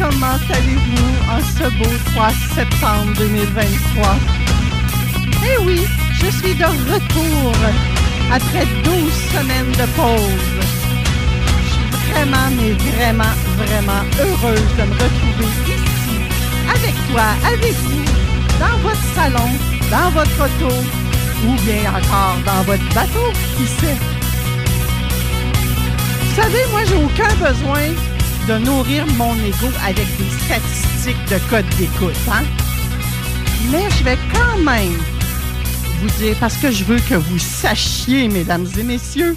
Comment allez-vous en ce beau 3 septembre 2023? Eh oui, je suis de retour après 12 semaines de pause. Je suis vraiment, mais vraiment, vraiment heureuse de me retrouver ici, avec toi, avec vous, dans votre salon, dans votre auto, ou bien encore dans votre bateau, qui sait? Vous savez, moi, j'ai aucun besoin de nourrir mon ego avec des statistiques de code d'écoute, hein? Mais je vais quand même vous dire, parce que je veux que vous sachiez, mesdames et messieurs,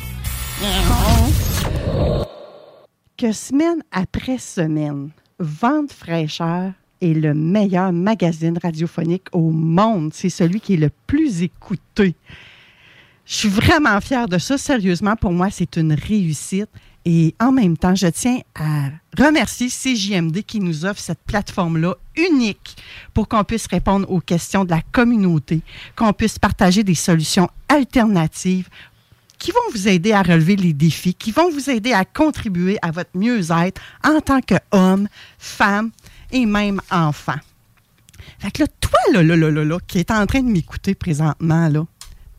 que semaine après semaine, Vente fraîcheur est le meilleur magazine radiophonique au monde. C'est celui qui est le plus écouté. Je suis vraiment fière de ça. Sérieusement, pour moi, c'est une réussite. Et en même temps, je tiens à remercier CJMD qui nous offre cette plateforme-là unique pour qu'on puisse répondre aux questions de la communauté, qu'on puisse partager des solutions alternatives qui vont vous aider à relever les défis, qui vont vous aider à contribuer à votre mieux-être en tant qu'homme, femme et même enfant. Fait que là, toi, là, là, là, là, là, qui est en train de m'écouter présentement, là,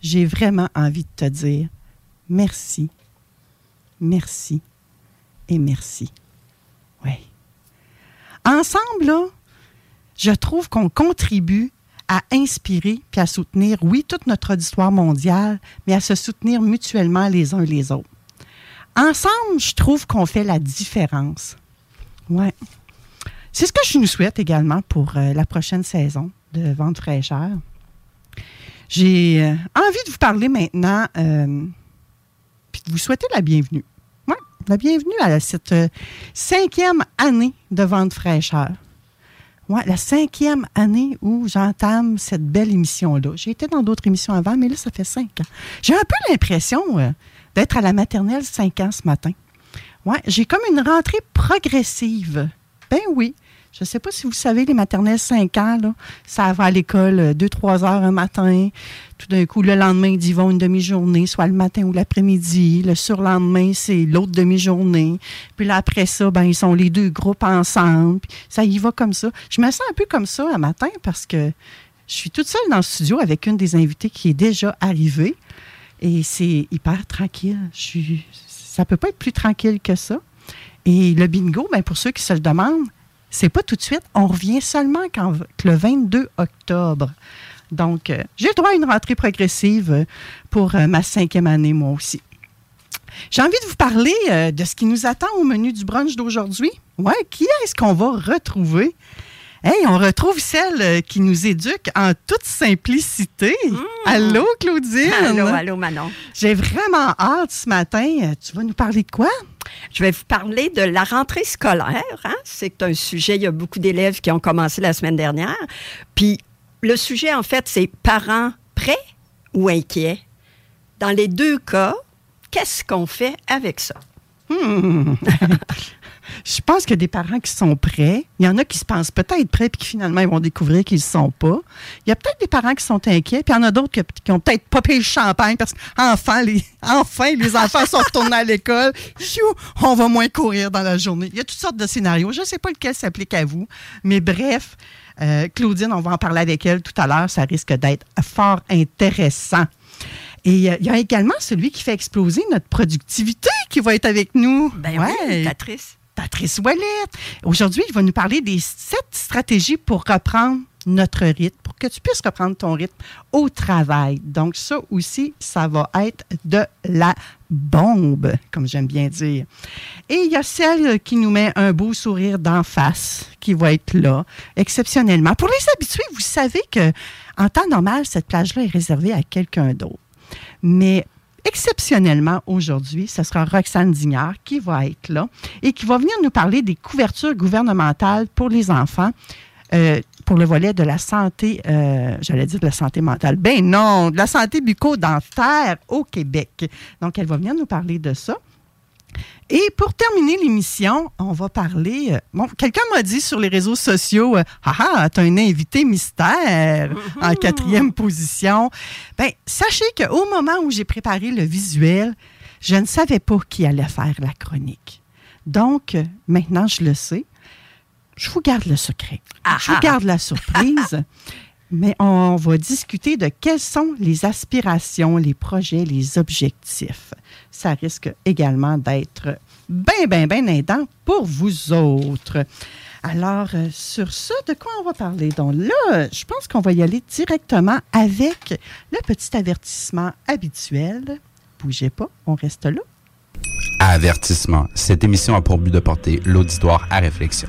j'ai vraiment envie de te dire merci, merci et merci. Oui. Ensemble, je trouve qu'on contribue à inspirer puis à soutenir, oui, toute notre auditoire mondiale, mais à se soutenir mutuellement les uns les autres. Ensemble, je trouve qu'on fait la différence. Ouais. C'est ce que je nous souhaite également pour euh, la prochaine saison de Vente fraîcheur. J'ai euh, envie de vous parler maintenant, euh, puis de vous souhaiter la bienvenue. Ouais, la bienvenue à cette euh, cinquième année de Vente fraîcheur. Ouais, la cinquième année où j'entame cette belle émission-là. J'ai été dans d'autres émissions avant, mais là, ça fait cinq ans. J'ai un peu l'impression euh, d'être à la maternelle cinq ans ce matin. Ouais, j'ai comme une rentrée progressive. Ben oui. Je ne sais pas si vous savez, les maternelles 5 ans, ça va à l'école 2-3 heures un matin. D'un coup, le lendemain, ils y vont une demi-journée, soit le matin ou l'après-midi. Le surlendemain, c'est l'autre demi-journée. Puis là, après ça, ben, ils sont les deux groupes ensemble. Ça y va comme ça. Je me sens un peu comme ça un matin parce que je suis toute seule dans le studio avec une des invitées qui est déjà arrivée. Et c'est hyper tranquille. Je suis, ça peut pas être plus tranquille que ça. Et le bingo, ben, pour ceux qui se le demandent, c'est pas tout de suite. On revient seulement quand, le 22 octobre. Donc, euh, j'ai droit à une rentrée progressive euh, pour euh, ma cinquième année, moi aussi. J'ai envie de vous parler euh, de ce qui nous attend au menu du brunch d'aujourd'hui. Ouais, qui est-ce qu'on va retrouver? Hey, on retrouve celle qui nous éduque en toute simplicité. Allô, Claudine? Allô, allô, Manon. J'ai vraiment hâte ce matin. Tu vas nous parler de quoi? Je vais vous parler de la rentrée scolaire. hein? C'est un sujet, il y a beaucoup d'élèves qui ont commencé la semaine dernière. Puis le sujet, en fait, c'est parents prêts ou inquiets? Dans les deux cas, qu'est-ce qu'on fait avec ça? Hmm. Je pense qu'il y a des parents qui sont prêts. Il y en a qui se pensent peut-être prêts puis qui finalement ils vont découvrir qu'ils ne sont pas. Il y a peut-être des parents qui sont inquiets, puis il y en a d'autres qui, qui ont peut-être pas payé le champagne parce qu'enfin, les, enfin, les enfants sont retournés à l'école. On va moins courir dans la journée. Il y a toutes sortes de scénarios. Je ne sais pas lequel s'applique à vous, mais bref, euh, Claudine, on va en parler avec elle tout à l'heure. Ça risque d'être fort intéressant. Et euh, il y a également celui qui fait exploser notre productivité qui va être avec nous. Ben Ouais. oui, Patrice. Patrice Ouellette. Aujourd'hui, il va nous parler des sept stratégies pour reprendre notre rythme, pour que tu puisses reprendre ton rythme au travail. Donc, ça aussi, ça va être de la bombe, comme j'aime bien dire. Et il y a celle qui nous met un beau sourire d'en face, qui va être là, exceptionnellement. Pour les habitués, vous savez que en temps normal, cette plage-là est réservée à quelqu'un d'autre. Mais exceptionnellement, aujourd'hui, ce sera Roxane Dignard qui va être là et qui va venir nous parler des couvertures gouvernementales pour les enfants. Euh, pour le volet de la santé, euh, j'allais dire de la santé mentale. Ben non, de la santé bucco-dentaire au Québec. Donc, elle va venir nous parler de ça. Et pour terminer l'émission, on va parler. euh, bon, quelqu'un m'a dit sur les réseaux sociaux, ah ah, t'as un invité mystère en quatrième position. Ben, sachez qu'au moment où j'ai préparé le visuel, je ne savais pas qui allait faire la chronique. Donc, maintenant, je le sais. Je vous garde le secret. Ah je vous ah. garde la surprise. Mais on va discuter de quelles sont les aspirations, les projets, les objectifs. Ça risque également d'être bien, bien, bien aidant pour vous autres. Alors, euh, sur ce, de quoi on va parler? Donc là, je pense qu'on va y aller directement avec le petit avertissement habituel. Bougez pas, on reste là. Avertissement. Cette émission a pour but de porter l'auditoire à réflexion.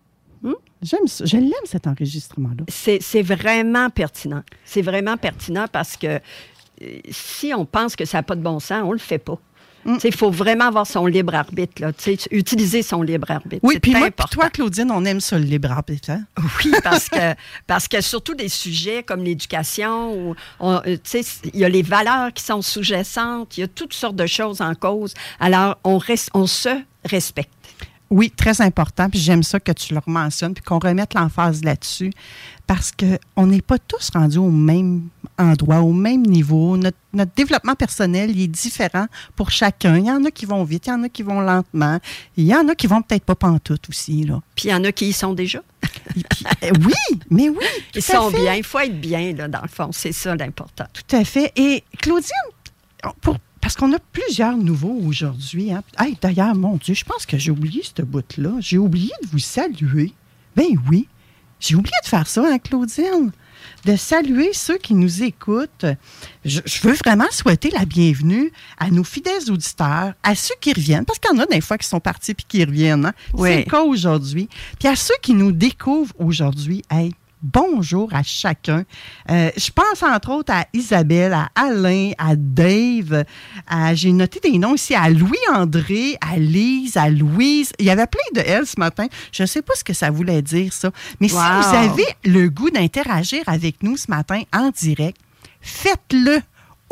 J'aime ça. Je l'aime, cet enregistrement-là. C'est vraiment pertinent. C'est vraiment pertinent parce que euh, si on pense que ça n'a pas de bon sens, on le fait pas. Mm. Il faut vraiment avoir son libre arbitre, là, utiliser son libre arbitre. Oui, puis toi, Claudine, on aime ça, le libre arbitre. hein? Oui, parce que, parce que surtout des sujets comme l'éducation, euh, il y a les valeurs qui sont sous-jacentes, il y a toutes sortes de choses en cause. Alors, on, reste, on se respecte. Oui, très important. Puis j'aime ça que tu le mentionnes, puis qu'on remette l'emphase là-dessus, parce qu'on n'est pas tous rendus au même endroit, au même niveau. Notre, notre développement personnel il est différent pour chacun. Il y en a qui vont vite, il y en a qui vont lentement. Il y en a qui vont peut-être pas pantoute aussi. Là. Puis il y en a qui y sont déjà. Puis, euh, oui, mais oui. Ils sont fait. bien. Il faut être bien, là, dans le fond. C'est ça l'important. Tout à fait. Et Claudine, pour- parce qu'on a plusieurs nouveaux aujourd'hui. Hein. Hey, D'ailleurs, mon Dieu, je pense que j'ai oublié ce bout-là. J'ai oublié de vous saluer. Ben oui, j'ai oublié de faire ça, hein, Claudine? De saluer ceux qui nous écoutent. Je, je veux vraiment souhaiter la bienvenue à nos fidèles auditeurs, à ceux qui reviennent, parce qu'il y en a des fois qui sont partis puis qui reviennent. hein. Oui. C'est le cas aujourd'hui. Puis à ceux qui nous découvrent aujourd'hui, hey, bonjour à chacun. Euh, je pense entre autres à Isabelle, à Alain, à Dave, à- j'ai noté des noms ici, à Louis-André, à Lise, à Louise. Il y avait plein de L ce matin. Je ne sais pas ce que ça voulait dire, ça. Mais si vous avez le goût d'interagir avec nous ce matin en direct, faites-le.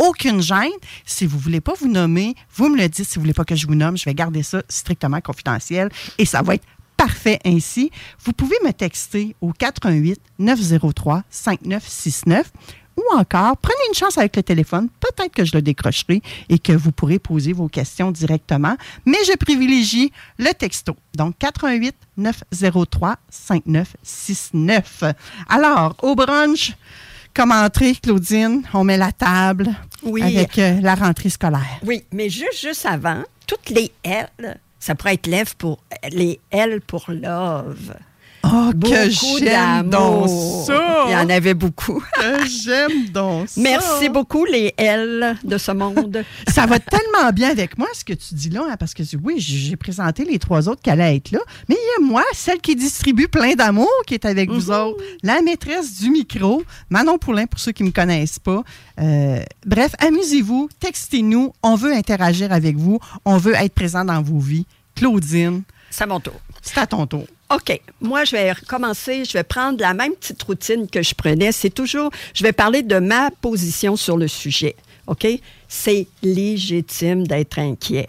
Aucune gêne. Si vous ne voulez pas vous nommer, vous me le dites. Si vous ne voulez pas que je vous nomme, je vais garder ça strictement confidentiel et ça va être parfait ainsi. Vous pouvez me texter au 88 903 5969 ou encore prenez une chance avec le téléphone. Peut-être que je le décrocherai et que vous pourrez poser vos questions directement, mais je privilégie le texto. Donc 88 903 5969. Alors, au brunch, comme entrée, Claudine, on met la table Oui. avec euh, la rentrée scolaire. Oui, mais juste, juste avant, toutes les L, ça pourrait être L pour, les L pour love. Oh, beaucoup que j'aime donc ça! Il y en avait beaucoup. Que j'aime donc ça! Merci beaucoup, les L de ce monde. Ça va tellement bien avec moi, ce que tu dis là, hein, parce que oui, j'ai présenté les trois autres qui allaient être là, mais il y a moi, celle qui distribue plein d'amour, qui est avec vous autres, la maîtresse du micro, Manon Poulain, pour ceux qui ne me connaissent pas. Euh, bref, amusez-vous, textez-nous, on veut interagir avec vous, on veut être présent dans vos vies. Claudine, C'est à mon tour. c'est à ton tour. OK. Moi, je vais recommencer. Je vais prendre la même petite routine que je prenais. C'est toujours, je vais parler de ma position sur le sujet. OK? C'est légitime d'être inquiet.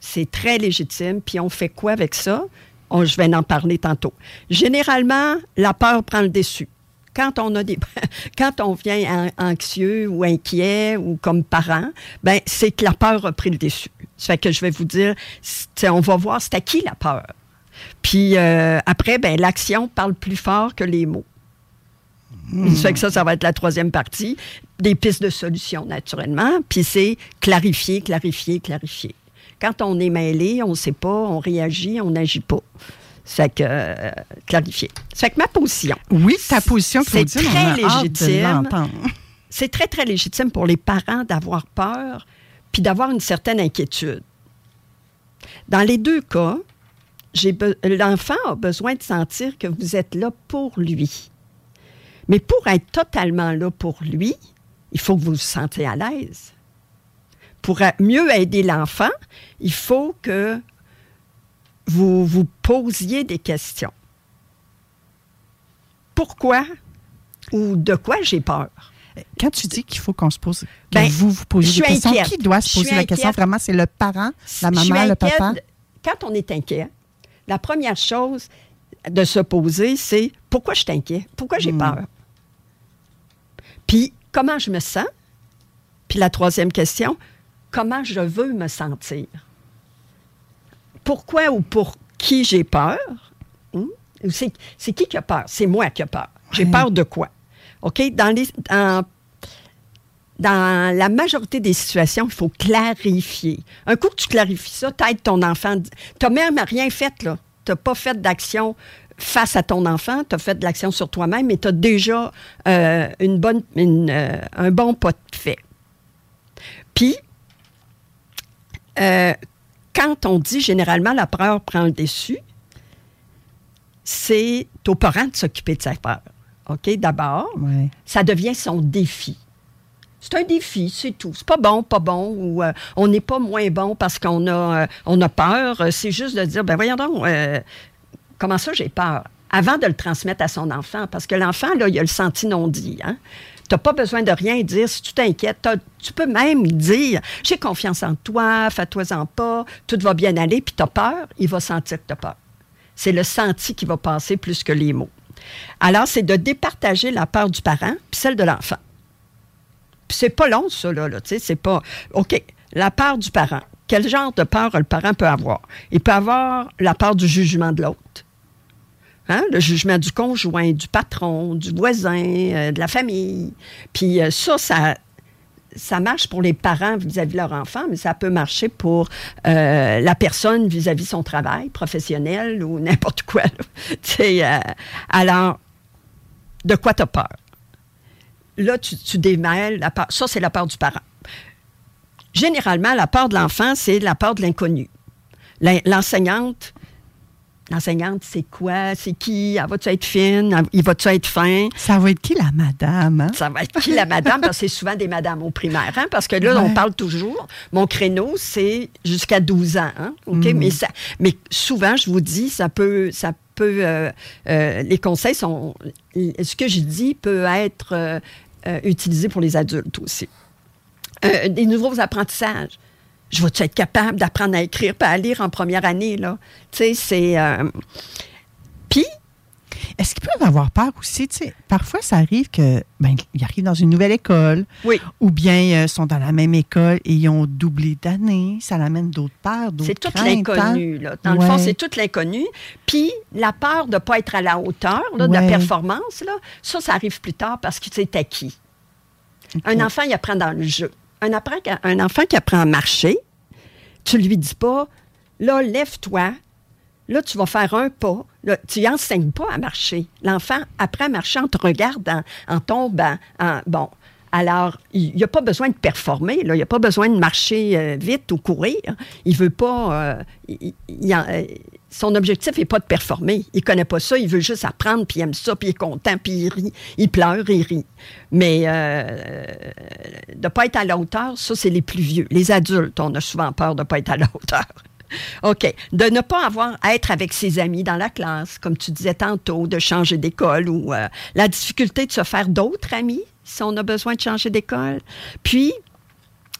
C'est très légitime. Puis on fait quoi avec ça? On- je vais en parler tantôt. Généralement, la peur prend le dessus. Quand on a des, quand on vient an- anxieux ou inquiet ou comme parent, ben c'est que la peur a pris le dessus. Ça fait que je vais vous dire, on va voir c'est à qui la peur? Puis euh, après, ben, l'action parle plus fort que les mots. Ça fait que ça, ça va être la troisième partie. Des pistes de solution, naturellement. Puis c'est clarifier, clarifier, clarifier. Quand on est mêlé, on ne sait pas, on réagit, on n'agit pas. Ça fait que euh, clarifier. Ça fait que ma position, Oui, ta position, C'est très légitime. c'est très, très légitime pour les parents d'avoir peur puis d'avoir une certaine inquiétude. Dans les deux cas, l'enfant a besoin de sentir que vous êtes là pour lui. Mais pour être totalement là pour lui, il faut que vous vous sentiez à l'aise. Pour mieux aider l'enfant, il faut que vous vous posiez des questions. Pourquoi ou de quoi j'ai peur? Quand tu dis qu'il faut qu'on se pose, que Ben, vous vous posez je des questions, inquiète. qui doit se poser la question? Vraiment, c'est le parent, la maman, le papa? Quand on est inquiet, la première chose de se poser, c'est pourquoi je inquiet? Pourquoi j'ai Hmm. peur? Puis, comment je me sens? Puis la troisième question, comment je veux me sentir? Pourquoi ou pour qui j'ai peur? Hmm? C'est c'est qui qui a peur? C'est moi qui a peur. J'ai Ouais. peur de quoi? OK? Dans, les, dans, dans la majorité des situations, il faut clarifier. Un coup que tu clarifies ça, t'aides ton enfant. Tu n'as même rien fait, là. Tu n'as pas fait d'action face à ton enfant, tu as fait de l'action sur toi-même, mais tu as déjà euh, une bonne, une, euh, un bon pas de fait. Puis, euh, quand on dit généralement la peur prend le dessus, c'est aux parents de s'occuper de sa peur. OK, d'abord Ouais. ça devient son défi. C'est un défi, c'est tout. C'est pas bon, pas bon, ou euh, on n'est pas moins bon parce qu'on a, euh, a peur. C'est juste de dire, ben voyons donc, euh, comment ça j'ai peur? Avant de le transmettre à son enfant, parce que l'enfant, là, il a le senti non dit. Hein? Tu n'as pas besoin de rien dire. Si tu t'inquiètes, tu peux même dire J'ai confiance en toi, fais-toi-en pas, tout va bien aller, puis tu as peur, il va sentir que tu as peur. C'est le senti qui va passer plus que les mots. Alors, c'est de départager la peur du parent puis celle de l'enfant. C'est pas long, ça, là. là, tu sais, c'est pas. OK, la peur du parent. Quel genre de peur le parent peut avoir? Il peut avoir la peur du jugement de l'autre. Hein? Le jugement du conjoint, du patron, du voisin, euh, de la famille. Puis euh, ça, ça, ça marche pour les parents vis-à-vis de leur enfant, mais ça peut marcher pour euh, la personne vis-à-vis son travail professionnel ou n'importe quoi. euh, alors, de quoi tu as peur? Là, tu, tu démêles la peur. Ça, c'est la peur du parent. Généralement, la peur de l'enfant, c'est la peur de l'inconnu. L'en- L'enseignante, l'enseignante, c'est quoi? C'est qui? Elle va-tu être fine? Il va-tu être fin? Ça va être qui la madame? hein? Ça va être qui la madame? Parce que c'est souvent des madames au primaire, hein? parce que là, Ouais. on parle toujours. Mon créneau, c'est jusqu'à 12 ans. hein? Mais, ça, mais souvent, je vous dis, ça peut. Ça peut euh, euh, les conseils sont. Ce que je dis peut être euh, euh, utilisé pour les adultes aussi. Euh, des nouveaux apprentissages. Je vais-tu être capable d'apprendre à écrire pas à lire en première année, là? Tu sais, c'est. euh, Puis, Est-ce qu'ils peuvent avoir peur aussi? Parfois, ça arrive que ben, ils arrivent dans une nouvelle école oui. ou bien euh, sont dans la même école et ils ont doublé d'année. Ça l'amène d'autres peurs, d'autres C'est toute craintes, hein? Dans le fond, c'est toute l'inconnu. Puis la peur de ne pas être à la hauteur là, de la performance, là, ça, ça arrive plus tard parce que c'est acquis. Un enfant, il apprend dans le jeu. Un, apprend- un enfant qui apprend à marcher, tu lui dis pas, là, lève-toi, Là, tu vas faire un pas. Là, tu n'enseignes pas à marcher. L'enfant marcher en te regardant, en tombant. En, bon. Alors, il n'y a pas besoin de performer. Il n'y a pas besoin de marcher euh, vite ou courir. Il veut pas. euh, euh, son objectif n'est pas de performer. Il connaît pas ça. Il veut juste apprendre, puis il aime ça, puis il est content, puis il rit. Il pleure, il rit. Mais de ne pas être à la hauteur, ça, c'est les plus vieux. Les adultes, on a souvent peur de ne pas être à la hauteur. OK. De ne pas avoir à être avec ses amis dans la classe, comme tu disais tantôt, de changer d'école ou euh, la difficulté de se faire d'autres amis si on a besoin de changer d'école. Puis,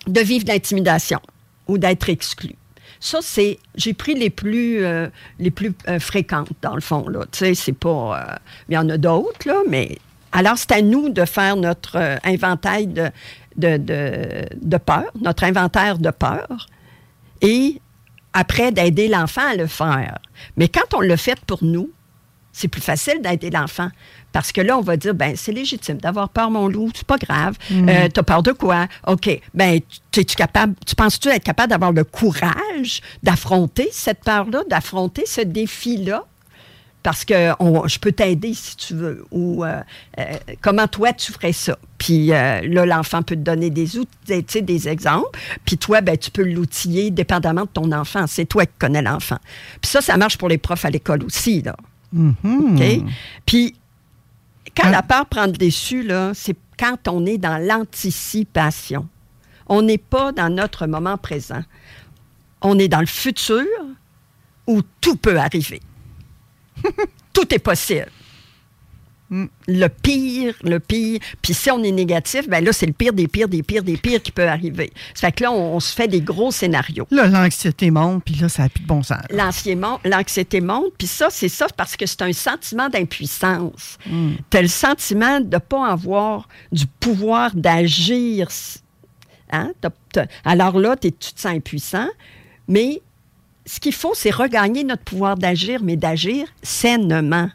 de vivre de l'intimidation ou d'être exclu. Ça, c'est. J'ai pris les plus, euh, les plus euh, fréquentes, dans le fond. Tu sais, c'est pas. il y en a d'autres, mais. Alors, c'est à nous de faire notre inventaire de peur, notre inventaire de peur, et après d'aider l'enfant à le faire. Mais quand on le fait pour nous, c'est plus facile d'aider l'enfant. Parce que là, on va dire, ben c'est légitime d'avoir peur, mon loup, c'est pas grave. Euh, T'as peur de quoi? OK. Ben, tu es-tu capable, tu penses-tu être capable d'avoir le courage d'affronter cette peur-là, d'affronter ce défi-là? Parce que on- je peux t'aider si tu veux. Ou euh, euh, comment toi tu ferais ça? Puis euh, là, l'enfant peut te donner des outils, des exemples. Puis toi, ben, tu peux l'outiller dépendamment de ton enfant. C'est toi qui connais l'enfant. Puis ça, ça marche pour les profs à l'école aussi, là. Mhm. OK? Puis, quand Quand- la peur prend le dessus, c'est quand on est dans l'anticipation. On n'est pas dans notre moment présent. On est dans le futur où tout peut arriver. tout est possible. Mm. Le pire, le pire. Puis si on est négatif, ben là, c'est le pire des pires, des pires, des pires qui peut arriver. Ça fait que là, on, on se fait des gros scénarios. Là, l'anxiété monte, puis là, ça n'a plus de bon sens. L'anxiété monte, puis ça, c'est ça parce que c'est un sentiment d'impuissance. Tu as le sentiment de ne pas avoir du pouvoir d'agir. Hein? Alors là, t'es- tu te sens impuissant, mais ce qu'il faut, c'est regagner notre pouvoir d'agir, mais d'agir sainement,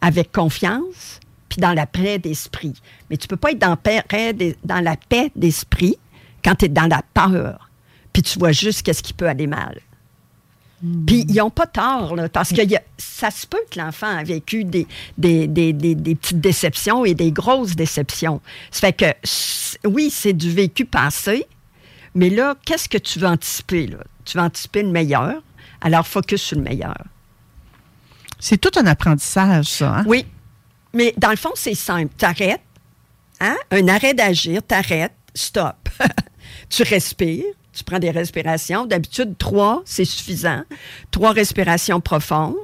avec confiance, puis dans la paix d'esprit. Mais tu peux pas être dans, la paix d'esprit quand tu es dans la peur, puis tu vois juste qu'est-ce qui peut aller mal. Puis ils n'ont pas tort, là, parce que y a- ça se peut que l'enfant a vécu des, des, des- des- des petites déceptions et des grosses déceptions. Ça fait que, oui, c'est du vécu passé, mais là, qu'est-ce que tu veux anticiper? Là? Tu veux anticiper le meilleur, alors focus sur le meilleur. C'est tout un apprentissage, ça. hein? Oui, mais dans le fond, c'est simple. T'arrêtes, hein? un arrêt d'agir, t'arrêtes, stop. tu respires, tu prends des respirations. D'habitude, trois, c'est suffisant. Trois respirations profondes.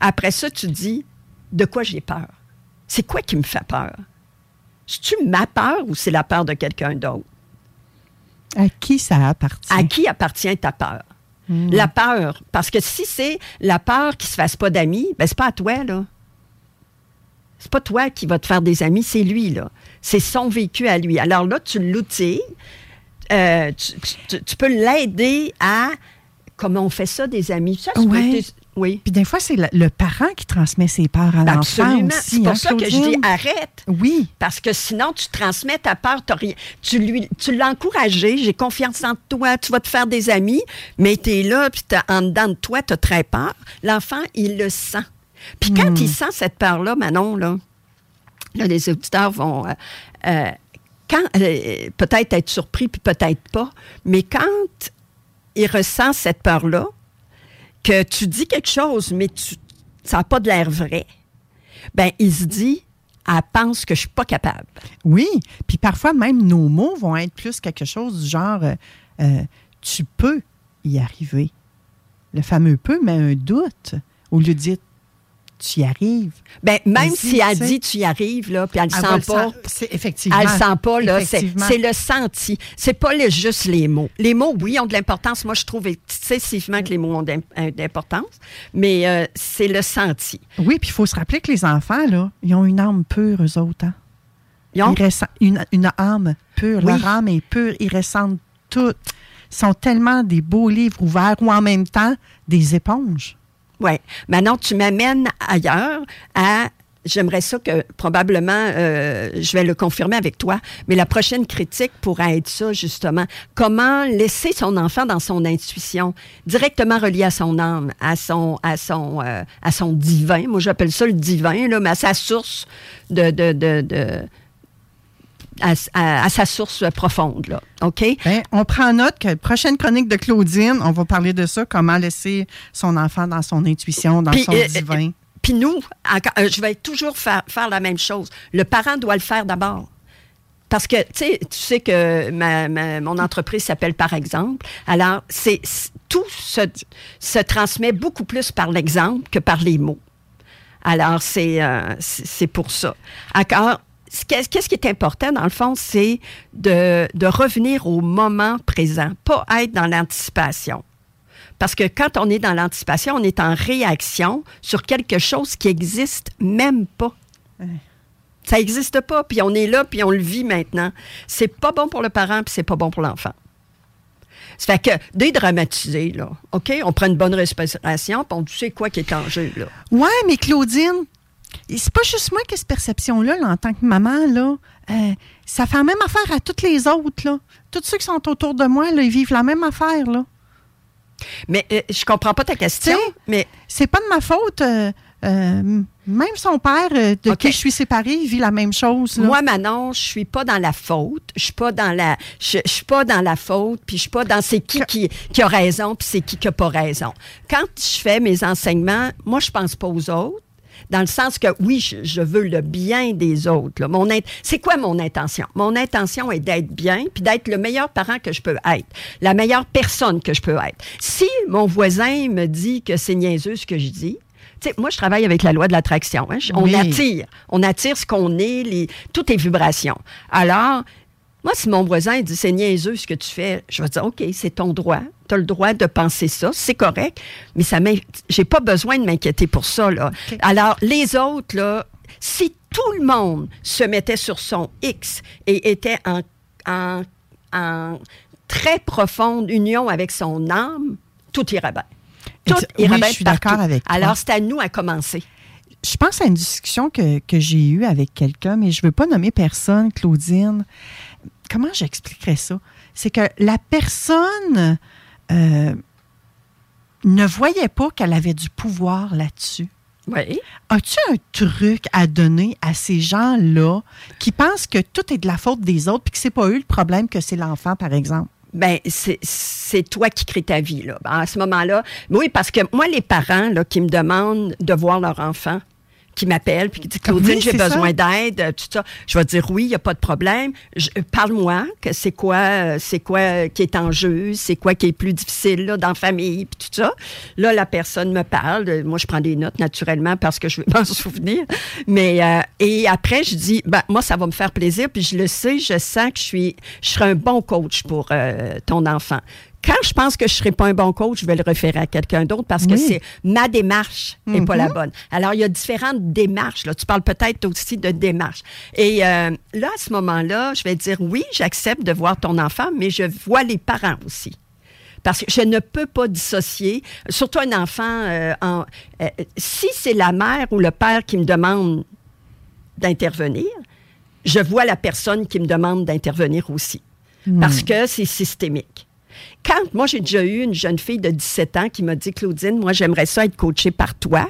Après ça, tu dis, de quoi j'ai peur? C'est quoi qui me fait peur? C'est-tu ma peur ou c'est la peur de quelqu'un d'autre? À qui ça appartient? À qui appartient ta peur? La peur. Parce que si c'est la peur qui se fasse pas d'amis, ben c'est pas à toi, là. C'est pas toi qui va te faire des amis, c'est lui, là. C'est son vécu à lui. Alors là, tu l'outilles. Euh, tu, tu- tu peux l'aider à. Comment on fait ça, des amis? Ça, Ouais. Oui. Puis des fois, c'est le, le parent qui transmet ses peurs à l'enfant. C'est pour hein, ça que je dis arrête. Oui. Parce que sinon, tu transmets ta peur. rien- tu lui, tu l'as encouragé. J'ai confiance en toi. Tu vas te faire des amis. Mais tu es là, puis t'as- en dedans de toi, tu as très peur. L'enfant, il le sent. Puis quand il sent cette peur-là, Manon, là, là, les auditeurs vont. euh, euh, quand, euh, peut-être être surpris, puis peut-être pas. Mais quand il ressent cette peur-là, que tu dis quelque chose, mais tu, ça n'a pas de l'air vrai, ben il se dit, elle pense que je suis pas capable. Oui. Puis parfois, même nos mots vont être plus quelque chose du genre euh, euh, tu peux y arriver. Le fameux peut, mais un doute. Au lieu de dire tu y arrives. Ben, même si elle dit tu y arrives, là, puis elle ne va sent pas. effectivement. Elle sent pas, là. C'est le senti. C'est pas juste les mots. Les mots, oui, ont de l'importance. Moi, je trouve excessivement que les mots ont euh, d'importance. Mais euh, c'est le senti. Oui, puis il faut se rappeler que les enfants, là, ils ont une âme pure, eux autres. hein. Ils ont- Ils une, une âme pure. Oui. Leur âme est pure. Ils ressentent tout. Ils sont tellement des beaux livres ouverts ou en même temps des éponges. Oui. Maintenant, tu m'amènes ailleurs à j'aimerais ça que probablement, euh, je vais le confirmer avec toi, mais la prochaine critique pourra être ça, justement. Comment laisser son enfant dans son intuition, directement relié à son âme, à son, à son, euh, à son divin. Moi, j'appelle ça le divin, là, mais à sa source de, de, de, de à, à, à, sa source profonde. Là. OK? Ben, on prend note que prochaine chronique de Claudine, on va parler de ça, comment laisser son enfant dans son intuition, dans Puis, son euh, divin. Puis nous, encore- euh, je vais toujours faire, faire la même chose. Le parent doit le faire d'abord. Parce que, tu sais, tu sais que ma- ma- mon entreprise s'appelle Par exemple. Alors, c'est tout se, se transmet beaucoup plus par l'exemple que par les mots. Alors, c'est euh, pour ça. Encore, qu'est-ce qui est important, dans le fond, c'est de, de revenir au moment présent, pas être dans l'anticipation. Parce que quand on est dans l'anticipation, on est en réaction sur quelque chose qui existe même pas. Ça n'existe pas, puis on est là, puis on le vit maintenant. C'est pas bon pour le parent, puis c'est pas bon pour l'enfant. Ça fait que dédramatiser, là, OK? On prend une bonne respiration, puis on sait quoi qui est en jeu, là. Ouais, mais Claudine, c'est pas juste moi qui ai cette perception-là, là, en tant que maman, là. Euh, ça fait la même affaire à toutes les autres, là. Tous ceux qui sont autour de moi, là, ils vivent la même affaire, là. Mais euh, je comprends pas ta question, mais C'est pas de ma faute. euh, euh, même son père, de qui je suis séparée, il vit la même chose, là. Moi, Manon, je suis pas dans la faute. Je suis pas dans la, je, je suis pas dans la faute. Puis je suis pas dans c'est qui, qui qui a raison puis c'est qui qui a pas raison. Quand je fais mes enseignements, moi, je pense pas aux autres. Dans le sens que oui, je, je veux le bien des autres. là. Mon c'est quoi mon intention? Mon intention est d'être bien puis d'être le meilleur parent que je peux être, la meilleure personne que je peux être. Si mon voisin me dit que c'est niaiseux ce que je dis, tu sais, moi, je travaille avec la loi de l'attraction. hein. On Oui. attire. On attire ce qu'on est, les, toutes les vibrations. Alors, moi, si mon voisin dit c'est niaiseux ce que tu fais, je vais dire OK, c'est ton droit. Tu as le droit de penser ça, c'est correct, mais ça j'ai pas besoin de m'inquiéter pour ça. Là. Alors, les autres, là, si tout le monde se mettait sur son X et était en, en, en très profonde union avec son âme, tout irait bien. Tout irait oui, bien je suis d'accord avec toi. Alors, c'est à nous à commencer. je pense à une discussion que, que j'ai eue avec quelqu'un, mais je ne veux pas nommer personne, Claudine. Comment j'expliquerais ça? C'est que la personne euh, ne voyait pas qu'elle avait du pouvoir là-dessus. Oui. As-tu un truc à donner à ces gens-là qui pensent que tout est de la faute des autres puis que c'est pas eux le problème, que c'est l'enfant, par exemple? Ben, c'est- toi qui crée ta vie, là. Ben, À ce moment-là, oui, parce que moi, les parents, là, qui me demandent de voir leur enfant, qui m'appellent, puis qui disent, Claudine, Oui, j'ai besoin d'aide, euh, tout ça. Je vais dire, oui, il n'y a pas de problème. Euh, Parle-moi, que c'est quoi, euh, c'est quoi qui est en jeu, c'est quoi qui est plus difficile, là, dans la famille, puis tout ça. Là, la personne me parle. Moi, je prends des notes, naturellement, parce que je veux m'en souvenir. Mais, euh, et après, je dis, ben, moi, ça va me faire plaisir, puis je le sais, je sens que je suis, je serai un bon coach pour euh, ton enfant. Quand je pense que je ne serai pas un bon coach, je vais le référer à quelqu'un d'autre parce que c'est ma démarche n'est pas la Mhm. bonne. Alors, il y a différentes démarches. Là. Tu parles peut-être aussi de démarche. Et euh, là, à ce moment-là, je vais dire oui, j'accepte de voir ton enfant, mais je vois les parents aussi. Parce que je ne peux pas dissocier, surtout un enfant, euh, en- euh, si c'est la mère ou le père qui me demande d'intervenir, je vois la personne qui me demande d'intervenir aussi. Parce que c'est systémique. Quand moi, j'ai déjà eu une jeune fille de 17 ans qui m'a dit, Claudine, moi, j'aimerais ça être coachée par toi,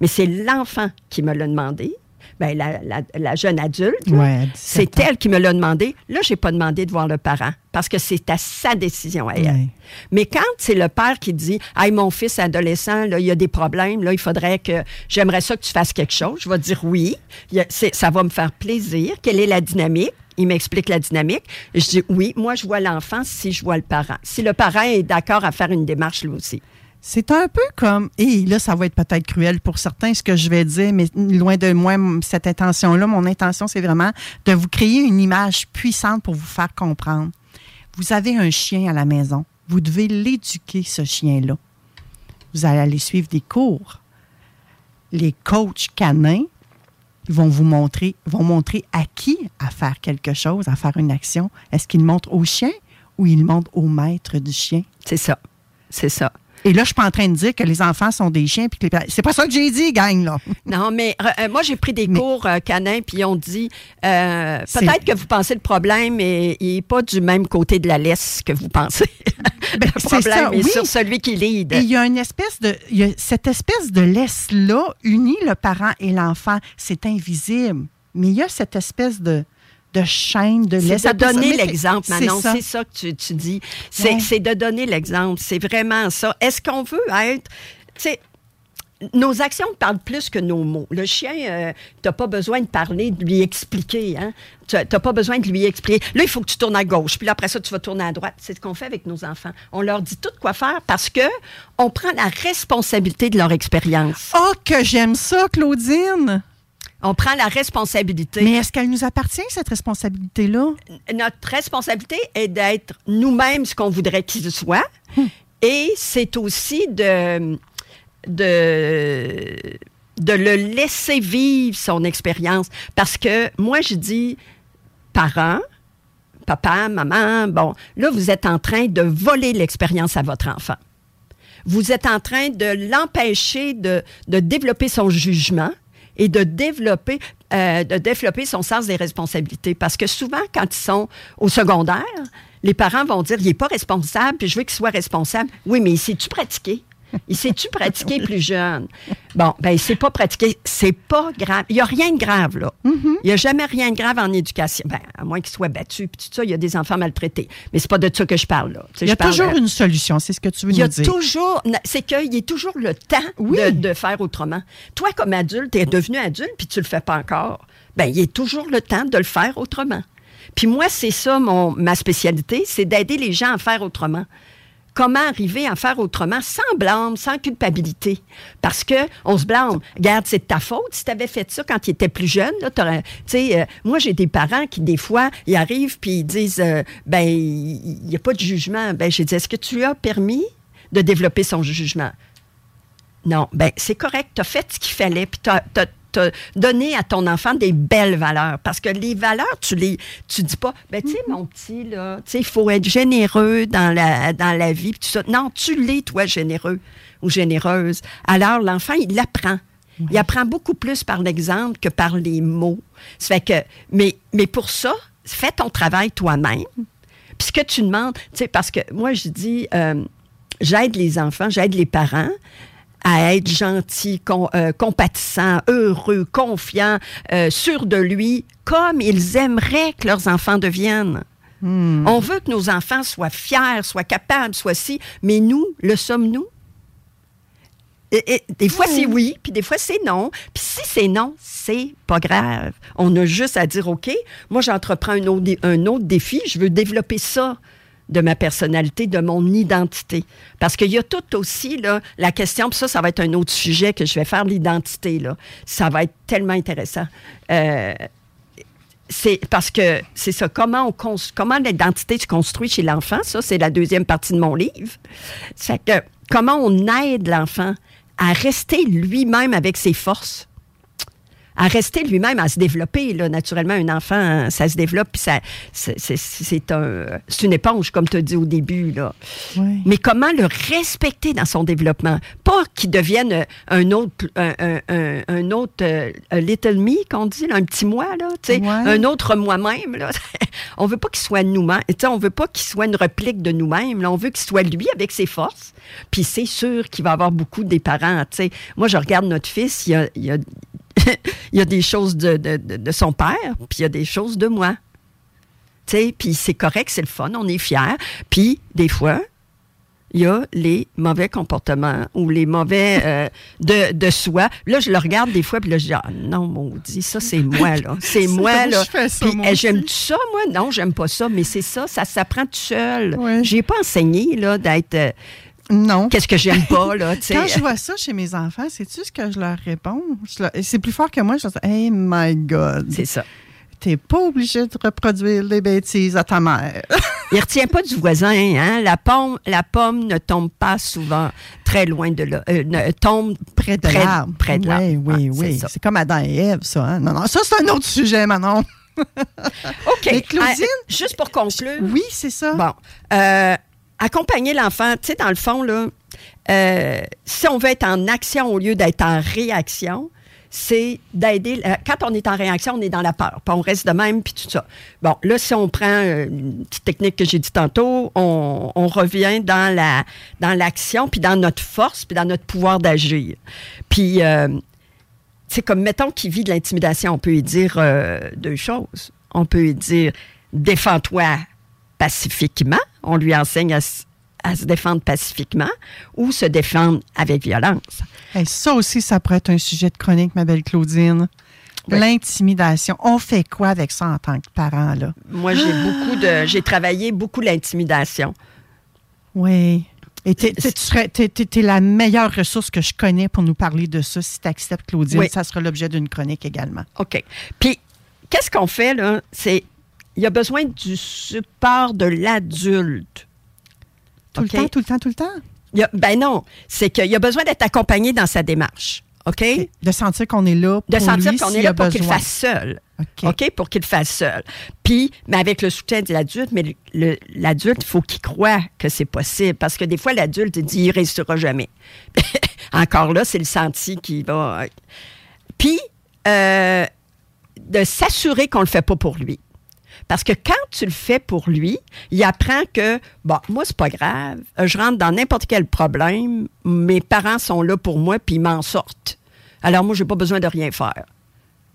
mais c'est l'enfant qui me l'a demandé. Ben, la, la- la jeune adulte, là, Ouais, à 17 c'est elle qui me l'a demandé. Là, j'ai pas demandé de voir le parent parce que c'est à sa décision à elle. Ouais. Mais quand c'est le père qui dit Hey, mon fils adolescent, là, il y a des problèmes, là, il faudrait que j'aimerais ça que tu fasses quelque chose, je vais dire oui. A- ça va me faire plaisir. Quelle est la dynamique? Il m'explique la dynamique. Je dis oui, moi, je vois l'enfant si je vois le parent. Si le parent est d'accord à faire une démarche, lui aussi. C'est un peu comme, et là, ça va être peut-être cruel pour certains ce que je vais dire, mais loin de moi, cette intention-là, mon intention, c'est vraiment de vous créer une image puissante pour vous faire comprendre. Vous avez un chien à la maison. Vous devez l'éduquer, ce chien-là. Vous allez aller suivre des cours. Les coachs canins ils vont vous montrer, vont montrer à qui à faire quelque chose, à faire une action. Est-ce qu'ils montrent au chien ou ils montrent au maître du chien? C'est ça. C'est ça. Et là, je suis pas en train de dire que les enfants sont des chiens. Puis que les... C'est pas ça que j'ai dit, gang, là. Non, mais euh, moi, j'ai pris des Mais- cours euh, canins, puis ils ont dit euh, peut-être que vous pensez le problème n'est est pas du même côté de la laisse que vous pensez. Ben, le c'est problème ça, est oui. sur celui qui lead. Et il y a une espèce de. il y a cette espèce de laisse-là unit le parent et l'enfant. C'est invisible. Mais il y a cette espèce de, de chaîne de laisse. C'est de donner l'exemple, Manon. C'est ça que tu, tu dis. C'est Ouais. de donner l'exemple. C'est vraiment ça. Est-ce qu'on veut être. Tu sais, nos actions parlent plus que nos mots. Le chien, euh, tu n'as pas besoin de parler, de lui expliquer. Hein? Tu n'as pas besoin de lui expliquer. Là, il faut que tu tournes à gauche, puis là, après ça, tu vas tourner à droite. C'est ce qu'on fait avec nos enfants. On leur dit tout quoi faire parce que on prend la responsabilité de leur expérience. Oh, que j'aime ça, Claudine! On prend la responsabilité. Mais est-ce qu'elle nous appartient, cette responsabilité-là? notre responsabilité est d'être nous-mêmes ce qu'on voudrait qu'il soit. Et c'est aussi de, de, de le laisser vivre son expérience. Parce que moi, je dis, parents, papa, maman, bon, là, vous êtes en train de voler l'expérience à votre enfant. Vous êtes en train de l'empêcher de, de développer son jugement et de développer, euh, de développer son sens des responsabilités. Parce que souvent, quand ils sont au secondaire, les parents vont dire, il n'est pas responsable, puis je veux qu'il soit responsable. Oui, mais il sait-tu pratiquer? Il sait-tu pratiquer plus jeune? Bon, ben, il sait pas pratiquer. C'est pas grave. Il n'y a rien de grave, là. Il n'y a jamais rien de grave en éducation. Ben, à moins qu'il soit battu, puis tout ça, il y a des enfants maltraités. Mais c'est pas de ça que je parle, là. Il y a toujours une solution, c'est ce que tu veux il y a dire. toujours, c'est qu'il y a toujours le temps Oui. de, de faire autrement. Toi, comme adulte, tu es devenu adulte puis tu le fais pas encore. Ben, il y a toujours le temps de le faire autrement. Puis moi, c'est ça mon, ma spécialité, c'est d'aider les gens à faire autrement. Comment arriver à faire autrement sans blâme, sans culpabilité? Parce que on se blâme. Regarde, c'est de ta faute. Si tu avais fait ça quand tu étais plus jeune, là, euh, moi, j'ai des parents qui, des fois, ils arrivent puis ils disent, euh, ben, il n'y a pas de jugement. Ben, j'ai dit, est-ce que tu lui as permis de développer son jugement? Non, ben c'est correct, tu as fait ce qu'il fallait, puis tu donné à ton enfant des belles valeurs. Parce que les valeurs, tu les tu dis pas, ben tu sais, mon petit, là, tu sais, il faut être généreux dans la, dans la vie, puis tout ça. Non, tu l'es, toi, généreux ou généreuse. Alors, l'enfant, il apprend. Il apprend beaucoup plus par l'exemple que par les mots. Ça fait que, mais, mais pour ça, fais ton travail toi-même. Puis ce que tu demandes, tu sais, parce que moi, je dis, euh, j'aide les enfants, j'aide les parents à être gentils, com- euh, compatissants, heureux, confiants, euh, sûrs de lui, comme ils aimeraient que leurs enfants deviennent. On veut que nos enfants soient fiers, soient capables, soient si, mais nous, le sommes-nous? Et- et des fois, c'est oui, puis des fois, c'est non. Puis si c'est non, c'est pas grave. On a juste à dire, OK, moi, j'entreprends un autre, dé- un autre défi, je veux développer ça de ma personnalité, de mon identité. Parce qu'il y a tout aussi, la question, puis ça, ça va être un autre sujet que je vais faire, l'identité. Ça va être tellement intéressant. Euh, parce que c'est ça, comment, comment l'identité se construit chez l'enfant, ça, c'est la deuxième partie de mon livre. C'est que comment on aide l'enfant à rester lui-même avec ses forces, à rester lui-même, à se développer. Là. Naturellement, un enfant, hein, ça se développe, puis ça, c'est, un, une éponge, comme tu as dit au début. Là. Oui. Mais comment le respecter dans son développement? Pas qu'il devienne un autre, un, un- autre euh, little me, qu'on dit, là, un petit moi, là, Ouais. un autre moi-même. Là. on veut pas qu'il soit nous-mêmes. On veut pas qu'il soit une réplique de nous-mêmes. On veut qu'il soit lui avec ses forces. Puis c'est sûr qu'il va avoir beaucoup des parents. tu sais. Moi, je regarde notre fils, il a, il a, il y a des choses de, de- de- de son père, puis il y a des choses de moi. Tu sais, Puis c'est correct, c'est le fun, on est fiers. Puis des fois, il y a les mauvais comportements ou les mauvais euh, de, de soi. Là, je le regarde des fois, puis là, je dis, ah non, maudit, ça, c'est moi, là. C'est moi, là. j'aime ça, moi? Non, j'aime pas ça, mais c'est ça, ça s'apprend tout seul. Ouais. J'ai pas enseigné, là, d'être. Euh, Non. Qu'est-ce que j'aime pas, là, tu sais? Quand je vois ça chez mes enfants, sais-tu ce que je leur réponds? Leur- C'est plus fort que moi. Je leur dis, Hey my God, C'est ça. t'es pas obligé de reproduire les bêtises à ta mère. Il retient pas du voisin, hein? La pomme, la pomme ne tombe pas souvent très loin de là. euh, ne- tombe Près de l'arbre. Près de. Oui, oui, c'est oui. ça. C'est comme Adam et Ève, ça. hein? Non, non, ça, c'est un autre sujet, Manon. OK. Mais Claudine- Ah, juste pour conclure. Oui, c'est ça. Bon. Euh, accompagner l'enfant, tu sais, dans le fond, là, euh, si on veut être en action au lieu d'être en réaction, c'est d'aider. euh, Quand on est en réaction, on est dans la peur. Puis on reste de même, puis tout ça. Bon, là, si on prend euh, une petite technique que j'ai dit tantôt, on, on revient dans la dans l'action, puis dans notre force, puis dans notre pouvoir d'agir. Puis, euh, c'est comme, mettons qu'il vit de l'intimidation, on peut lui dire euh, deux choses. On peut lui dire, défends-toi pacifiquement. On lui enseigne à, se défendre pacifiquement ou se défendre avec violence. Hey, ça aussi, ça pourrait être un sujet de chronique, ma belle Claudine. Oui. L'intimidation. On fait quoi avec ça en tant que parent, là? Moi, j'ai beaucoup de, j'ai travaillé beaucoup l'intimidation. Oui. Et tu serais- t'es- t'es- t'es la meilleure ressource que je connais pour nous parler de ça. Si tu acceptes, Claudine, Oui. ça sera l'objet d'une chronique également. OK. Puis, qu'est-ce qu'on fait, là? C'est, il a besoin du support de l'adulte. Tout le temps, tout le temps, tout le temps? Il y a- ben non, c'est qu'il a besoin d'être accompagné dans sa démarche. OK? De sentir qu'on est là pour De sentir qu'on est là pour qu'il fasse seul. OK. Pour qu'il le fasse seul. Puis, mais avec le soutien de l'adulte, mais l'adulte, il faut qu'il croie que c'est possible. Parce que des fois, l'adulte dit il ne réussira jamais. Encore là, c'est le senti qui va. Puis, euh, de s'assurer qu'on ne le fait pas pour lui. Parce que quand tu le fais pour lui, il apprend que, bon, moi, c'est pas grave. Euh, Je rentre dans n'importe quel problème. Mes parents sont là pour moi, puis ils m'en sortent. Alors, moi, j'ai pas besoin de rien faire.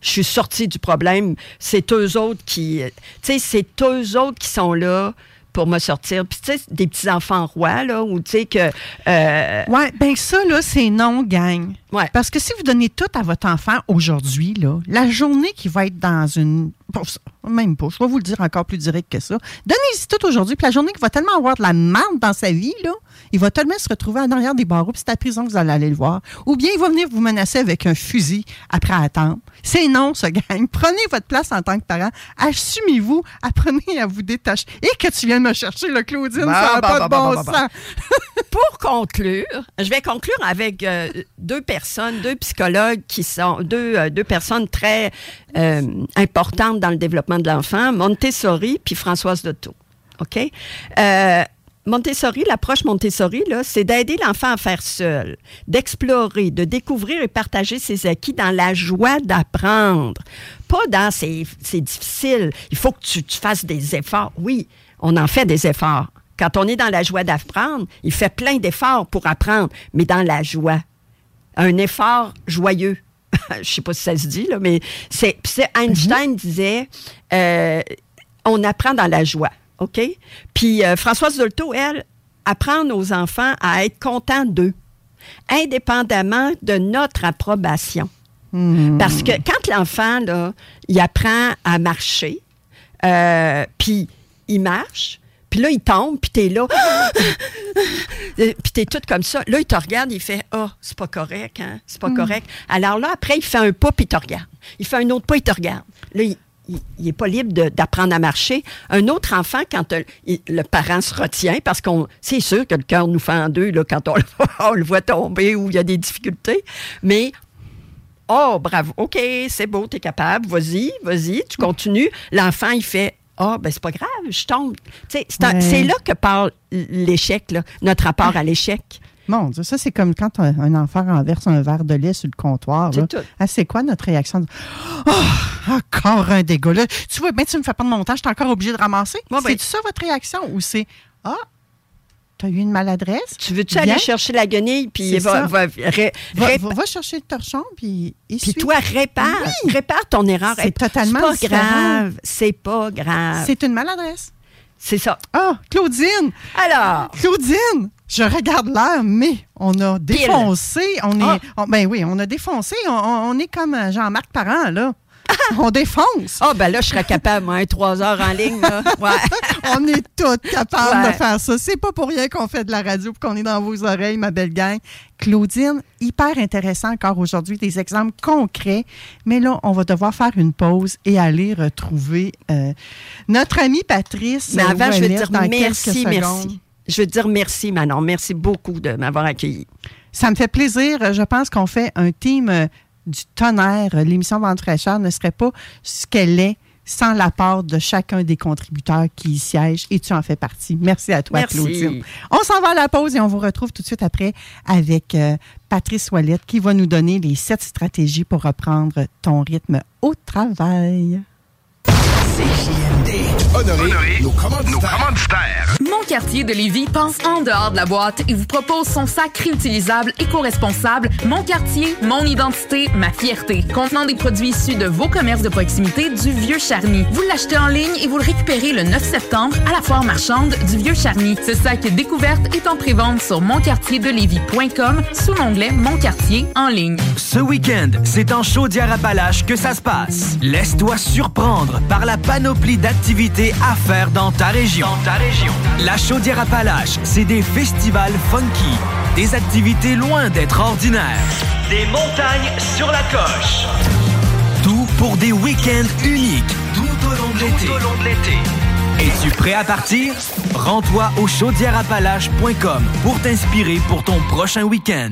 Je suis sortie du problème. C'est eux autres qui. euh, Tu sais, c'est eux autres qui sont là pour me sortir. Puis, tu sais, des petits-enfants rois, là, où, tu sais, que. euh, Ouais, ben ça, là, c'est non, gang. Ouais. Parce que si vous donnez tout à votre enfant aujourd'hui, là, la journée qui va être dans une. Même pas, je vais vous le dire encore plus direct que ça. Donnez-y tout aujourd'hui, puis la journée qu'il va tellement avoir de la merde dans sa vie, là, il va tellement se retrouver en arrière des barreaux, puis c'est à la prison que vous allez aller le voir. Ou bien il va venir vous menacer avec un fusil après attendre. C'est non, ce gang. Prenez votre place en tant que parent. Assumez-vous. Apprenez à vous détacher. Et que tu viennes me chercher, le Claudine, Bah, ça n'a bah, pas bah, de bah, bon bah, bah. sens. pour conclure, je vais conclure avec euh, deux personnes, deux psychologues qui sont deux, euh, deux personnes très euh, importantes dans le développement de l'enfant, Montessori puis Françoise Dotto. OK? Euh, Montessori, l'approche Montessori, c'est d'aider l'enfant à faire seul, d'explorer, de découvrir et partager ses acquis dans la joie d'apprendre. Pas dans c'est c'est difficile, il faut que tu, tu fasses des efforts. Oui, on en fait des efforts. Quand on est dans la joie d'apprendre, il fait plein d'efforts pour apprendre, mais dans la joie. Un effort joyeux. Je sais pas si ça se dit, là, mais c'est Einstein disait euh, on apprend dans la joie. OK? Puis euh, Françoise Dolto, elle, apprend aux enfants à être contents d'eux, indépendamment de notre approbation. Parce que quand l'enfant, là, il apprend à marcher, euh, puis il marche, puis là, il tombe, puis t'es là, Euh, puis t'es tout comme ça. Là, il te regarde, il fait « Ah, c'est pas correct, hein? C'est pas correct. » Alors là, après, il fait un pas, puis il te regarde. Il fait un autre pas, il te regarde. Là, il il n'est pas libre d'apprendre à marcher. Un autre enfant, quand euh, il- le parent se retient, parce qu'on c'est sûr que le cœur nous fait en deux là, quand on, le voit- on le voit tomber ou il y a des difficultés, mais Oh, bravo, OK, c'est beau, t'es capable, vas-y, vas-y, tu continues. L'enfant, il fait Ah, ben c'est pas grave, je tombe. Tu sais, C'est Ouais. là que part l'échec, notre rapport à l'échec. Mon Dieu, ça, c'est comme quand un, un enfant renverse un verre de lait sur le comptoir. C'est. Ah, c'est quoi notre réaction? Oh, encore un dégât. Là, tu vois, ben, tu me fais perdre mon temps, je suis encore obligé de ramasser. Ouais, c'est ben- ça votre réaction? Ou c'est Ah, t'as eu une maladresse? Tu veux-tu aller chercher la guenille, puis va, va- ré- Va, ré- va- va chercher le torchon, puis Puis toi, répare, Oui. répare ton erreur. C'est totalement pas différent. grave, c'est pas grave. C'est une maladresse. C'est ça. Ah, Claudine! Alors, Claudine! Je regarde l'heure, mais on a défoncé. On est, Ah. on- ben oui, on a défoncé. On, est comme Jean-Marc Parent, là. on défonce. ah ben là, je serais capable, moi, un trois heures en ligne. Là. Ouais. On est toutes capables Ouais. de faire ça. C'est pas pour rien qu'on fait de la radio et qu'on est dans vos oreilles, ma belle gang. Claudine, hyper intéressant encore aujourd'hui, des exemples concrets. Mais là, on va devoir faire une pause et aller retrouver euh, notre amie Patrice. Mais avant, je veux dire merci, merci. Je veux dire merci, Manon. Merci beaucoup de m'avoir accueilli. Ça me fait plaisir. Je pense qu'on fait un team euh, du tonnerre. L'émission Vente fraîcheur ne serait pas ce qu'elle est sans l'apport de chacun des contributeurs qui y siègent et tu en fais partie. Merci à toi, Merci. Claudine. On s'en va à la pause et on vous retrouve tout de suite après avec euh, Patrice Ouellette qui va nous donner les sept stratégies pour reprendre ton rythme au travail. Honorer, nos commanditaires. Mon quartier de Lévis pense en dehors de la boîte et vous propose son sac réutilisable éco-responsable Mon quartier, mon identité, ma fierté, contenant des produits issus de vos commerces de proximité du Vieux Charny. Vous l'achetez en ligne et vous le récupérez le 9 septembre à la foire marchande du Vieux Charny. Ce sac découverte est en prévente sur monquartierdelévis.com sous l'onglet Mon quartier en ligne. Ce week-end, c'est en Chaudière-Appalaches que ça se passe. Laisse-toi surprendre par la panoplie d'activités à faire dans ta région. Chaudière-Appalaches, c'est des festivals funky, des activités loin d'être ordinaires, des montagnes sur la coche. Tout pour des week-ends uniques tout au long de l'été. Es-tu prêt à partir? Rends-toi au chaudièreappalaches.com pour t'inspirer pour ton prochain week-end.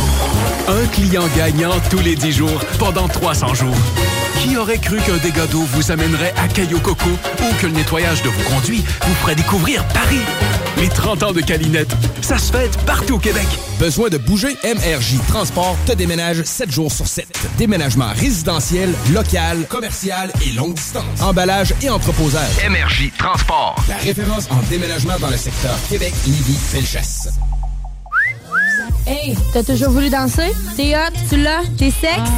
Un client gagnant tous les 10 jours pendant 300 jours. Qui aurait cru qu'un dégât d'eau vous amènerait à Caillou Coco ou que le nettoyage de vos conduits vous ferait découvrir Paris? Les 30 ans de Calinette, ça se fête partout au Québec. Besoin de bouger? MRJ Transport te déménage 7 jours sur 7. Déménagement résidentiel, local, commercial et longue distance. Emballage et entreposage. MRJ Transport. La référence en déménagement dans le secteur Québec, Lévis, Felchasse. Hey, t'as toujours voulu danser? T'es hot, tu l'as, t'es sexe?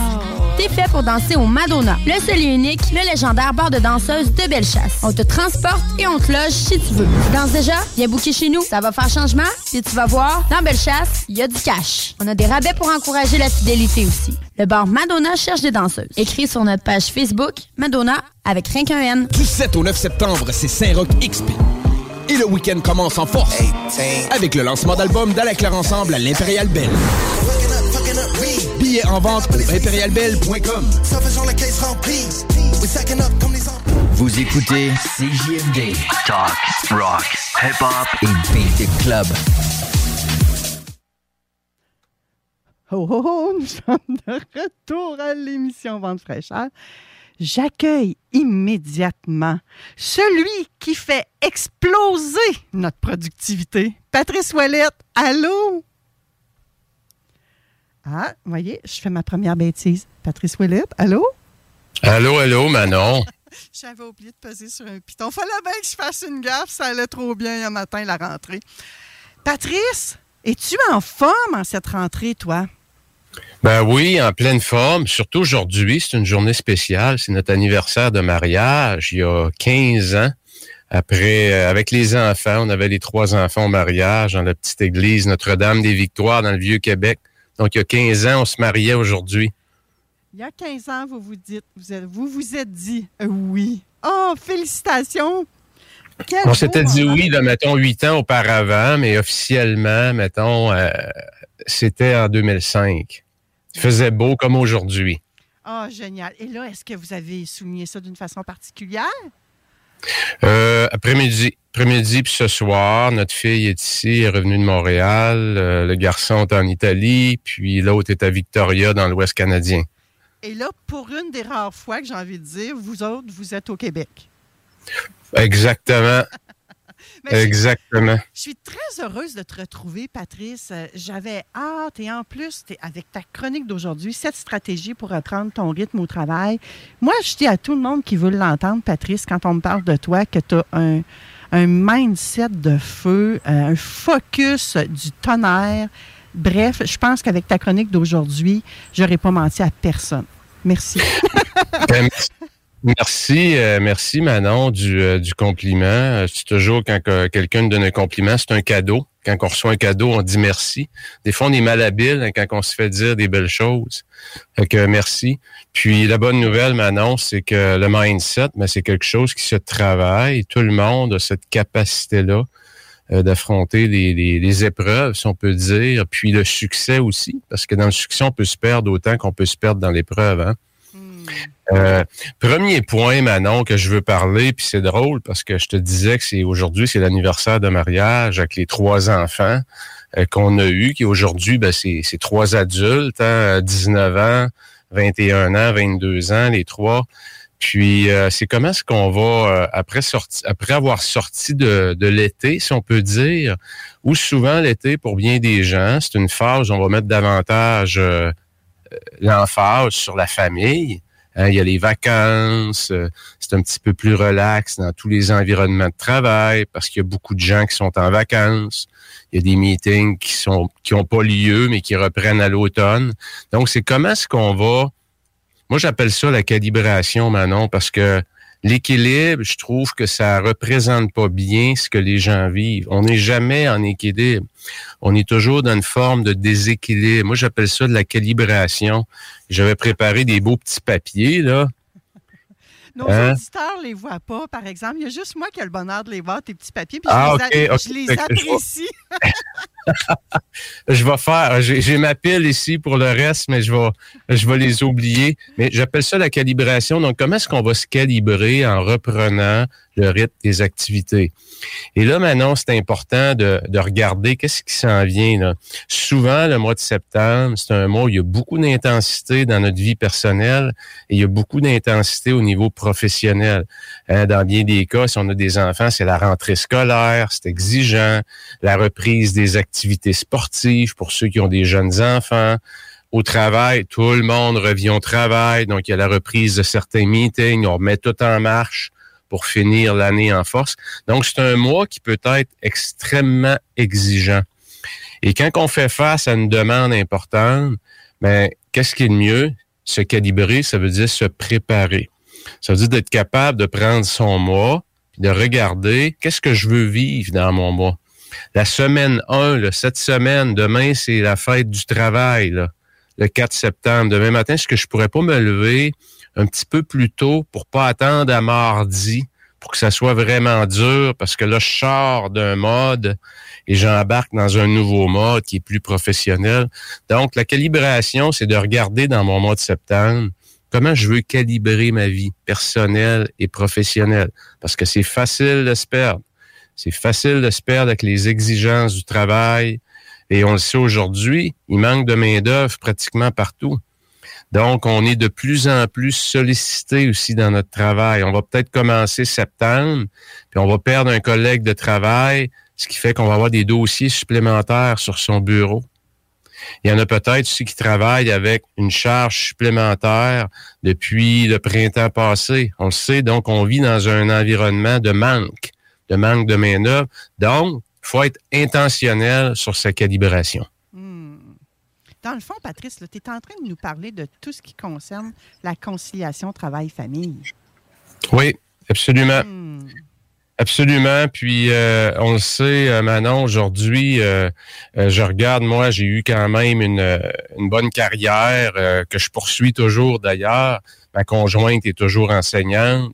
T'es fait pour danser au Madonna, le seul et unique, le légendaire bar de danseuses de Bellechasse. On te transporte et on te loge si tu veux. Tu danses déjà? Viens booker chez nous. Ça va faire changement, puis tu vas voir, dans Bellechasse, il y a du cash. On a des rabais pour encourager la fidélité aussi. Le bar Madonna cherche des danseuses. Écris sur notre page Facebook, Madonna, avec rien qu'un N. Du 7 au 9 septembre, c'est Saint-Roch XP. Et le week-end commence en force avec le lancement d'album d'À la Claire Ensemble à l'Impérial Belle. Billets en vente au impérialbelle.com. Vous écoutez CJMD. Talk, rock, hip-hop et beat club. Oh, oh, oh, nous sommes de retour à l'émission Vente fraîcheur. J'accueille immédiatement celui qui fait exploser notre productivité. Patrice Ouellette, allô? Ah, vous voyez, je fais ma première bêtise. Patrice Ouellette, allô? Allô, allô, Manon. J'avais oublié de peser sur un piton. Fallait bien que je fasse une gaffe, ça allait trop bien un matin, la rentrée. Patrice, es-tu en forme en cette rentrée, toi? Ben oui, en pleine forme. Surtout aujourd'hui, c'est une journée spéciale. C'est notre anniversaire de mariage il y a 15 ans. Après, euh, avec les enfants, on avait les trois enfants au mariage dans la petite église Notre-Dame des Victoires dans le Vieux-Québec. Donc, il y a 15 ans, on se mariait aujourd'hui. Il y a 15 ans, vous vous dites, vous êtes, vous, vous êtes dit euh, oui. Oh, félicitations! Quel on s'était dit oui, là, mettons, huit ans auparavant, mais officiellement, mettons, euh, c'était en 2005. Il faisait beau comme aujourd'hui. Ah, génial. Et là, est-ce que vous avez souligné ça d'une façon particulière? Euh, après-midi, après-midi puis ce soir, notre fille est ici, est revenue de Montréal. euh, le garçon est en Italie, puis l'autre est à Victoria dans l'Ouest canadien. Et là, pour une des rares fois que j'ai envie de dire, vous autres, vous êtes au Québec. Exactement. Exactement. Je suis très heureuse de te retrouver, Patrice. Euh, J'avais hâte et en plus, avec ta chronique d'aujourd'hui, cette stratégie pour reprendre ton rythme au travail. Moi, je dis à tout le monde qui veut l'entendre, Patrice, quand on me parle de toi, que tu as un, un mindset de feu, euh, un focus du tonnerre. Bref, je pense qu'avec ta chronique d'aujourd'hui, j'aurais pas menti à personne. Merci. Merci. Euh, merci Manon du, euh, du compliment. Euh, C'est toujours quand que quelqu'un nous donne un compliment, c'est un cadeau. Quand on reçoit un cadeau, on dit merci. Des fois, on est malhabile hein, quand on se fait dire des belles choses. Fait que merci. Puis la bonne nouvelle, Manon, c'est que le mindset, ben, c'est quelque chose qui se travaille. Tout le monde a cette capacité-là euh, d'affronter les épreuves, si on peut dire, puis le succès aussi, parce que dans le succès, on peut se perdre autant qu'on peut se perdre dans l'épreuve. Hein? Euh, premier point, Manon, que je veux parler, puis c'est drôle parce que je te disais que c'est aujourd'hui, c'est l'anniversaire de mariage avec les trois enfants euh, qu'on a eus, qui aujourd'hui, ben, c'est trois adultes, hein, 19 ans, 21 ans, 22 ans, les trois. Puis euh, c'est comment est-ce qu'on va, euh, après, sorti, après avoir sorti de, de l'été, si on peut dire, ou souvent l'été, pour bien des gens, c'est une phase où on va mettre davantage euh, l'emphase sur la famille. Hein, il y a les vacances, euh, c'est un petit peu plus relax dans tous les environnements de travail parce qu'il y a beaucoup de gens qui sont en vacances. Il y a des meetings qui sont qui ont pas lieu mais qui reprennent à l'automne. Donc c'est comment est-ce qu'on va Moi j'appelle ça la calibration Manon parce que l'équilibre, je trouve que ça représente pas bien ce que les gens vivent. On n'est jamais en équilibre. On est toujours dans une forme de déséquilibre. Moi, j'appelle ça de la calibration. J'avais préparé des beaux petits papiers, là. Nos Hein? auditeurs ne les voient pas, par exemple. Il y a juste moi qui ai le bonheur de les voir, tes petits papiers, puis Ah, je les, a- je apprécie. Je vais faire, j'ai ma pile ici pour le reste, mais je vais, je vais les oublier. Mais j'appelle ça la calibration. Donc, comment est-ce qu'on va se calibrer en reprenant le rythme des activités? Et là, maintenant, c'est important de, de regarder qu'est-ce qui s'en vient. Souvent, le mois de septembre, c'est un mois où il y a beaucoup d'intensité dans notre vie personnelle et il y a beaucoup d'intensité au niveau professionnel. Hein, dans bien des cas, si on a des enfants, c'est la rentrée scolaire, c'est exigeant, la reprise des activités sportives pour ceux qui ont des jeunes enfants. Au travail, tout le monde revient au travail, donc il y a la reprise de certains meetings, on remet tout en marche pour finir l'année en force. Donc, c'est un mois qui peut être extrêmement exigeant. Et quand on fait face à une demande importante, ben, qu'est-ce qui est le mieux? Se calibrer, ça veut dire se préparer. Ça veut dire d'être capable de prendre son mois, de regarder qu'est-ce que je veux vivre dans mon mois. La semaine 1, là, cette semaine, demain, c'est la fête du travail, le 4 septembre. Demain matin, est-ce que je pourrais pas me lever un petit peu plus tôt pour pas attendre à mardi pour que ça soit vraiment dur parce que là, je sors d'un mode et j'embarque dans un nouveau mode qui est plus professionnel. Donc, la calibration, c'est de regarder dans mon mois de septembre comment je veux calibrer ma vie personnelle et professionnelle. Parce que c'est facile de se perdre. C'est facile de se perdre avec les exigences du travail. Et on le sait aujourd'hui, il manque de main-d'œuvre pratiquement partout. Donc, on est de plus en plus sollicité aussi dans notre travail. On va peut-être commencer septembre, puis on va perdre un collègue de travail, ce qui fait qu'on va avoir des dossiers supplémentaires sur son bureau. Il y en a peut-être aussi qui travaillent avec une charge supplémentaire depuis le printemps passé. On le sait, donc on vit dans un environnement de manque, de manque de main-d'œuvre. Donc, il faut être intentionnel sur sa calibration. Dans le fond, Patrice, tu es en train de nous parler de tout ce qui concerne la conciliation travail-famille. Oui, absolument. Absolument. Puis euh, on le sait, euh, Manon, aujourd'hui, euh, euh, je regarde, moi, j'ai eu quand même une, une bonne carrière que je poursuis toujours d'ailleurs. Ma conjointe est toujours enseignante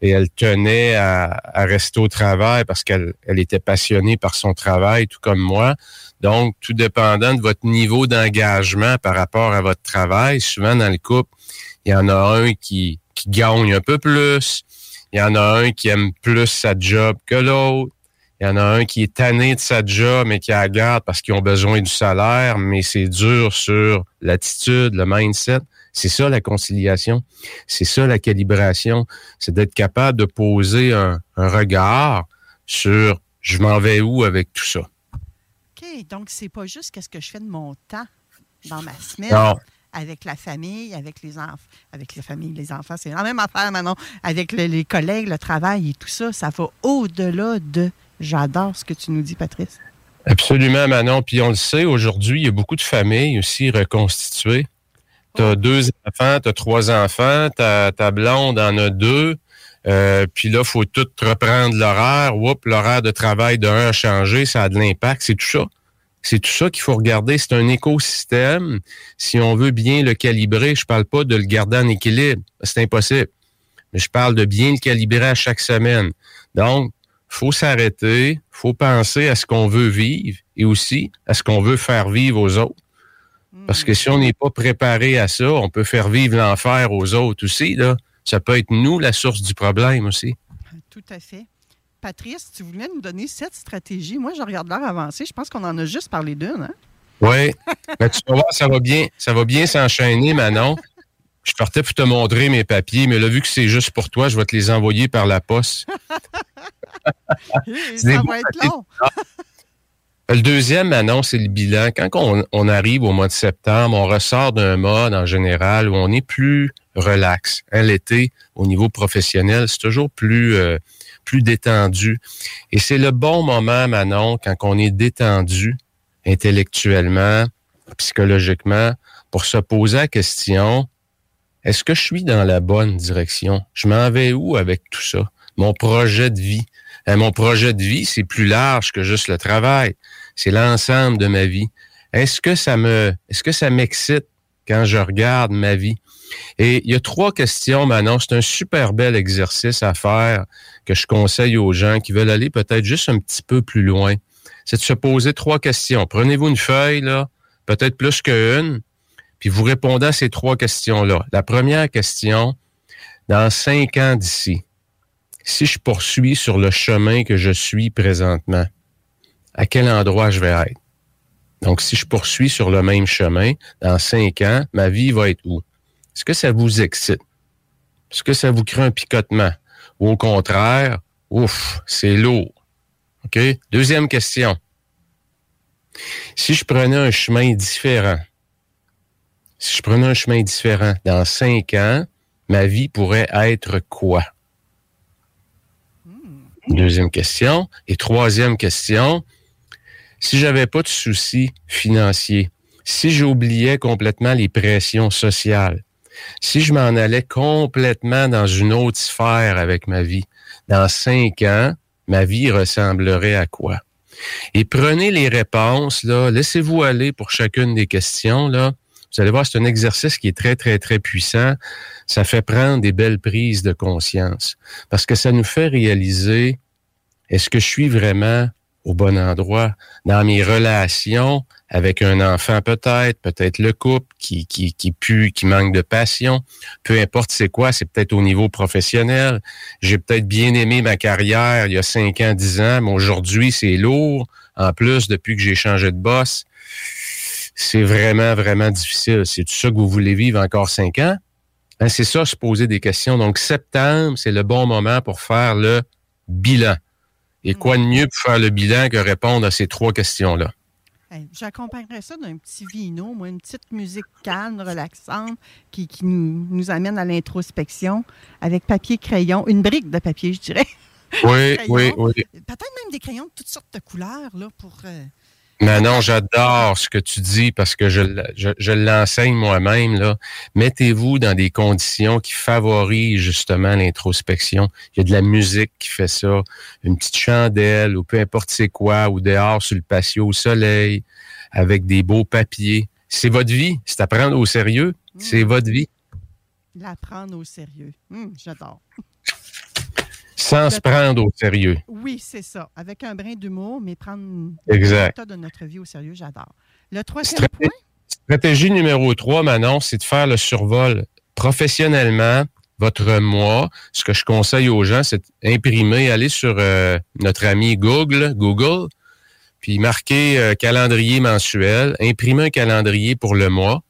et elle tenait à, à rester au travail parce qu'elle elle était passionnée par son travail, tout comme moi. Donc, tout dépendant de votre niveau d'engagement par rapport à votre travail, souvent dans le couple, il y en a un qui, qui gagne un peu plus, il y en a un qui aime plus sa job que l'autre. Il y en a un qui est tanné de sa job, mais qui la garde parce qu'ils ont besoin du salaire, mais c'est dur sur l'attitude, le mindset. C'est ça la conciliation. C'est ça la calibration. C'est d'être capable de poser un, un regard sur je m'en vais où avec tout ça? Donc c'est pas juste qu'est-ce que je fais de mon temps dans ma semaine. Non. Avec la famille, avec les enfants, avec la famille, les enfants, c'est la même affaire maintenant. Avec le- les collègues, le travail et tout ça, ça va au-delà de j'adore ce que tu nous dis, Patrice. Absolument, Manon. Puis on le sait, aujourd'hui, il y a beaucoup de familles aussi reconstituées. Tu as deux enfants, tu as trois enfants, ta, ta blonde en a deux. Euh, puis là, il faut tout reprendre l'horaire. Oups, l'horaire de travail d'un a changé, ça a de l'impact. C'est tout ça. C'est tout ça qu'il faut regarder. C'est un écosystème. Si on veut bien le calibrer, je parle pas de le garder en équilibre. C'est impossible. Mais je parle de bien le calibrer à chaque semaine. Donc, faut s'arrêter, faut penser à ce qu'on veut vivre et aussi à ce qu'on veut faire vivre aux autres. Parce que si on n'est pas préparé à ça, on peut faire vivre l'enfer aux autres aussi. Là. Ça peut être nous la source du problème aussi. Tout à fait. Patrice, tu voulais nous donner cette stratégie. Moi, je regarde l'heure avancée. Je pense qu'on en a juste parlé d'une. Hein? Oui. Mais tu vas voir, ça va bien, ça va bien s'enchaîner, Manon. Je partais pour te montrer mes papiers, mais là, vu que c'est juste pour toi, je vais te les envoyer par la poste. Ça va être long. Le deuxième, Manon, c'est le bilan. Quand on, on arrive au mois de septembre, on ressort d'un mode en général où on est plus relax. L'été, au niveau professionnel, c'est toujours plus, euh, plus détendu. Et c'est le bon moment, Manon, quand on est détendu intellectuellement, psychologiquement, pour se poser la question, est-ce que je suis dans la bonne direction? Je m'en vais où avec tout ça? Mon projet de vie. Hein, mon projet de vie, c'est plus large que juste le travail. C'est l'ensemble de ma vie. Est-ce que ça me, est-ce que ça m'excite quand je regarde ma vie? Et il y a trois questions, Manon. C'est un super bel exercice à faire que je conseille aux gens qui veulent aller peut-être juste un petit peu plus loin. C'est de se poser trois questions. Prenez-vous une feuille, peut-être plus qu'une, puis vous répondez à ces trois questions-là. La première question, dans cinq ans d'ici, si je poursuis sur le chemin que je suis présentement, à quel endroit je vais être? Donc, si je poursuis sur le même chemin, dans cinq ans, ma vie va être où? Est-ce que ça vous excite? Est-ce que ça vous crée un picotement? Ou au contraire, ouf, c'est lourd. OK? Deuxième question. Si je prenais un chemin différent, si je prenais un chemin différent, dans cinq ans, ma vie pourrait être quoi? Deuxième question. Et troisième question, si j'avais pas de soucis financiers, si j'oubliais complètement les pressions sociales, si je m'en allais complètement dans une autre sphère avec ma vie, dans cinq ans, ma vie ressemblerait à quoi? Et prenez les réponses, là, laissez-vous aller pour chacune des questions, là. Vous allez voir, c'est un exercice qui est très, très, très puissant. Ça fait prendre des belles prises de conscience parce que ça nous fait réaliser est-ce que je suis vraiment au bon endroit dans mes relations avec un enfant peut-être, peut-être le couple qui, qui, qui pue, qui manque de passion, peu importe c'est quoi, c'est peut-être au niveau professionnel. J'ai peut-être bien aimé ma carrière il y a 5 ans, 10 ans, mais aujourd'hui c'est lourd. En plus, depuis que j'ai changé de boss, c'est vraiment, vraiment difficile. C'est tout ça que vous voulez vivre encore cinq ans? Hein, c'est ça, se poser des questions. Donc, septembre, c'est le bon moment pour faire le bilan. Et quoi de mieux pour faire le bilan que répondre à ces trois questions-là? Hey, J'accompagnerais ça d'un petit vino, moi, une petite musique calme, relaxante, qui, qui nous, nous amène à l'introspection, avec papier, crayon, une brique de papier, je dirais. Oui, oui, oui. Peut-être même des crayons de toutes sortes de couleurs, là, pour... euh, Manon, j'adore ce que tu dis parce que je, l- je, je l'enseigne moi-même. là. Mettez-vous dans des conditions qui favorisent justement l'introspection. Il y a de la musique qui fait ça, une petite chandelle ou peu importe c'est quoi, ou dehors sur le patio au soleil, avec des beaux papiers. C'est votre vie. C'est à prendre au sérieux. C'est votre vie. la prendre au sérieux. Hum, J'adore. Sans se prendre au sérieux. Oui, c'est ça. Avec un brin d'humour, mais prendre Exact. l'état de notre vie au sérieux, j'adore. Le troisième point, Stratégie numéro 3, Manon, c'est de faire le survol. Professionnellement, votre mois, ce que je conseille aux gens, c'est d'imprimer, aller sur euh, notre ami Google, Google, puis marquer euh, calendrier mensuel, imprimer un calendrier pour le mois.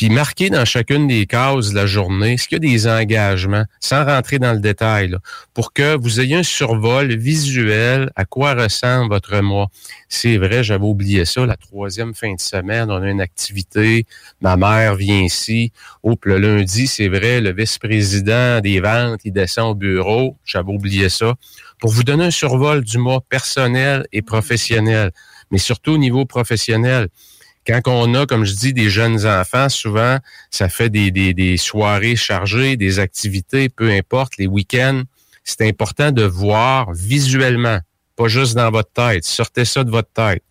Puis marquer dans chacune des cases de la journée, est-ce qu'il y a des engagements, sans rentrer dans le détail, pour que vous ayez un survol visuel à quoi ressemble votre mois? C'est vrai, j'avais oublié ça, la troisième fin de semaine, on a une activité, ma mère vient ici. Oh, le lundi, c'est vrai, le vice-président des ventes, il descend au bureau, j'avais oublié ça, pour vous donner un survol du mois personnel et professionnel, mais surtout au niveau professionnel quand on a, comme je dis, des jeunes enfants, souvent, ça fait des, des, soirées chargées, des activités, peu importe, les week-ends. C'est important de voir visuellement, pas juste dans votre tête. Sortez ça de votre tête.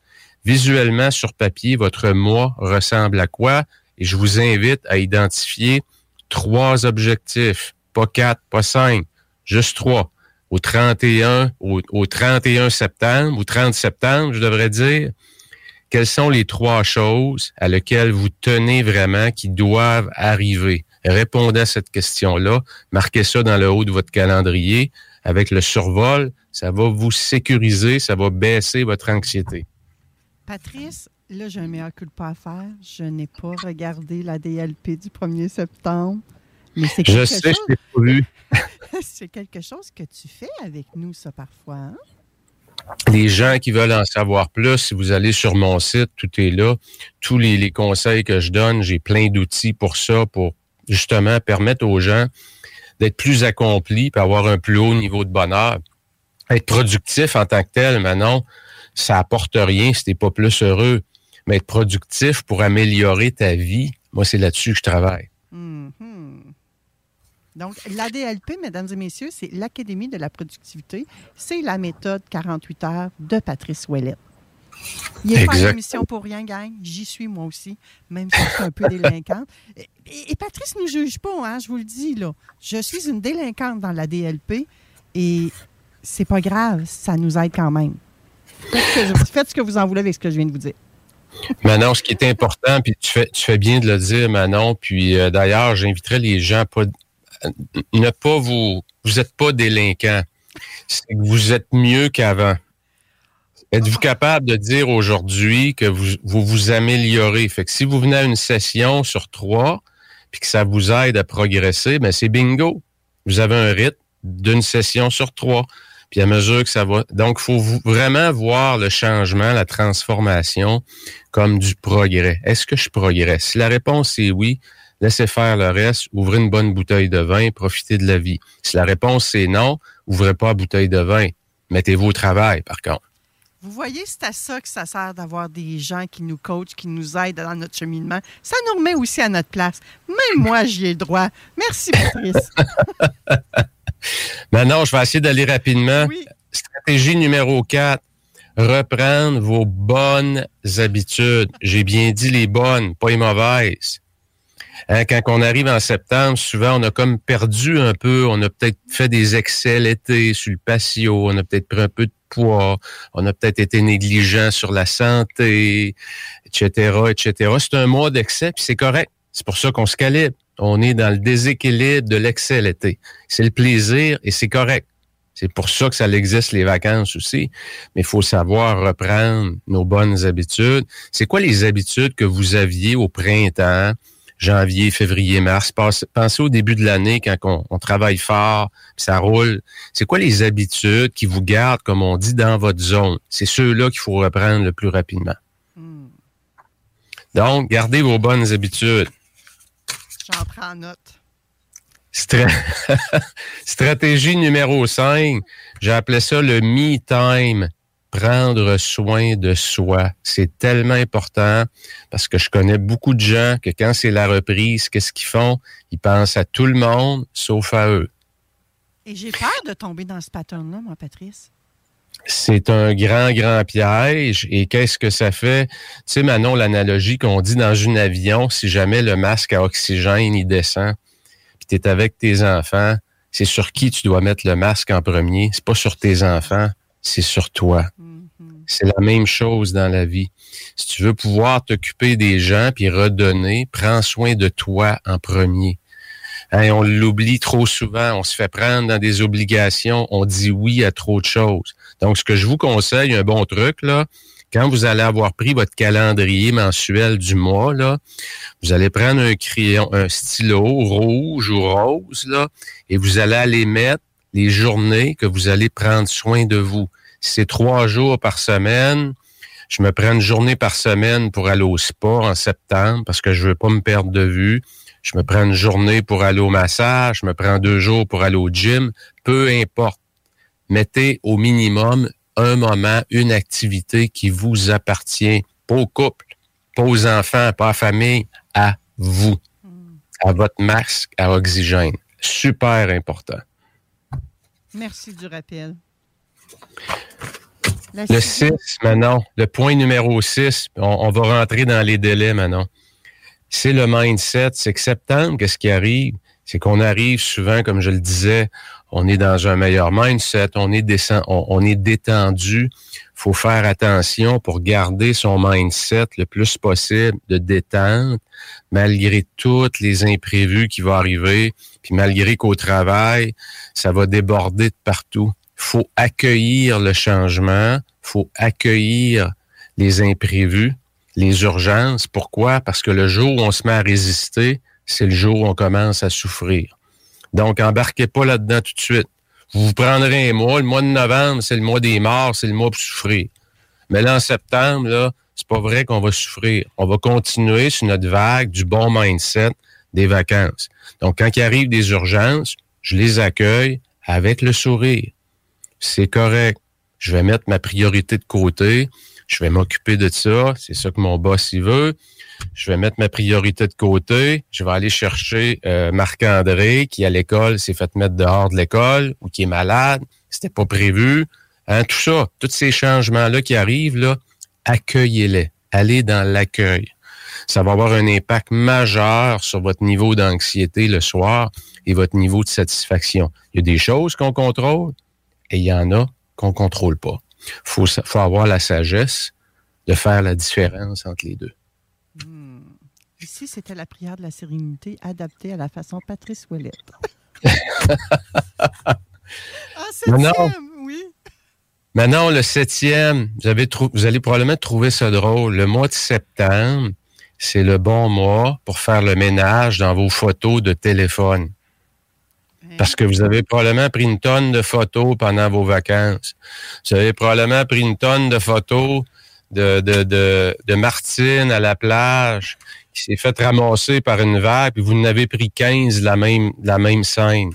Visuellement, sur papier, votre mois ressemble à quoi? Et je vous invite à identifier trois objectifs. Pas quatre, pas cinq, juste trois. Au 31, au, au 31 septembre, ou 30 septembre, je devrais dire, quelles sont les trois choses à lesquelles vous tenez vraiment qui doivent arriver? Répondez à cette question-là. Marquez ça dans le haut de votre calendrier. Avec le survol, ça va vous sécuriser, ça va baisser votre anxiété. Patrice, là, j'ai un meilleur culpa à faire. Je n'ai pas regardé la DLP du 1er septembre. Mais c'est quelque Je sais, chose... je t'ai pas vu. c'est quelque chose que tu fais avec nous, ça, parfois. Hein? Les gens qui veulent en savoir plus, si vous allez sur mon site, tout est là. Tous les, conseils que je donne, j'ai plein d'outils pour ça, pour justement permettre aux gens d'être plus accomplis, puis avoir un plus haut niveau de bonheur. Être productif en tant que tel, maintenant, ça apporte rien si t'es pas plus heureux. Mais être productif pour améliorer ta vie, moi, c'est là-dessus que je travaille. Mhm. Donc, l'ADLP, mesdames et messieurs, c'est l'Académie de la productivité. C'est la méthode 48 heures de Patrice Ouellet. Il n'est pas à Exact. l'émission pour rien, gang. J'y suis moi aussi, même si je suis un peu délinquante. Et, et Patrice ne nous juge pas, hein, je vous le dis. là. Je suis une délinquante dans la DLP et c'est pas grave, ça nous aide quand même. Faites ce, que je- faites ce que vous en voulez avec ce que je viens de vous dire. Manon, ce qui est important, puis tu fais, tu fais bien de le dire, Manon, puis euh, d'ailleurs, j'inviterais les gens à pas, ne pas vous, vous n'êtes pas délinquant. Vous êtes mieux qu'avant. Êtes-vous capable de dire aujourd'hui que vous, vous améliorez? Fait que si vous venez à une session sur trois, puis que ça vous aide à progresser, ben c'est bingo. Vous avez un rythme d'une session sur trois. Puis à mesure que ça va. Donc, il faut vraiment voir le changement, la transformation comme du progrès. Est-ce que je progresse? Si la réponse est oui, laissez faire le reste, ouvrez une bonne bouteille de vin, profitez de la vie. Si la réponse est non, ouvrez pas la bouteille de vin. Mettez-vous au travail, par contre. Vous voyez, c'est à ça que ça sert d'avoir des gens qui nous coachent, qui nous aident dans notre cheminement. Ça nous remet aussi à notre place. Même moi, j'y ai le droit. Merci, Patrice. Maintenant, je vais essayer d'aller rapidement. Stratégie numéro 4. Reprendre vos bonnes habitudes. J'ai bien dit les bonnes, pas les mauvaises. Hein, quand on arrive en septembre, souvent, on a comme perdu un peu. On a peut-être fait des excès l'été sur le patio. On a peut-être pris un peu de poids. On a peut-être été négligent sur la santé, etc., etc. C'est un mois d'excès, puis c'est correct. C'est pour ça qu'on se calibre. On est dans le déséquilibre de l'excès l'été. C'est le plaisir et c'est correct. C'est pour ça que ça existe les vacances aussi. Mais il faut savoir reprendre nos bonnes habitudes. C'est quoi les habitudes que vous aviez au printemps, janvier, février, mars? Pensez, au début de l'année quand on, on travaille fort, puis ça roule. C'est quoi les habitudes qui vous gardent, comme on dit, dans votre zone? C'est ceux-là qu'il faut reprendre le plus rapidement. Donc, gardez vos bonnes habitudes. J'en prends note. Stra- Stratégie numéro 5, j'ai appelé ça le me time. Prendre soin de soi. C'est tellement important parce que je connais beaucoup de gens que quand c'est la reprise, qu'est-ce qu'ils font? Ils pensent à tout le monde sauf à eux. Et j'ai peur de tomber dans ce pattern-là, moi, Patrice. C'est un grand, grand piège. Et qu'est-ce que ça fait? Tu sais, Manon, l'analogie qu'on dit dans un avion, si jamais le masque à oxygène, il descend, puis tu es avec tes enfants, c'est sur qui tu dois mettre le masque en premier? C'est pas sur tes enfants, c'est sur toi. C'est la même chose dans la vie. Si tu veux pouvoir t'occuper des gens puis redonner, prends soin de toi en premier. Hein, on l'oublie trop souvent, on se fait prendre dans des obligations, on dit oui à trop de choses. Donc, ce que je vous conseille, un bon truc, là, Quand vous allez avoir pris votre calendrier mensuel du mois, là, vous allez prendre un crayon, un stylo rouge ou rose, là, et vous allez aller mettre les journées que vous allez prendre soin de vous. Si c'est trois jours par semaine, je me prends une journée par semaine pour aller au sport en septembre parce que je veux pas me perdre de vue. Je me prends une journée pour aller au massage, je me prends deux jours pour aller au gym, peu importe. Mettez au minimum un moment, une activité qui vous appartient, pas au couple, pas aux enfants, pas à la famille, à vous, à votre masque à oxygène. Super important. Merci du rappel. Le 6, Manon, le point numéro 6, on, on, va rentrer dans les délais, Manon. C'est le mindset. C'est que septembre, qu'est-ce qui arrive? C'est qu'on arrive souvent, comme je le disais, on est dans un meilleur mindset, on est, descend, on, on est détendu. Faut faire attention pour garder son mindset le plus possible de détente, malgré tous les imprévus qui vont arriver, puis malgré qu'au travail, ça va déborder de partout faut accueillir le changement, faut accueillir les imprévus, les urgences. Pourquoi? Parce que le jour où on se met à résister, c'est le jour où on commence à souffrir. Donc, embarquez pas là-dedans tout de suite. Vous vous prendrez un mois. Le mois de novembre, c'est le mois des morts, c'est le mois pour souffrir. Mais là, en septembre, là, c'est pas vrai qu'on va souffrir. On va continuer sur notre vague du bon mindset des vacances. Donc, quand il arrive des urgences, je les accueille avec le sourire c'est correct. Je vais mettre ma priorité de côté. Je vais m'occuper de ça. C'est ça que mon boss y veut. Je vais mettre ma priorité de côté. Je vais aller chercher euh, Marc-André qui, à l'école, s'est fait mettre dehors de l'école ou qui est malade. C'était pas prévu. Hein, tout ça, tous ces changements-là qui arrivent, là, accueillez-les. Allez dans l'accueil. Ça va avoir un impact majeur sur votre niveau d'anxiété le soir et votre niveau de satisfaction. Il y a des choses qu'on contrôle, et il y en a qu'on contrôle pas. Faut, faut avoir la sagesse de faire la différence entre les deux. Ici, c'était la prière de la sérénité adaptée à la façon Patrice Ouellette. ah, septième, oui. Maintenant, le septième, vous, avez vous allez probablement trouver ça drôle. Le mois de septembre, c'est le bon mois pour faire le ménage dans vos photos de téléphone. Parce que vous avez probablement pris une tonne de photos pendant vos vacances. Vous avez probablement pris une tonne de photos de, de, de, de Martine à la plage qui s'est fait ramasser par une vague, puis vous en avez pris 15 de la même, de la même scène.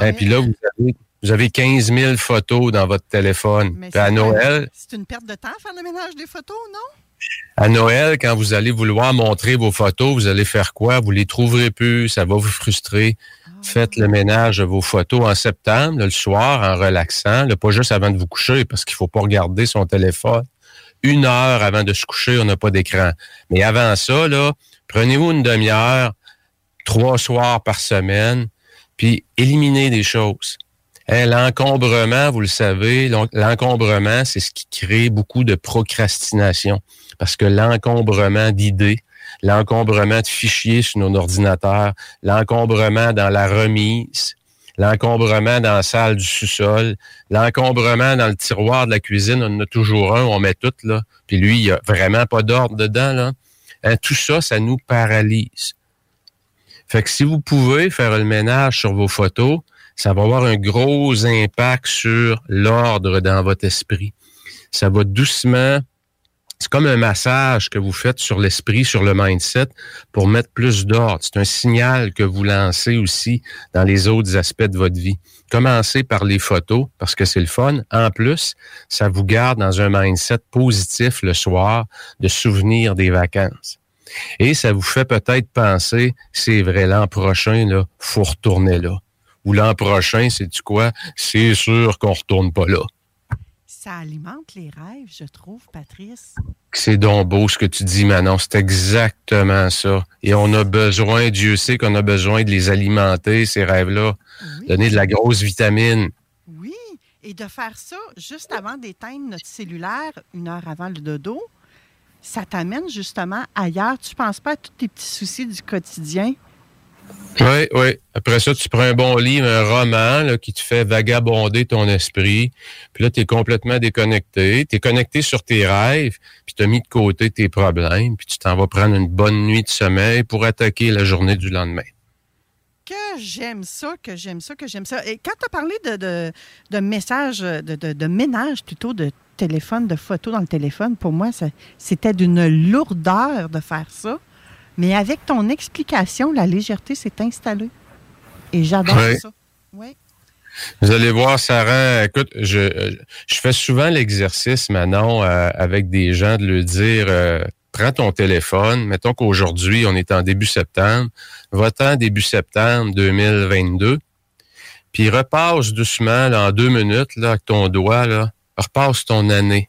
Et hein, puis là, vous avez, vous avez 15 000 photos dans votre téléphone. Puis à Noël... C'est une perte de temps faire le ménage des photos, non? À Noël, quand vous allez vouloir montrer vos photos, vous allez faire quoi? Vous les trouverez plus, ça va vous frustrer. Faites le ménage de vos photos en septembre, le soir, en relaxant, le pas juste avant de vous coucher, parce qu'il faut pas regarder son téléphone. Une heure avant de se coucher, on n'a pas d'écran. Mais avant ça, là, prenez-vous une demi-heure, trois soirs par semaine, puis éliminez des choses. Hein, l'encombrement, vous le savez, l'encombrement, c'est ce qui crée beaucoup de procrastination. Parce que l'encombrement d'idées, l'encombrement de fichiers sur nos ordinateurs, l'encombrement dans la remise, l'encombrement dans la salle du sous-sol, l'encombrement dans le tiroir de la cuisine, on en a toujours un, on met tout là, puis lui, il n'y a vraiment pas d'ordre dedans. Là. Hein, tout ça, ça nous paralyse. Fait que si vous pouvez faire le ménage sur vos photos, ça va avoir un gros impact sur l'ordre dans votre esprit. Ça va doucement c'est comme un massage que vous faites sur l'esprit, sur le mindset, pour mettre plus d'ordre. C'est un signal que vous lancez aussi dans les autres aspects de votre vie. Commencez par les photos, parce que c'est le fun. En plus, ça vous garde dans un mindset positif le soir, de souvenir des vacances. Et ça vous fait peut-être penser, c'est vrai, l'an prochain, là, faut retourner là. Ou l'an prochain, c'est du quoi? C'est sûr qu'on retourne pas là ça alimente les rêves, je trouve, Patrice. C'est donc beau ce que tu dis, Manon. C'est exactement ça. Et on a besoin, Dieu sait qu'on a besoin de les alimenter, ces rêves-là. Donner de la grosse vitamine. Oui. Et de faire ça juste avant d'éteindre notre cellulaire, une heure avant le dodo, ça t'amène justement ailleurs. Tu ne penses pas à tous tes petits soucis du quotidien? Oui, oui. Après ça, tu prends un bon livre, un roman qui te fait vagabonder ton esprit. Puis là, tu es complètement déconnecté. Tu es connecté sur tes rêves, puis tu as mis de côté tes problèmes, puis tu t'en vas prendre une bonne nuit de sommeil pour attaquer la journée du lendemain. Que j'aime ça, que j'aime ça, que j'aime ça. Et quand tu as parlé de, de, de messages, de, de, ménage plutôt, de téléphone, de photos dans le téléphone, pour moi, c'était d'une lourdeur de faire ça. Mais avec ton explication, la légèreté s'est installée. Et j'adore ça. Oui. Vous allez voir, rend. Écoute, je, je fais souvent l'exercice, Manon, euh, avec des gens de leur dire euh, prends ton téléphone. Mettons qu'aujourd'hui, on est en début septembre. Va-t'en début septembre 2022. Puis repasse doucement, là, en deux minutes, là, avec ton doigt, là, repasse ton année.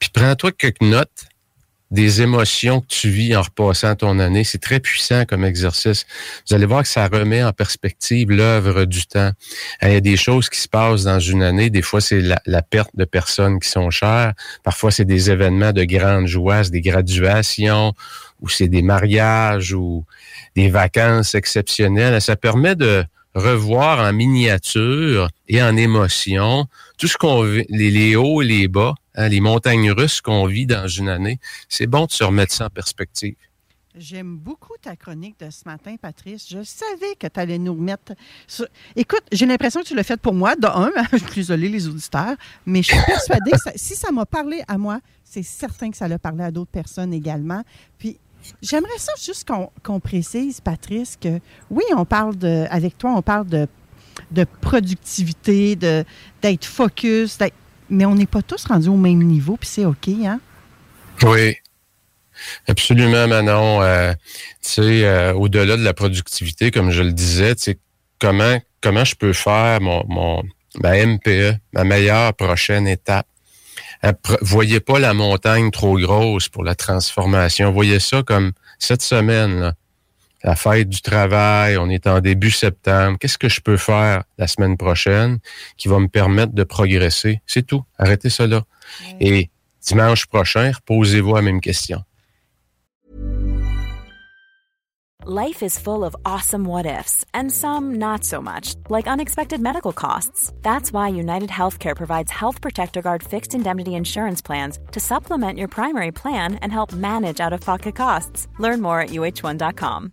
Puis prends-toi quelques notes des émotions que tu vis en repassant ton année. C'est très puissant comme exercice. Vous allez voir que ça remet en perspective l'œuvre du temps. Il y a des choses qui se passent dans une année. Des fois, c'est la, perte de personnes qui sont chères. Parfois, c'est des événements de grande joie, c'est des graduations, ou c'est des mariages, ou des vacances exceptionnelles. Ça permet de revoir en miniature et en émotion tout ce qu'on les, les hauts et les bas, hein, les montagnes russes qu'on vit dans une année. C'est bon de se remettre ça en perspective. J'aime beaucoup ta chronique de ce matin, Patrice. Je savais que tu allais nous remettre. sur- Écoute, j'ai l'impression que tu l'as fait pour moi, de un, je suis désolée les auditeurs, mais je suis persuadée que ça- si ça m'a parlé à moi, c'est certain que ça l'a parlé à d'autres personnes également. Puis j'aimerais ça juste qu'on précise, Patrice, que oui, on parle de, avec toi, on parle de, de productivité, de- d'être focus, d'être- mais on n'est pas tous rendus au même niveau, puis c'est OK, hein? Oui. Absolument, Manon. Euh, euh, au-delà de la productivité, comme je le disais, comment, comment je peux faire mon, mon, ma MPE, ma meilleure prochaine étape? Voyez pas la montagne trop grosse pour la transformation. Voyez ça comme cette semaine, là. La fête du travail, on est en début septembre. Qu'est-ce que je peux faire la semaine prochaine qui va me permettre de progresser? C'est tout. Arrêtez ça là. Et dimanche prochain, reposez-vous à la même question. Life is full of awesome what ifs, and some not so much, like unexpected medical costs. That's why United Healthcare provides Health Protector Guard fixed indemnity insurance plans to supplement your primary plan and help manage out of pocket costs. Learn more at uh1.com.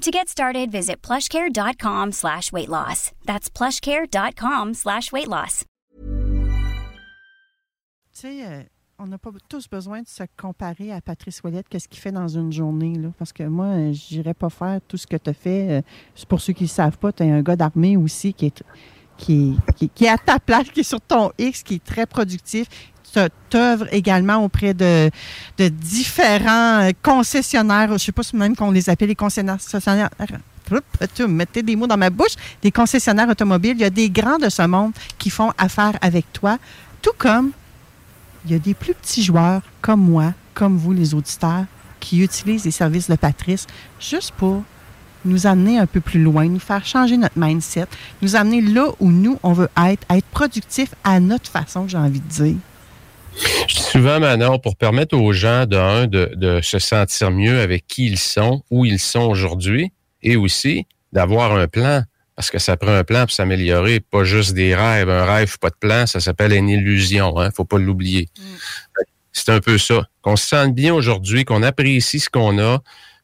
To get started, visit plushcare.com slash weight loss. That's plushcare.com slash weight loss. Tu sais, euh, on n'a pas tous besoin de se comparer à Patrice Ouellette, qu'est-ce qu'il fait dans une journée. Là, parce que moi, euh, je n'irais pas faire tout ce que tu as fait. Euh, pour ceux qui ne savent pas, tu es un gars d'armée aussi qui est, qui est à ta place, qui est sur ton X, qui est très productif. Tu œuvres également auprès de, différents euh, concessionnaires, je ne sais pas si même qu'on les appelle les concessionnaires. Tu mettez des mots dans ma bouche, des concessionnaires automobiles. Il y a des grands de ce monde qui font affaire avec toi, tout comme il y a des plus petits joueurs comme moi, comme vous les auditeurs, qui utilisent les services de Patrice juste pour nous amener un peu plus loin, nous faire changer notre mindset, nous amener là où nous, on veut être, être productif à notre façon, j'ai envie de dire. Je dis souvent, Manon, pour permettre aux gens, d'un, de, de se sentir mieux avec qui ils sont, où ils sont aujourd'hui, et aussi d'avoir un plan. Parce que ça prend un plan pour s'améliorer, pas juste des rêves. Un rêve, pas de plan, ça s'appelle une illusion. Hein? Faut pas l'oublier. C'est un peu ça. Qu'on se sente bien aujourd'hui, qu'on apprécie ce qu'on a,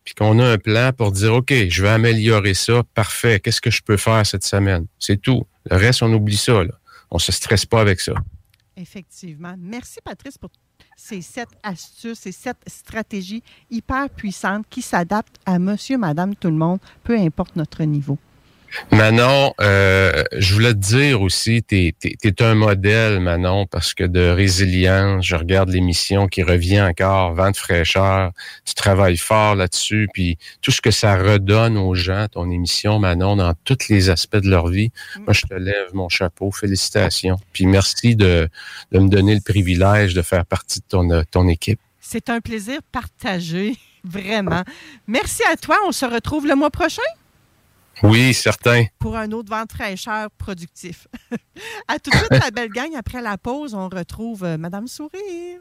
puis qu'on a un plan pour dire, OK, je vais améliorer ça. Parfait. Qu'est-ce que je peux faire cette semaine? C'est tout. Le reste, on oublie ça. Là. On se stresse pas avec ça. Effectivement. Merci, Patrice, pour ces sept astuces, ces sept stratégies hyper puissantes qui s'adaptent à monsieur, madame, tout le monde, peu importe notre niveau. Manon, euh, je voulais te dire aussi, tu es, un modèle, Manon, parce que de résilience, je regarde l'émission qui revient encore, vent de fraîcheur, tu travailles fort là-dessus, puis tout ce que ça redonne aux gens, ton émission, Manon, dans tous les aspects de leur vie, moi, je te lève mon chapeau, félicitations. Puis merci de, me donner le privilège de faire partie de ton, ton équipe. C'est un plaisir partagé, vraiment. Merci à toi, on se retrouve le mois prochain? Oui, certain. Pour un autre vent fraîcheur productif. à tout de suite, la belle gang. Après la pause, on retrouve euh, Madame Sourire.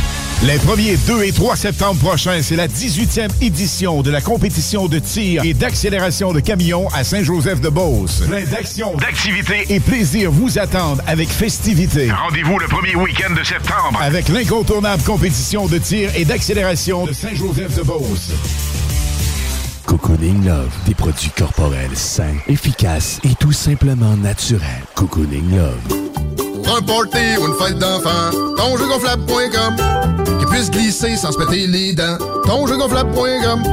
Les 1er, 2 et 3 septembre prochains, c'est la 18e édition de la compétition de tir et d'accélération de camions à Saint-Joseph-de-Beauce. Plein d'actions, d'activités et plaisir vous attendent avec festivité. Rendez-vous le premier week-end de septembre. Avec l'incontournable compétition de tir et d'accélération de Saint-Joseph-de-Beauce. Cocooning Love, des produits corporels sains, efficaces et tout simplement naturels. Cocooning Love. Pour un party ou une fête d'enfant, tonjeugonflable.com Qui puisse glisser sans se péter les dents. Tonjeugonflable.com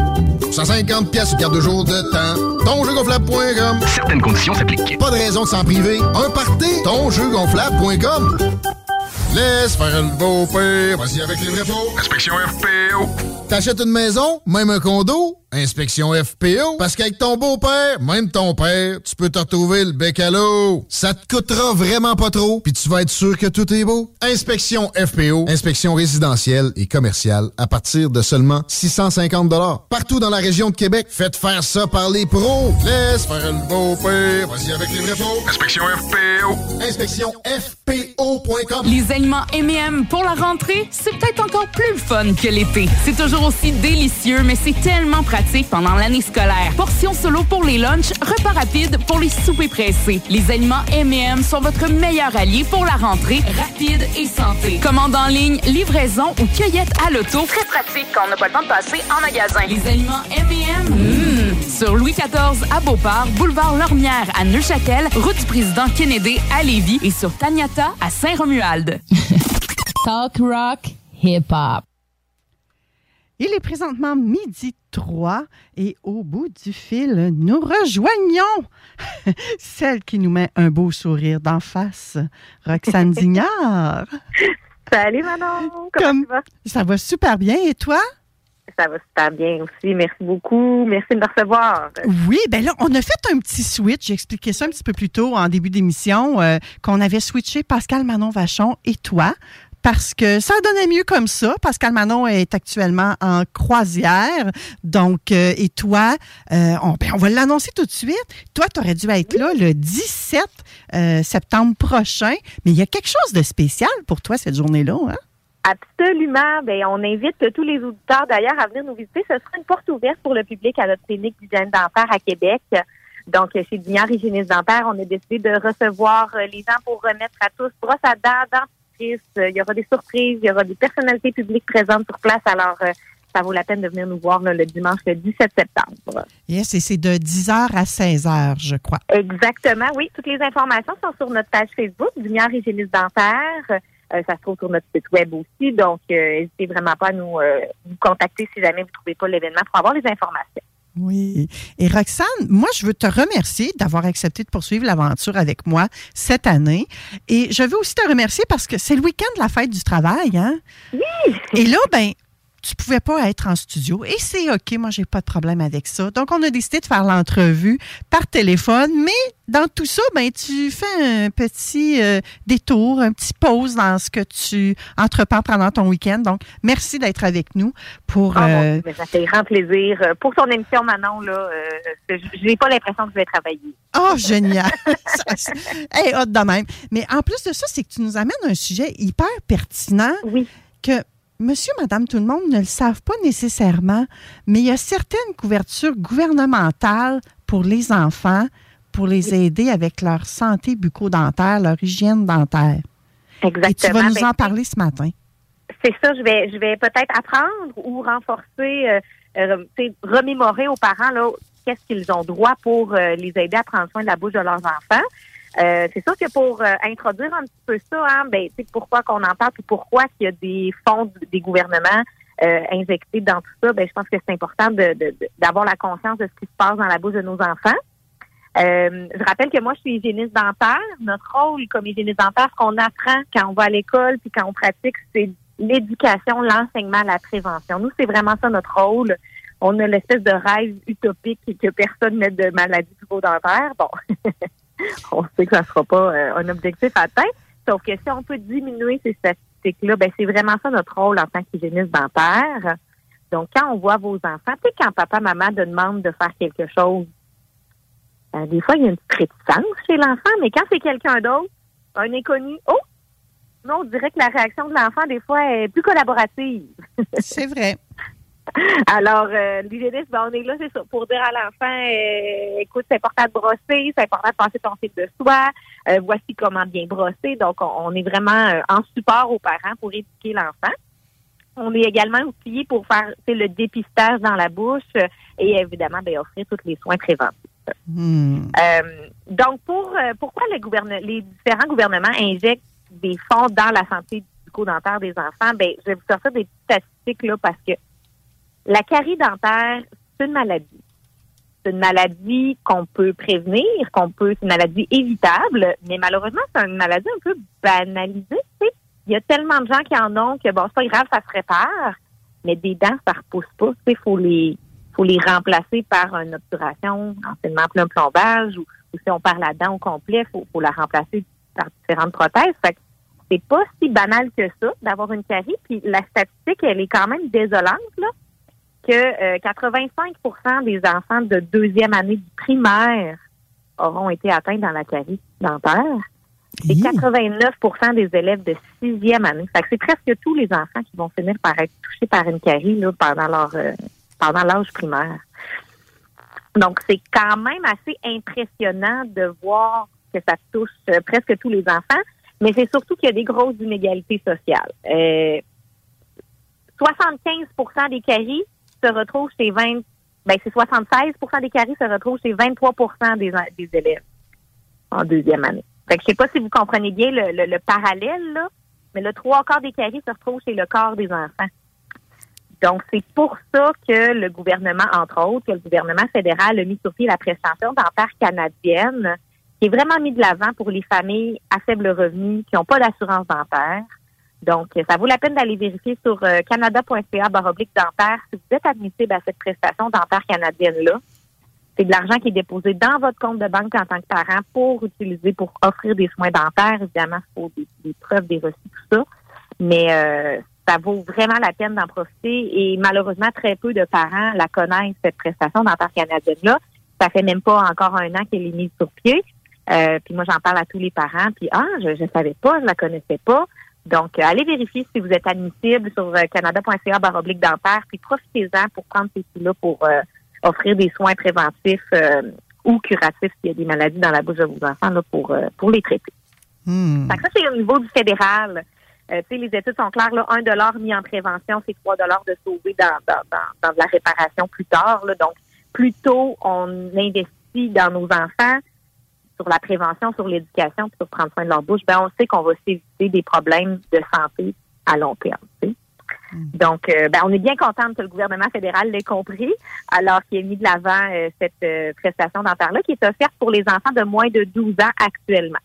150 pièces garde de jour de temps. Tonjeugonflable.com Certaines conditions s'appliquent. Pas de raison de s'en priver. Un party, tonjeugonflable.com Laisse faire le beau père, vas-y avec les vrais pots. Inspection FPO. T'achètes une maison, même un condo, inspection FPO. Parce qu'avec ton beau-père, même ton père, tu peux te retrouver le bec à l'eau. Ça te coûtera vraiment pas trop, puis tu vas être sûr que tout est beau. Inspection FPO, inspection résidentielle et commerciale à partir de seulement 650 Partout dans la région de Québec, faites faire ça par les pros. Laisse faire le beau-père, vas-y avec les vrais pots. Inspection FPO. Inspection FPO.com. Les aliments M&M pour la rentrée, c'est peut-être encore plus fun que l'été. C'est toujours aussi délicieux, mais c'est tellement pratique pendant l'année scolaire. Portions solo pour les lunchs, repas rapides pour les soupers pressés. Les aliments M&M sont votre meilleur allié pour la rentrée, rapide et santé. Commande en ligne, livraison ou cueillette à l'auto. Très pratique quand on n'a pas le temps de passer en magasin. Les aliments M&M, mmh. sur Louis XIV à Beauport, boulevard Lormière à Neuchâtel, route du président Kennedy à Lévis et sur Taniata à Saint-Romuald. Talk rock, hip hop. Il est présentement midi 3 et au bout du fil, nous rejoignons celle qui nous met un beau sourire d'en face, Roxane Dignard. Salut Manon, comment tu vas? Ça va super bien et toi? Ça va super bien aussi. Merci beaucoup. Merci de me recevoir. Oui, ben là, on a fait un petit switch. J'ai expliqué ça un petit peu plus tôt en début d'émission, euh, qu'on avait switché Pascal Manon Vachon et toi parce que ça donnait mieux comme ça. Pascal Manon est actuellement en croisière. Donc, euh, et toi, euh, on, ben, on va l'annoncer tout de suite. Toi, tu aurais dû être là le 17 euh, septembre prochain. Mais il y a quelque chose de spécial pour toi cette journée-là, hein? Absolument. Ben, on invite tous les auditeurs d'ailleurs à venir nous visiter. Ce sera une porte ouverte pour le public à notre clinique d'hygiène dentaire à Québec. Donc, chez Dignard Hygiéniste Dentaire, on a décidé de recevoir les gens pour remettre à tous brosse à dents, dentifrice. Il y aura des surprises, il y aura des personnalités publiques présentes sur place. Alors, euh, ça vaut la peine de venir nous voir là, le dimanche le 17 septembre. Yes, et c'est de 10h à 16h, je crois. Exactement, oui. Toutes les informations sont sur notre page Facebook, Lumière Hygiéniste Dentaire. Euh, ça se trouve sur notre site web aussi. Donc, euh, n'hésitez vraiment pas à nous, euh, nous contacter si jamais vous ne trouvez pas l'événement pour avoir les informations. Oui. Et Roxane, moi, je veux te remercier d'avoir accepté de poursuivre l'aventure avec moi cette année. Et je veux aussi te remercier parce que c'est le week-end de la fête du travail, hein? Oui! Et là, ben, tu pouvais pas être en studio. Et c'est OK, moi, j'ai pas de problème avec ça. Donc, on a décidé de faire l'entrevue par téléphone, mais dans tout ça, ben, tu fais un petit euh, détour, un petit pause dans ce que tu entreprends pendant ton week-end. Donc, merci d'être avec nous pour... Ah, euh, ça fait grand plaisir. Euh, Pour ton émission, Manon, là, euh, je n'ai pas l'impression que je vais travailler. Oh, génial! Hey, hot de même. Mais en plus de ça, c'est que tu nous amènes un sujet hyper pertinent que monsieur, madame, tout le monde ne le savent pas nécessairement, mais il y a certaines couvertures gouvernementales pour les enfants pour les aider avec leur santé bucco-dentaire, leur hygiène dentaire. Exactement. Et tu vas nous en parler ce matin. c'est ça, je vais, je vais peut-être apprendre ou renforcer, euh, euh, remémorer aux parents là, qu'est-ce qu'ils ont droit pour euh, les aider à prendre soin de la bouche de leurs enfants. Euh, c'est sûr que pour euh, introduire un petit peu ça, hein, ben, pourquoi qu'on en parle, puis pourquoi qu'il y a des fonds des gouvernements euh, injectés dans tout ça, ben, je pense que c'est important de- de- de- d'avoir la conscience de ce qui se passe dans la bouche de nos enfants. Euh, je rappelle que moi, je suis hygiéniste dentaire. Notre rôle comme hygiéniste dentaire, ce qu'on apprend quand on va à l'école puis quand on pratique, c'est l'éducation, l'enseignement, la prévention. Nous, c'est vraiment ça notre rôle. On a l'espèce de rêve utopique que personne n'ait de maladie bucco-dentaire. Bon, on sait que ça ne sera pas euh, un objectif atteint. Sauf que si on peut diminuer ces statistiques-là, ben c'est vraiment ça notre rôle en tant qu'hygiéniste dentaire. Donc, quand on voit vos enfants, tu sais, quand papa, maman te demande de faire quelque chose, euh, des fois, il y a une petite réticence chez l'enfant, mais quand c'est quelqu'un d'autre, un inconnu, oh! Non, on dirait que la réaction de l'enfant, des fois, est plus collaborative. C'est vrai. Alors, euh, l'hygiéniste, ben, on est là, c'est ça, pour dire à l'enfant, euh, écoute, c'est important de brosser, c'est important de passer ton cycle de soie, euh, voici comment bien brosser. Donc, on, on est vraiment euh, en support aux parents pour éduquer l'enfant. On est également outillé pour faire le dépistage dans la bouche et évidemment ben, offrir tous les soins préventifs. Hmm. Donc, pour pourquoi le gouverne- les différents gouvernements injectent des fonds dans la santé bucco-dentaire des enfants? Ben, je vais vous sortir des statistiques là parce que la carie dentaire, c'est une maladie. C'est une maladie qu'on peut prévenir, qu'on peut, c'est une maladie évitable, mais malheureusement, c'est une maladie un peu banalisée. Il y a tellement de gens qui en ont que bon, c'est pas grave, ça se répare, mais des dents, ça repousse pas. Il faut les faut les remplacer par une obturation, anciennement un plombage, ou, si on perd la dent au complet, faut, faut la remplacer par différentes prothèses. Fait que c'est pas si banal que ça d'avoir une carie. Puis la statistique, elle est quand même désolante, là, que euh, 85% des enfants de deuxième année du primaire auront été atteints dans la carie dentaire. Et 89% des élèves de sixième année. Fait que c'est presque tous les enfants qui vont finir par être touchés par une carie là, pendant leur euh, pendant l'âge primaire. Donc, c'est quand même assez impressionnant de voir que ça touche euh, presque tous les enfants, mais c'est surtout qu'il y a des grosses inégalités sociales. Euh, 75% des caries se retrouvent chez 20, ben c'est 76 des caries se retrouvent chez 23 des, des élèves en deuxième année. Fait que je sais pas si vous comprenez bien le, le- le parallèle, là, mais le trois quarts des caries se retrouvent chez le quart des enfants. Donc, c'est pour ça que le gouvernement, entre autres, que le gouvernement fédéral a mis sur pied la prestation dentaire canadienne, qui est vraiment mis de l'avant pour les familles à faible revenu qui n'ont pas d'assurance dentaire. Donc, ça vaut la peine d'aller vérifier sur euh, canada.ca baroblique dentaire si vous êtes admissible à cette prestation dentaire canadienne-là. C'est de l'argent qui est déposé dans votre compte de banque en tant que parent pour utiliser, pour offrir des soins dentaires. Évidemment, il faut des, des preuves, des reçus, tout ça. Mais euh, ça vaut vraiment la peine d'en profiter. Et malheureusement, très peu de parents la connaissent, cette prestation dentaire canadienne-là. Ça fait même pas encore un an qu'elle est mise sur pied. Euh, puis moi, j'en parle à tous les parents. Puis, ah, je ne savais pas, je la connaissais pas. Donc, euh, allez vérifier si vous êtes admissible sur euh, canada.ca baroblique dentaire, puis profitez-en pour prendre ces sous-là pour euh, offrir des soins préventifs ou curatifs s'il y a des maladies dans la bouche de vos enfants là, pour, pour les traiter. Que ça, c'est au niveau du fédéral. Euh, tu sais, les études sont claires, là, 1 dollar mis en prévention, c'est 3 dollars de sauver dans, dans, dans, dans de la réparation plus tard. Là. Donc, plus tôt on investit dans nos enfants sur la prévention, sur l'éducation, puis sur prendre soin de leur bouche, ben on sait qu'on va s'éviter des problèmes de santé à long terme. sais. Donc, euh, ben, on est bien contente que le gouvernement fédéral l'ait compris, alors qu'il a mis de l'avant euh, cette euh, prestation dentaire-là qui est offerte pour les enfants de moins de 12 ans actuellement.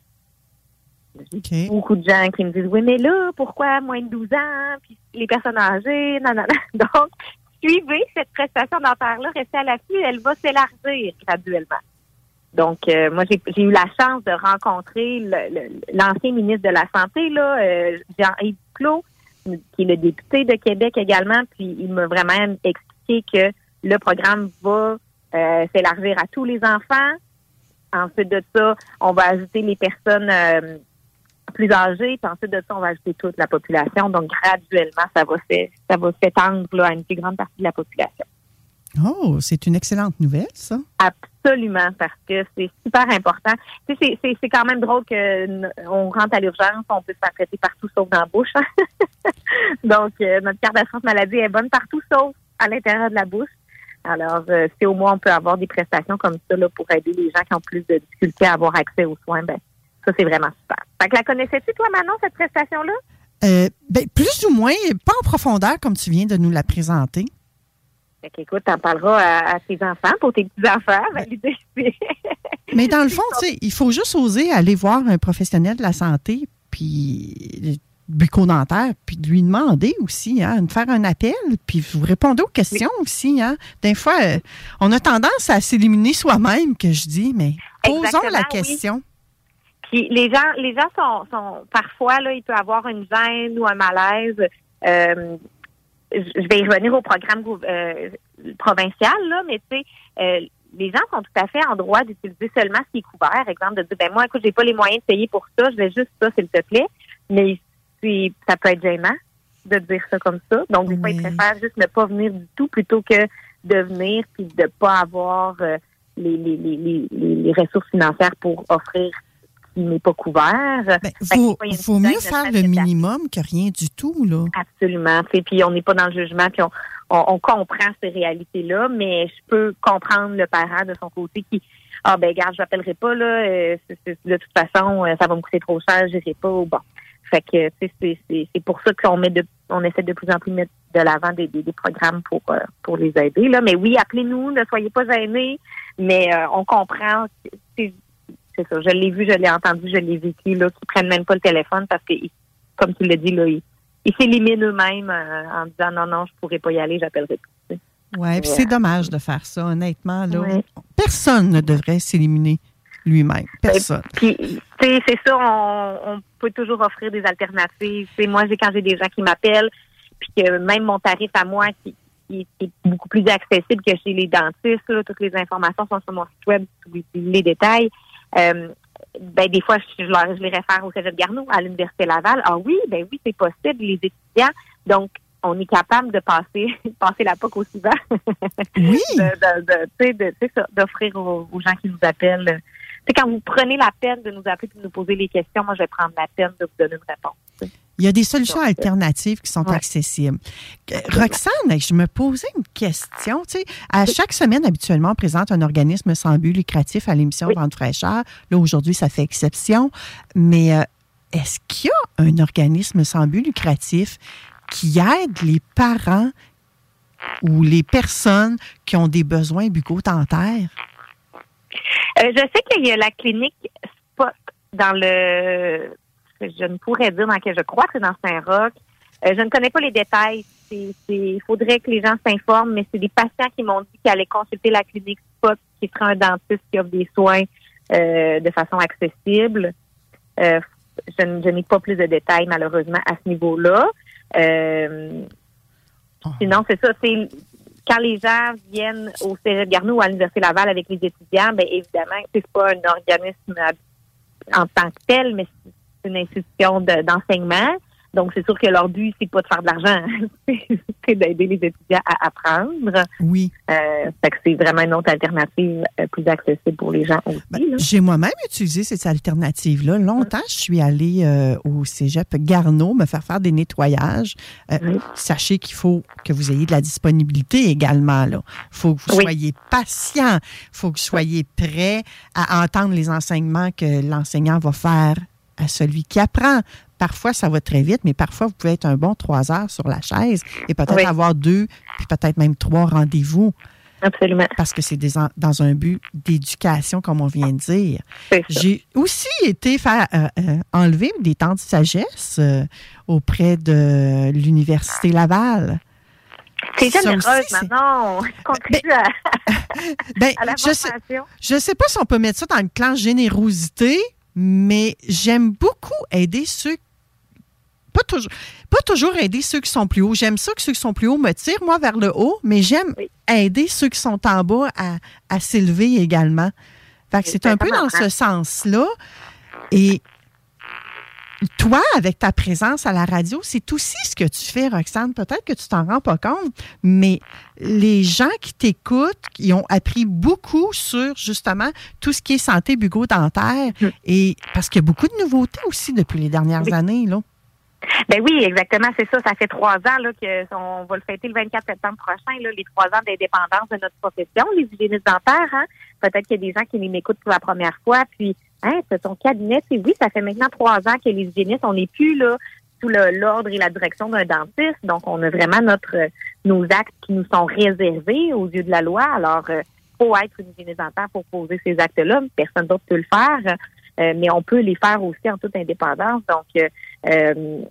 Beaucoup de gens qui me disent, oui, mais là, pourquoi moins de 12 ans, puis les personnes âgées, non, non, non. Donc, suivez cette prestation dentaire-là, restez à l'affût, elle va s'élargir graduellement. Donc, euh, moi, j'ai j'ai eu la chance de rencontrer le- le- l'ancien ministre de la Santé, là, euh, Jean-Yves Clos, qui est le député de Québec également, puis il m'a vraiment expliqué que le programme va euh, s'élargir à tous les enfants. Ensuite de ça, on va ajouter les personnes euh, plus âgées, puis ensuite de ça, on va ajouter toute la population. Donc, graduellement, ça va ça va s'étendre à une plus grande partie de la population. Oh, c'est une excellente nouvelle, ça. Absolument, parce que c'est super important. Tu sais, c'est- quand même drôle que on rentre à l'urgence, on peut se partout sauf dans la bouche. hein. Donc, euh, notre carte d'assurance maladie est bonne partout sauf à l'intérieur de la bouche. Alors, euh, si au moins on peut avoir des prestations comme ça là, pour aider les gens qui ont plus de difficultés à avoir accès aux soins, ben ça, c'est vraiment super. Fait que la connaissais-tu, toi, Manon, cette prestation-là? Euh, ben, plus ou moins, pas en profondeur comme tu viens de nous la présenter. Fait qu'écoute, t'en parleras à, à tes enfants, pour tes petits-enfants. Mais dans le fond, tu sais, il faut juste oser aller voir un professionnel de la santé, puis bucco-dentaire, puis de lui demander aussi, hein, de faire un appel, puis vous répondez aux questions aussi. Hein. Des fois, euh, on a tendance à s'éliminer soi-même, que je dis, mais posons Exactement, la oui. question. Puis les gens, les gens sont, sont parfois là, il peut avoir une gêne ou un malaise. Euh, je vais y revenir au programme euh, provincial là, mais tu sais, euh, les gens sont tout à fait en droit d'utiliser seulement ce qui est couvert. Exemple, de dire ben moi, écoute, j'ai pas les moyens de payer pour ça, je vais juste ça, s'il te plaît. Mais c'est- ça peut être gênant de dire ça comme ça. Donc des fois, ils préfèrent juste ne pas venir du tout plutôt que de venir puis de pas avoir euh, les, les, les, les, ressources financières pour offrir n'est pas couvert. Que Faut, il faut mieux faire le minimum que rien du tout, là. Absolument. Puis on n'est pas dans le jugement, puis on, on, on comprend ces réalités-là, mais je peux comprendre le parent de son côté qui Ah ben garde, je n'appellerai pas, là, euh, c'est- c'est- de toute façon, euh, ça va me coûter trop cher, je n'irai pas. Bon. Fait que c'est pour ça qu'on met de on essaie de plus en plus de mettre de l'avant des, des, des programmes pour euh, pour les aider. Là. Mais oui, appelez-nous, ne soyez pas gênés, mais euh, on comprend. C'est c'est ça, je l'ai vu, je l'ai entendu, je l'ai vécu, là, qui prennent même pas le téléphone parce que, comme tu l'as dit, là, ils ils s'éliminent eux-mêmes euh, en disant non, non, je pourrais pas y aller, j'appellerai pas. Ouais, puis c'est dommage de faire ça, honnêtement. Là. Ouais. Personne ne devrait s'éliminer lui-même. Personne. Puis, tu sais, c'est ça, on, on peut toujours offrir des alternatives. Moi, j'ai quand j'ai des gens qui m'appellent, puis que même mon tarif à moi, qui, qui est beaucoup plus accessible que chez les dentistes, là, toutes les informations sont sur mon site web, les détails. Euh, ben des fois, je, je, leur- je les réfère au Cégep Garneau, à l'Université Laval. Ah oui, ben oui, c'est possible, les étudiants. Donc, on est capable de passer passer la POC aussi bas. Oui. de, de, de, tu sais, de- c'est ça, d'offrir aux, aux gens qui nous appellent. Tu sais, quand vous prenez la peine de nous appeler et de nous poser les questions, moi, je vais prendre la peine de vous donner une réponse. Il y a des solutions alternatives qui sont accessibles. Roxane, je me posais une question. Tu sais, à chaque semaine, habituellement, on présente un organisme sans but lucratif à l'émission Vente fraîcheur. Là, aujourd'hui, ça fait exception. Mais euh, est-ce qu'il y a un organisme sans but lucratif qui aide les parents ou les personnes qui ont des besoins bucco-dentaires? Euh, je sais qu'il y a la clinique Spot dans le. Je ne pourrais dire dans quel je crois que c'est dans Saint-Roch. Euh, je ne connais pas les détails. Il faudrait que les gens s'informent, mais c'est des patients qui m'ont dit qu'ils allaient consulter la clinique Spot, qui serait un dentiste qui offre des soins euh, de façon accessible. Euh, je, n'ai pas plus de détails, malheureusement, à ce niveau-là. Euh, Sinon, c'est ça. C'est quand les gens viennent au Cégep Garneau ou à l'Université Laval avec les étudiants, bien évidemment, c'est pas un organisme en tant que tel, mais c'est une institution de- d'enseignement. Donc, c'est sûr que leur but, c'est pas de faire de l'argent, c'est d'aider les étudiants à apprendre. Oui. Euh, fait que c'est vraiment une autre alternative euh, plus accessible pour les gens aussi. là. J'ai moi-même utilisé cette alternative-là. Longtemps, je suis allée euh, au cégep Garneau me faire faire des nettoyages. Euh, Sachez qu'il faut que vous ayez de la disponibilité également. Il faut que vous Oui. soyez patient. Il faut que vous soyez prêt à entendre les enseignements que l'enseignant va faire à celui qui apprend. Parfois, ça va très vite, mais parfois, vous pouvez être un bon trois heures sur la chaise et peut-être Oui. avoir deux, puis peut-être même trois rendez-vous. Absolument. Parce que c'est dans un but d'éducation, comme on vient de dire. J'ai aussi été faire euh, euh, enlever des temps de sagesse euh, auprès de l'Université Laval. C'est Ça généreuse aussi, c'est- maintenant. On contribue à, Ben, à la je sais, je sais pas si on peut mettre ça dans le clan générosité, mais j'aime beaucoup aider ceux. Pas toujours, pas toujours aider ceux qui sont plus hauts. J'aime ça que ceux qui sont plus hauts me tirent, moi, vers le haut, mais j'aime aider ceux qui sont en bas à, à s'élever également. Fait que c'est un peu dans ce sens-là. Et toi, avec ta présence à la radio, c'est aussi ce que tu fais, Roxane. Peut-être que tu t'en rends pas compte, mais les gens qui t'écoutent, qui ont appris beaucoup sur justement tout ce qui est santé bucco-dentaire, et parce qu'il y a beaucoup de nouveautés aussi depuis les dernières années. Là. Ben oui, exactement, c'est ça. Ça fait trois ans là, que on va le fêter le 24 septembre prochain, là, les trois ans d'indépendance de notre profession, les hygiénistes dentaires. Hein? Peut-être qu'il y a des gens qui m'écoutent pour la première fois, puis hein, c'est ton cabinet. C'est oui, ça fait maintenant trois ans que les hygiénistes, on n'est plus là sous l'ordre et la direction d'un dentiste. Donc, on a vraiment notre euh, nos actes qui nous sont réservés aux yeux de la loi. Alors, euh, faut être une hygiéniste dentaire pour poser ces actes-là. Personne d'autre peut le faire. Euh, mais on peut les faire aussi en toute indépendance. Donc, euh,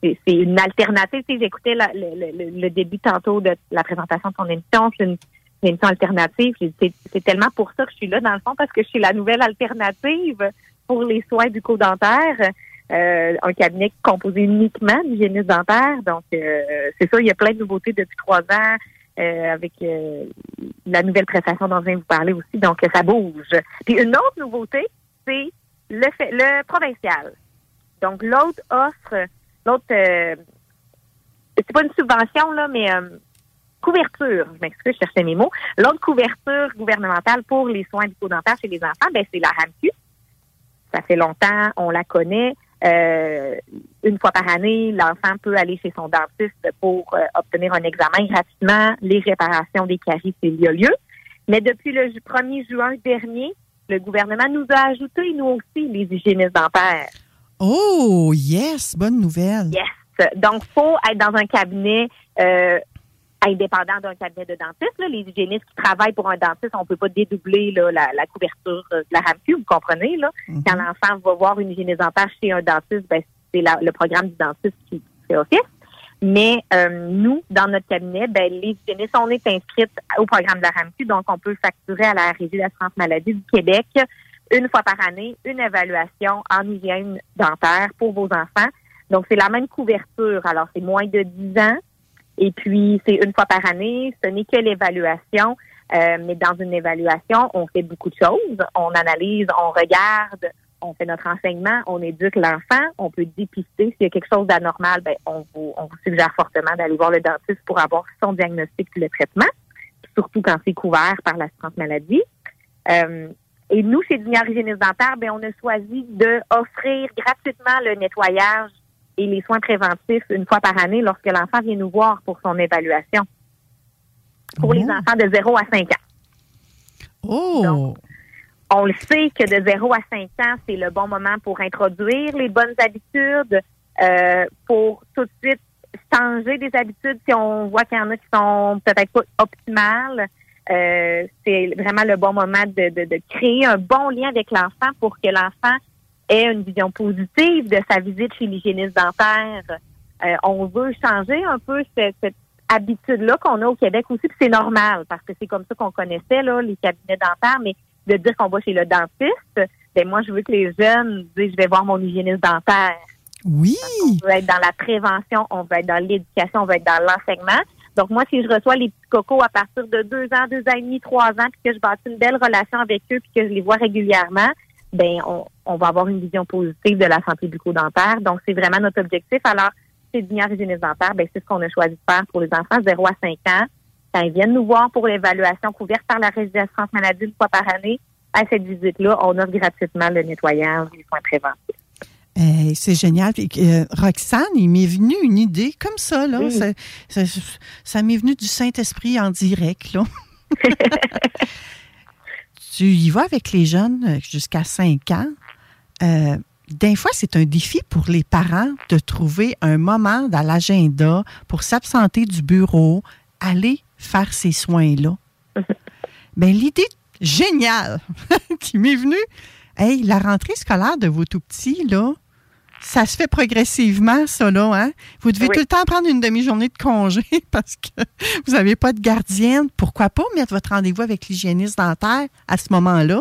c'est une alternative. Sais, J'écoutais le- le début tantôt de la présentation de ton émission. C'est une, une émission alternative. C'est tellement pour ça que je suis là, dans le fond, parce que je suis la nouvelle alternative pour les soins bucco-dentaires. Euh, un cabinet composé uniquement d'hygiénistes dentaires. Donc, euh, c'est ça, il y a plein de nouveautés depuis trois ans. euh, avec euh, la nouvelle prestation dont je viens de vous parler aussi. Donc, ça bouge. Puis une autre nouveauté, c'est le, fait- le provincial. Donc, l'autre offre, l'autre, euh, c'est pas une subvention, là, mais euh, couverture, je m'excuse, je cherchais mes mots. L'autre couverture gouvernementale pour les soins bucco-dentaires chez les enfants, ben, c'est la RAMQ. Ça fait longtemps, on la connaît. Euh, une fois par année, l'enfant peut aller chez son dentiste pour euh, obtenir un examen gratuitement, les réparations des caries s'il y a lieu. Mais depuis le ju- 1er juin dernier, le gouvernement nous a ajouté, nous aussi, les hygiénistes dentaires. Oh, yes, bonne nouvelle. Yes. Donc, faut être dans un cabinet euh, indépendant d'un cabinet de dentiste. là. Les hygiénistes qui travaillent pour un dentiste, on peut pas dédoubler là, la, la couverture de la RAMQ, vous comprenez? Là? Quand l'enfant va voir une hygiéniste dentaire chez un dentiste, ben, c'est le programme du dentiste qui fait office. Mais euh, nous, dans notre cabinet, ben, les hygiénistes, on est inscrites au programme de la RAMQ, donc on peut facturer à la Régie d'assurance maladie du Québec une fois par année une évaluation en hygiène dentaire pour vos enfants. Donc, c'est la même couverture. Alors, c'est moins de 10 ans. Et puis, c'est une fois par année. Ce n'est que l'évaluation. Euh, mais dans une évaluation, on fait beaucoup de choses. On analyse, on regarde, on fait notre enseignement, on éduque l'enfant, on peut dépister s'il y a quelque chose d'anormal, ben, on vous, on vous suggère fortement d'aller voir le dentiste pour avoir son diagnostic et le traitement, surtout quand c'est couvert par l'assurance maladie. Euh, et nous, chez Junior Hygiéniste Dentaire, ben, on a choisi de offrir gratuitement le nettoyage et les soins préventifs une fois par année lorsque l'enfant vient nous voir pour son évaluation. Pour les enfants de 0 à 5 ans. Oh! On le sait que de 0 à 5 ans, c'est le bon moment pour introduire les bonnes habitudes, euh, pour tout de suite changer des habitudes si on voit qu'il y en a qui sont peut-être pas optimales. Euh, c'est vraiment le bon moment de, de- de créer un bon lien avec l'enfant pour que l'enfant ait une vision positive de sa visite chez l'hygiéniste dentaire. Euh, on veut changer un peu cette, cette habitude-là qu'on a au Québec aussi, puis c'est normal parce que c'est comme ça qu'on connaissait là, les cabinets dentaires, mais de dire qu'on va chez le dentiste, ben moi je veux que les jeunes disent je vais voir mon hygiéniste dentaire. Oui. On veut être dans la prévention, on veut être dans l'éducation, on veut être dans l'enseignement. Donc moi, si je reçois les petits cocos à partir de deux ans, deux ans et demi, trois ans, puis que je bâtis une belle relation avec eux, puis que je les vois régulièrement, ben on, on va avoir une vision positive de la santé bucco-dentaire. Donc c'est vraiment notre objectif. Alors chez Dignard Hygiéniste Dentaire, ben c'est ce qu'on a choisi de faire pour les enfants 0 à 5 ans. Quand ils viennent nous voir pour l'évaluation couverte par la d'assurance maladie une fois par année, à cette visite-là, on offre gratuitement le nettoyage et les soins préventifs. Eh, c'est génial. Puis, euh, Roxane, il m'est venu une idée comme ça. Là. Oui. Ça, ça- ça m'est venu du Saint-Esprit en direct. Là. tu y vas avec les jeunes euh, jusqu'à 5 ans. Euh, des fois, c'est un défi pour les parents de trouver un moment dans l'agenda pour s'absenter du bureau, aller faire ces soins-là. Ben, l'idée géniale qui m'est venue, hey, la rentrée scolaire de vos tout petits, là, ça se fait progressivement, ça, là. Hein? Vous devez Oui. tout le temps prendre une demi-journée de congé parce que vous n'avez pas de gardienne. Pourquoi pas mettre votre rendez-vous avec l'hygiéniste dentaire à ce moment-là,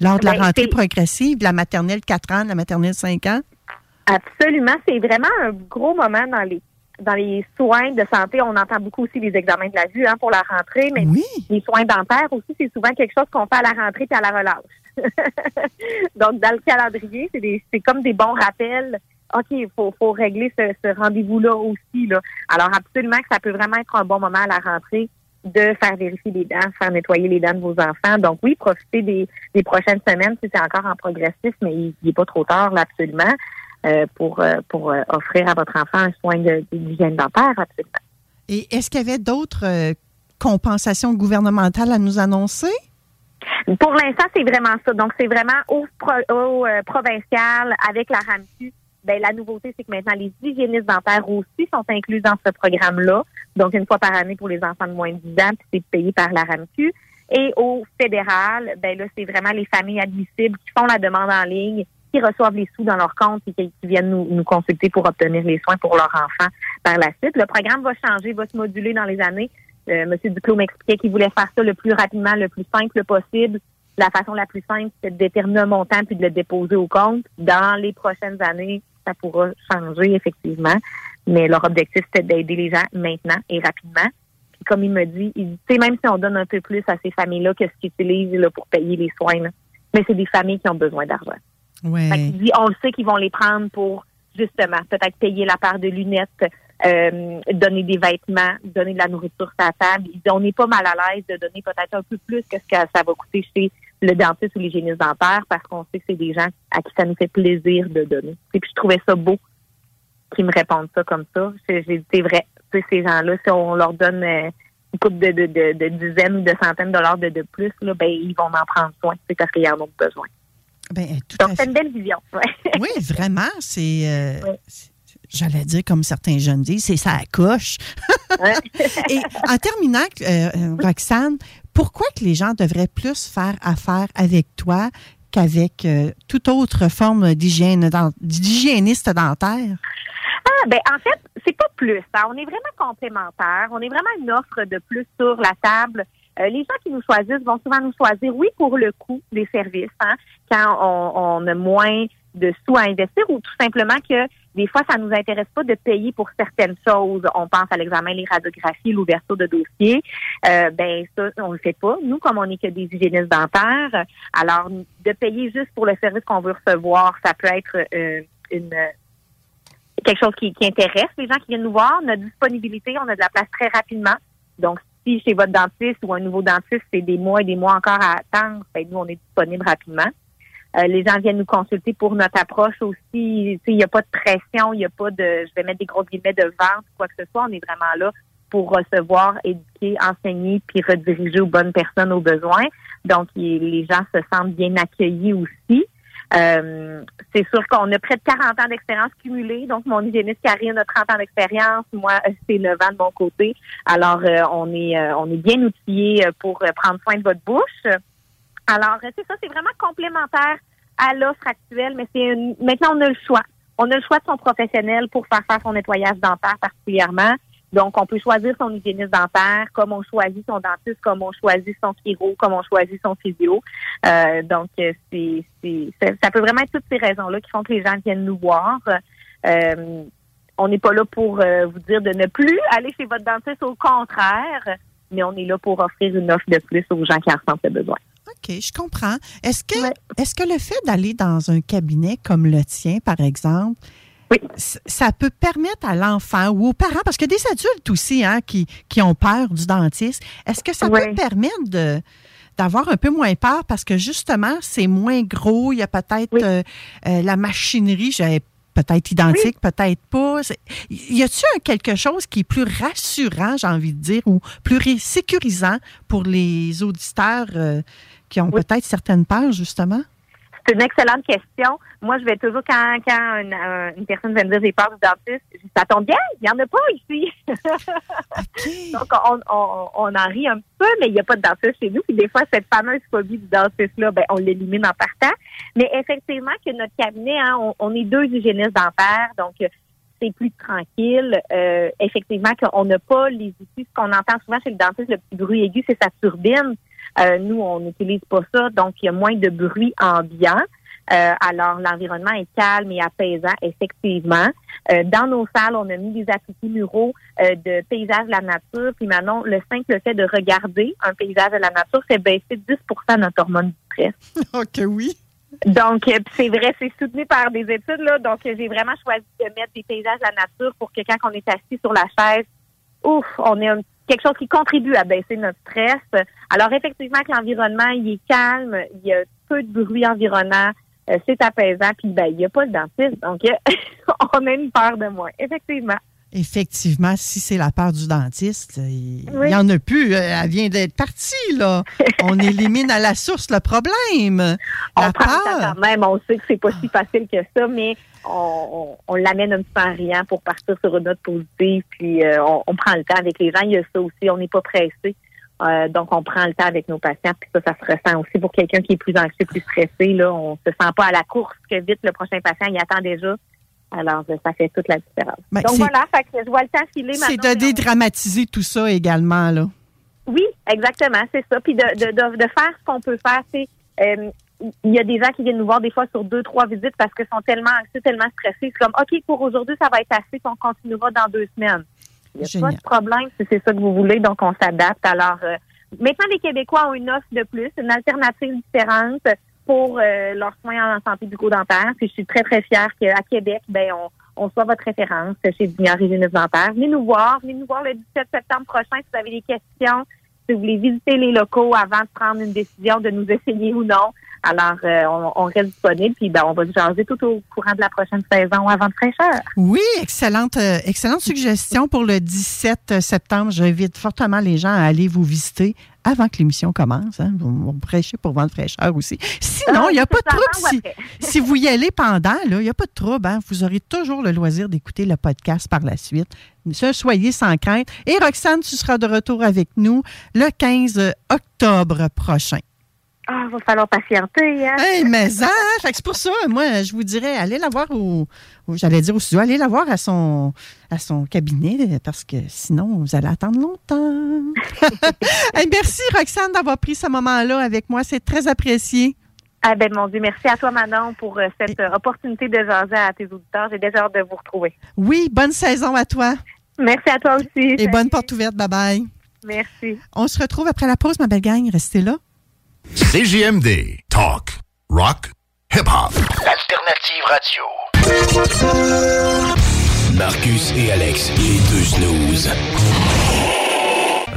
lors de la Ben, rentrée progressive, de la maternelle 4 ans, de la maternelle 5 ans? Absolument. C'est vraiment un gros moment dans les dans les soins de santé. On entend beaucoup aussi les examens de la vue hein, pour la rentrée, mais les soins dentaires aussi, c'est souvent quelque chose qu'on fait à la rentrée puis à la relâche. Donc, dans le calendrier, c'est des- c'est comme des bons rappels. OK, il faut, faut régler ce, ce rendez-vous-là aussi. Là. Alors, absolument que ça peut vraiment être un bon moment à la rentrée de faire vérifier les dents, faire nettoyer les dents de vos enfants. Donc oui, profitez des, des prochaines semaines si c'est encore en progressif, mais il n'est pas trop tard là, absolument euh, pour euh, pour euh, offrir à votre enfant un soin de- d'hygiène dentaire absolument. Et est-ce qu'il y avait d'autres compensations gouvernementales à nous annoncer? Pour l'instant, c'est vraiment ça. Donc, c'est vraiment au, pro- au, euh, provincial avec la RAMQ. Ben, la nouveauté, c'est que maintenant, les hygiénistes dentaires aussi sont inclus dans ce programme-là. Donc, une fois par année pour les enfants de moins de 10 ans, puis c'est payé par la RAMQ. Et au fédéral, ben là, c'est vraiment les familles admissibles qui font la demande en ligne, qui reçoivent les sous dans leur compte et qui, viennent nous, nous consulter pour obtenir les soins pour leur enfant par la suite. Le programme va changer, va se moduler dans les années. Euh, Monsieur Duclos m'expliquait qu'il voulait faire ça le plus rapidement, le plus simple possible. La façon la plus simple, c'est de déterminer un montant puis de le déposer au compte. Dans les prochaines années, ça pourra changer effectivement. Mais leur objectif, c'était d'aider les gens maintenant et rapidement. Puis comme il me dit, il dit, même si on donne un peu plus à ces familles-là que ce qu'ils utilisent là, pour payer les soins, là, mais c'est des familles qui ont besoin d'argent. Ouais. Dit, on le sait qu'ils vont les prendre pour justement peut-être payer la part de lunettes, euh, donner des vêtements, donner de la nourriture sur la table. Dit, on n'est pas mal à l'aise de donner peut-être un peu plus que ce que ça va coûter chez le dentiste ou l'hygiéniste dentaire parce qu'on sait que c'est des gens à qui ça nous fait plaisir de donner. Et puis je trouvais ça beau qu'ils me répondent ça comme ça. J'ai dit, c'est vrai. Tu sais, ces gens-là, si on leur donne euh, une coupe de, de, de, de dizaines ou de centaines de dollars de, de plus, là, ben, ils vont en prendre soin. C'est parce qu'ils en ont besoin. Ben, tout Donc, c'est une belle vision. ouais. Oui, vraiment, c'est. euh, c'est- J'allais dire, comme certains jeunes disent, c'est ça coche. Et en terminant, euh, euh, Roxane, pourquoi que les gens devraient plus faire affaire avec toi qu'avec euh, toute autre forme d'hygiène d'hygiéniste dentaire? Ah, ben, en fait, c'est pas plus. hein. On est vraiment complémentaires. On est vraiment une offre de plus sur la table. Euh, les gens qui nous choisissent vont souvent nous choisir, oui, pour le coût des services, hein, quand on, on a moins de sous à investir ou tout simplement que des fois, ça nous intéresse pas de payer pour certaines choses. On pense à l'examen, les radiographies, l'ouverture de dossiers. Euh, ben ça, on le fait pas. Nous, comme on n'est que des hygiénistes dentaires, alors de payer juste pour le service qu'on veut recevoir, ça peut être euh, une quelque chose qui, qui intéresse les gens qui viennent nous voir. Notre disponibilité, on a de la place très rapidement. Donc, si chez votre dentiste ou un nouveau dentiste, c'est des mois et des mois encore à attendre, ben, nous, on est disponible rapidement. Euh, les gens viennent nous consulter pour notre approche aussi. Il n'y a pas de pression, il n'y a pas de, je vais mettre des gros guillemets de vente quoi que ce soit. On est vraiment là pour recevoir, éduquer, enseigner, puis rediriger aux bonnes personnes aux besoins. Donc, les gens se sentent bien accueillis aussi. Euh, c'est sûr qu'on a près de 40 ans d'expérience cumulée. Donc, mon hygiéniste Karine a 30 ans d'expérience. Moi, c'est 9 ans de mon côté. Alors, euh, on est euh, on est bien outillés euh, pour euh, prendre soin de votre bouche. Alors, euh, c'est ça, c'est vraiment complémentaire à l'offre actuelle, mais c'est une- maintenant on a le choix. On a le choix de son professionnel pour faire faire son nettoyage dentaire particulièrement. Donc, on peut choisir son hygiéniste dentaire, comme on choisit son dentiste, comme on choisit son chiro, comme on choisit son physio. Euh, donc, euh, c'est, ça peut vraiment être toutes ces raisons-là qui font que les gens viennent nous voir. Euh, on n'est pas là pour euh, vous dire de ne plus aller chez votre dentiste, au contraire, mais on est là pour offrir une offre de plus aux gens qui en ressentent le besoin. OK, je comprends. Est-ce que, est-ce que le fait d'aller dans un cabinet comme le tien, par exemple, c- ça peut permettre à l'enfant ou aux parents, parce que des adultes aussi hein, qui, qui ont peur du dentiste, est-ce que ça peut permettre de d'avoir un peu moins peur parce que justement, c'est moins gros, il y a peut-être euh, euh, la machinerie, j'avais peut-être identique, peut-être pas. Y a-t-il quelque chose qui est plus rassurant, j'ai envie de dire, ou plus sécurisant pour les auditeurs euh, qui ont peut-être certaines peurs, justement? C'est une excellente question. Moi, je vais toujours, quand, quand une, un- une personne vient me dire j'ai peur du dentiste, je dis, ça tombe bien, il n'y en a pas ici. Donc, on, on, on en rit un peu, mais il n'y a pas de dentiste chez nous. Puis des fois, cette fameuse phobie du dentiste-là, ben, on l'élimine en partant. Mais effectivement, que notre cabinet, hein, on, on est deux hygiénistes dentaires, donc euh, c'est plus tranquille. Euh, effectivement, qu'on n'a pas les outils. Ce qu'on entend souvent chez le dentiste, le petit bruit aigu, c'est sa turbine. Euh, nous, on n'utilise pas ça, donc il y a moins de bruit ambiant. Euh, alors, l'environnement est calme et apaisant, effectivement. Euh, dans nos salles, on a mis des appliqués muraux euh, de paysages de la nature. Puis maintenant, le simple fait de regarder un paysage de la nature fait baisser 10% notre hormone du stress. OK, oui. Donc, c'est vrai, c'est soutenu par des études, là. Donc, j'ai vraiment choisi de mettre des paysages de la nature pour que quand on est assis sur la chaise, ouf, on ait un- quelque chose qui contribue à baisser notre stress. Alors, effectivement, que l'environnement, il est calme, il y a peu de bruit environnant, euh, c'est apaisant, puis ben, il n'y a pas de dentiste. Donc, on a une peur de moins, effectivement. Effectivement, si c'est la peur du dentiste, il Oui. n'y en a plus. Euh, Elle vient d'être partie, là. On élimine à la source le problème. On La prend peur. quand même, on sait que c'est pas si facile que ça, mais on, on, l'amène un petit peu en riant pour partir sur une note positive, puis euh, on, on prend le temps avec les gens. Il y a ça aussi, on n'est pas pressé. Euh, donc, on prend le temps avec nos patients, puis ça, ça se ressent aussi pour quelqu'un qui est plus anxieux, plus stressé. Là, on se sent pas à la course que vite le prochain patient, il attend déjà. Alors, euh, ça fait toute la différence. Ben, Donc c'est- voilà, fait que je vois le temps filer C'est maintenant. de dédramatiser tout ça également, là. Oui, exactement, c'est ça. Puis de, de, de, de faire ce qu'on peut faire, c'est euh, il y a des gens qui viennent nous voir des fois sur deux, trois visites parce qu'ils sont tellement anxieux, tellement stressés. C'est comme OK, pour aujourd'hui, ça va être assez, puis on continuera dans deux semaines. Il n'y a Génial. pas de problème si c'est ça que vous voulez, donc on s'adapte. Alors euh, maintenant, les Québécois ont une offre de plus, une alternative différente pour euh, leurs soins en santé bucco-dentaire. Puis je suis très, très fière qu'à Québec, ben on, on soit votre référence chez Dignard Hygiéniste Dentaire. Venez nous voir, venez nous voir le 17 septembre prochain si vous avez des questions, si vous voulez visiter les locaux avant de prendre une décision de nous essayer ou non. Alors, euh, on, on reste disponible, puis ben, on va se jaser tout au courant de la prochaine saison avant de fraîcheur. Oui, excellente, euh, excellente suggestion pour le 17 septembre. J'invite fortement les gens à aller vous visiter avant que l'émission commence. Hein. Vous, vous prêchez pour vendre fraîcheur aussi. Sinon, il n'y a Ah, pas de trouble. Si, vous y allez pendant, il n'y a pas de trouble. hein. Vous aurez toujours le loisir d'écouter le podcast par la suite. Ça, soyez sans crainte. Et Roxane, tu seras de retour avec nous le 15 octobre prochain. Ah, va falloir patienter. Hein? Hey, mais hein, fait que c'est pour ça, moi, je vous dirais, allez la voir au, au- j'allais dire au studio, allez la voir à son, à son cabinet, parce que sinon, vous allez attendre longtemps. Hey, merci, Roxane, d'avoir pris ce moment-là avec moi. C'est très apprécié. Ah ben mon Dieu, merci à toi Manon pour euh, cette euh, opportunité de jaser à tes auditeurs. J'ai déjà hâte de vous retrouver. Oui, bonne saison à toi. Merci à toi aussi. Et bonne porte ouverte. Bye-bye. Merci. On se retrouve après la pause, ma belle gang. Restez là. CJMD. Talk. Rock. Hip-hop. L'alternative radio. Marcus et Alex, les deux snooze.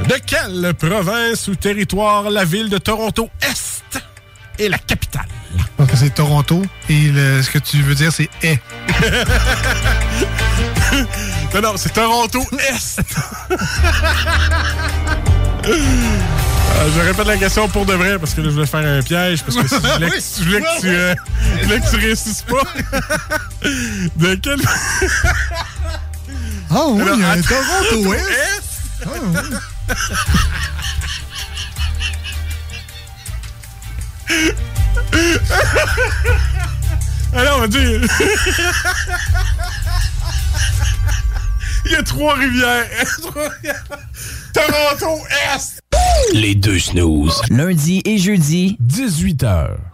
De quelle province ou territoire la ville de Toronto Est est la capitale? Donc c'est Toronto et le- ce que tu veux dire c'est est. non, non, c'est Toronto Est. Euh, je répète la question pour de vrai parce que là, je voulais faire un piège parce que si je voulais, que- Oui, je voulais que, tu, euh, je voulais que tu réussisses pas. De quelle. Ah oui, Alors, il y a un. Toronto Est. Est. Ah oui. Alors, on va dire. Il y a trois rivières. Trois rivières. Toronto Est. Les deux snooze. Lundi et jeudi, 18h.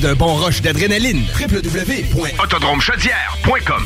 d'un bon rush d'adrénaline. www.autodromechaudière.com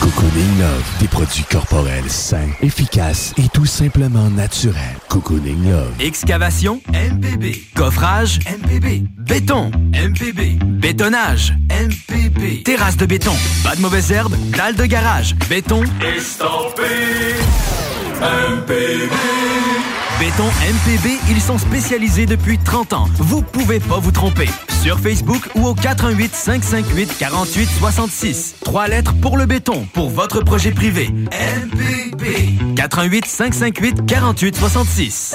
Cocooning Love, des produits corporels sains, efficaces et tout simplement naturels. Cocooning Love. Excavation MPB. Coffrage MPB. Béton MPB. Bétonnage MPB. Terrasse de béton. Pas de mauvaises herbes. Dalle de garage. Béton. Estampé MPB. Béton MPB, ils sont spécialisés depuis 30 ans. Vous pouvez pas vous tromper. Sur Facebook ou au 418 558 48 66. Trois lettres pour le béton, pour votre projet privé. MPB. 418 558 48 66.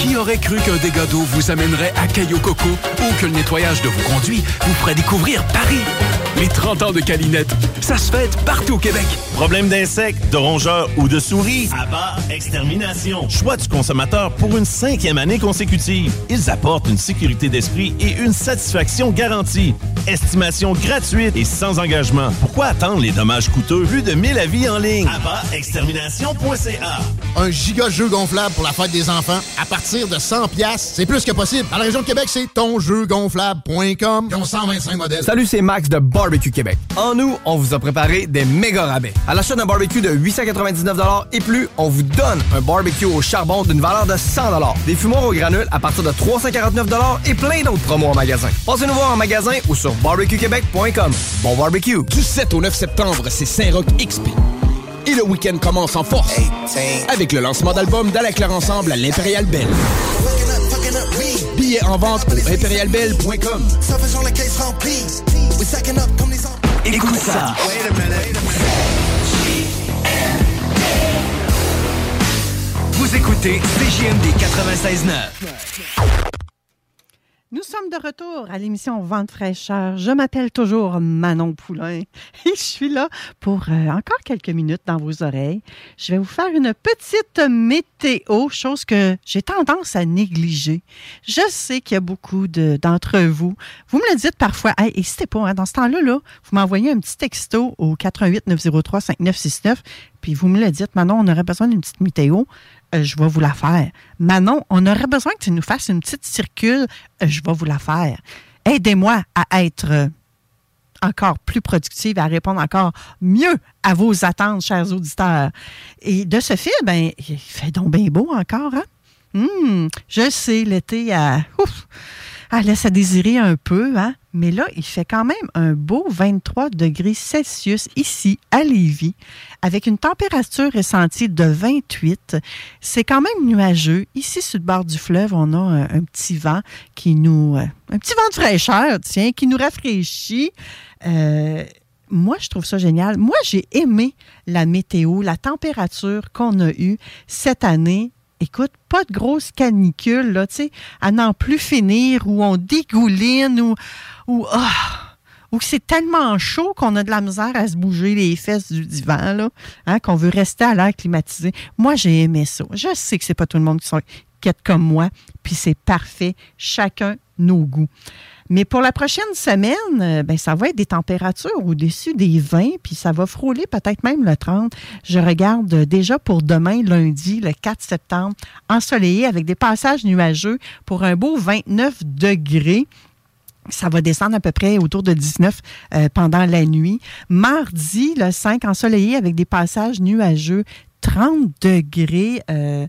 Qui aurait cru qu'un dégât d'eau vous amènerait à Caillou Coco ou que le nettoyage de vos conduits vous ferait découvrir Paris? Les 30 ans de Calinette, ça se fête partout au Québec. Problème d'insectes, de rongeurs ou de souris? Abat Extermination. Choix du consommateur pour une cinquième année consécutive. Ils apportent une sécurité d'esprit et une satisfaction garantie. Estimation gratuite et sans engagement. Pourquoi attendre les dommages coûteux? Plus de 1000 avis en ligne? Abat-extermination.ca Un giga jeu gonflable pour la fête des enfants à partir de 100 pièces, c'est plus que possible. Dans la région de Québec, c'est tonjeugonflable.com. Ils ont 125 modèles. Salut, c'est Max de Barbecue Québec. En nous, on vous a préparé des méga rabais. À l'achat d'un barbecue de 899 et plus, on vous donne un barbecue au charbon d'une valeur de 100 des fumoirs au granule à partir de 349 et plein d'autres promos en magasin. Passez nous voir en magasin ou sur barbecuequebec.com. Bon barbecue! Du 7 au 9 septembre, c'est Saint-Roch XP. Et le week-end commence en force avec le lancement d'album d'Ala Ensemble à l'Impérial Belle. Billets en vente au impérialbelle.com. Écoute ça. Vous écoutez CJMD 96.9. Nous sommes de retour à l'émission Vente fraîcheur. Je m'appelle toujours Manon Poulain et je suis là pour euh, encore quelques minutes dans vos oreilles. Je vais vous faire une petite météo, chose que j'ai tendance à négliger. Je sais qu'il y a beaucoup de- d'entre vous. Vous me le dites parfois. Hey, n'hésitez pas, hein, dans ce temps-là, là, vous m'envoyez un petit texto au 88 903 5969 puis vous me le dites, Manon, on aurait besoin d'une petite météo. Euh, je vais vous la faire. Manon, on aurait besoin que tu nous fasses une petite circule. Euh, je vais vous la faire. Aidez-moi à être euh, encore plus productive, à répondre encore mieux à vos attentes, chers auditeurs. Et de ce fait, ben, il fait donc bien beau encore, hein? Hum, je sais, l'été a, ouf, laisse à désirer un peu, hein? Mais là, il fait quand même un beau 23 degrés Celsius ici, à Lévis, avec une température ressentie de 28. C'est quand même nuageux. Ici, sur le bord du fleuve, on a un, un petit vent qui nous... euh, un petit vent de fraîcheur, tiens, qui nous rafraîchit. Euh, moi, je trouve ça génial. Moi, j'ai aimé la météo, la température qu'on a eue cette année. Écoute, pas de grosse canicule, là, tu sais, à n'en plus finir, où on dégouline, ou, ou, ah, où c'est tellement chaud qu'on a de la misère à se bouger les fesses du divan, là, hein, qu'on veut rester à l'air climatisé. Moi, j'ai aimé ça. Je sais que c'est pas tout le monde qui sont comme moi, puis c'est parfait. Chacun nos goûts. Mais pour la prochaine semaine, euh, ben, ça va être des températures au-dessus des 20, puis ça va frôler peut-être même le 30. Je regarde déjà pour demain, lundi, le 4 septembre, ensoleillé avec des passages nuageux pour un beau 29 degrés. Ça va descendre à peu près autour de 19 euh, pendant la nuit. Mardi, le 5, ensoleillé avec des passages nuageux, 30 degrés. euh,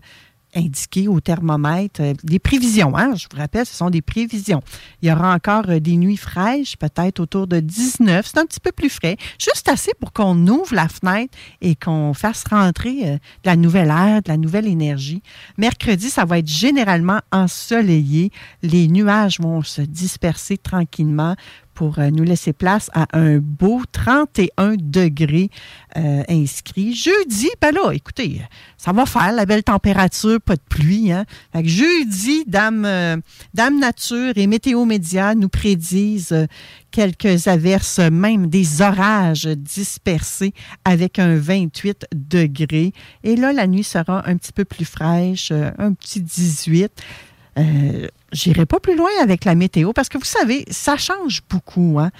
indiqué au thermomètre euh, des prévisions. Hein? Je vous rappelle, ce sont des prévisions. Il y aura encore euh, des nuits fraîches, peut-être autour de 19. C'est un petit peu plus frais, juste assez pour qu'on ouvre la fenêtre et qu'on fasse rentrer euh, de la nouvelle air, de la nouvelle énergie. Mercredi, ça va être généralement ensoleillé. Les nuages vont se disperser tranquillement pour euh, nous laisser place à un beau 31 degrés euh, inscrit. Jeudi, ben là, écoutez, ça va faire la belle température, pas de pluie. Hein? Fait que jeudi, Dame, euh, Dame Nature et Météo Média nous prédisent quelques averses, même des orages dispersés avec un 28 degrés. Et là, la nuit sera un petit peu plus fraîche, un petit 18. Euh, J'irai pas plus loin avec la météo parce que vous savez, ça change beaucoup. Hein?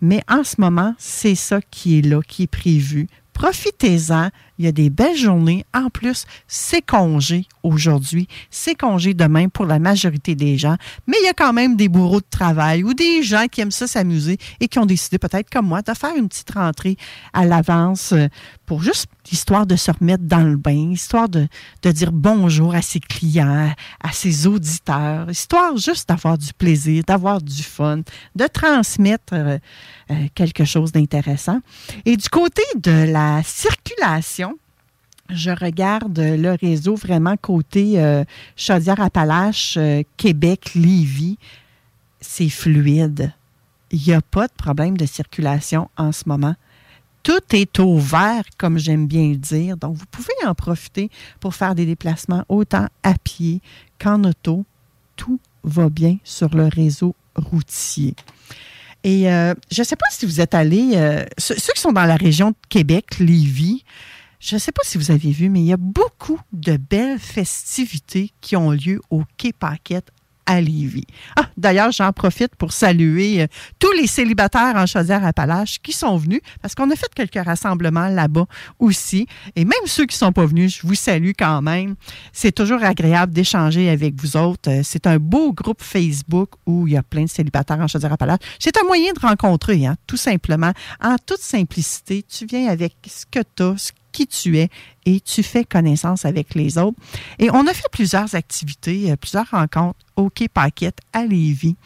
Mais en ce moment, c'est ça qui est là, qui est prévu. Profitez-en. Il y a des belles journées. En plus, c'est congé aujourd'hui. C'est congé demain pour la majorité des gens. Mais il y a quand même des bourreaux de travail ou des gens qui aiment ça s'amuser et qui ont décidé, peut-être comme moi, de faire une petite rentrée à l'avance euh, pour juste histoire de se remettre dans le bain, histoire de, dire bonjour à ses clients, à ses auditeurs, histoire juste d'avoir du plaisir, d'avoir du fun, de transmettre euh, euh, quelque chose d'intéressant. Et du côté de la circulation, je regarde le réseau vraiment côté euh, Chaudière-Appalaches, euh, Québec, Lévis. C'est fluide. Il n'y a pas de problème de circulation en ce moment. Tout est au vert, comme j'aime bien le dire. Donc, vous pouvez en profiter pour faire des déplacements autant à pied qu'en auto. Tout va bien sur le réseau routier. Et euh, je ne sais pas si vous êtes allés, ceux, ceux qui sont dans la région de Québec, Lévis, je ne sais pas si vous avez vu, mais il y a beaucoup de belles festivités qui ont lieu au Quai Paquette à Lévis. Ah, d'ailleurs, j'en profite pour saluer euh, tous les célibataires en Chaudière-Appalaches qui sont venus parce qu'on a fait quelques rassemblements là-bas aussi. Et même ceux qui ne sont pas venus, je vous salue quand même. C'est toujours agréable d'échanger avec vous autres. Euh, C'est un beau groupe Facebook où il y a plein de célibataires en Chaudière-Appalaches. C'est un moyen de rencontrer, hein, tout simplement. En toute simplicité, tu viens avec ce que tu as, tu es et tu fais connaissance avec les autres. Et on a fait plusieurs activités, euh, plusieurs rencontres au Quai Paquette à Lévis.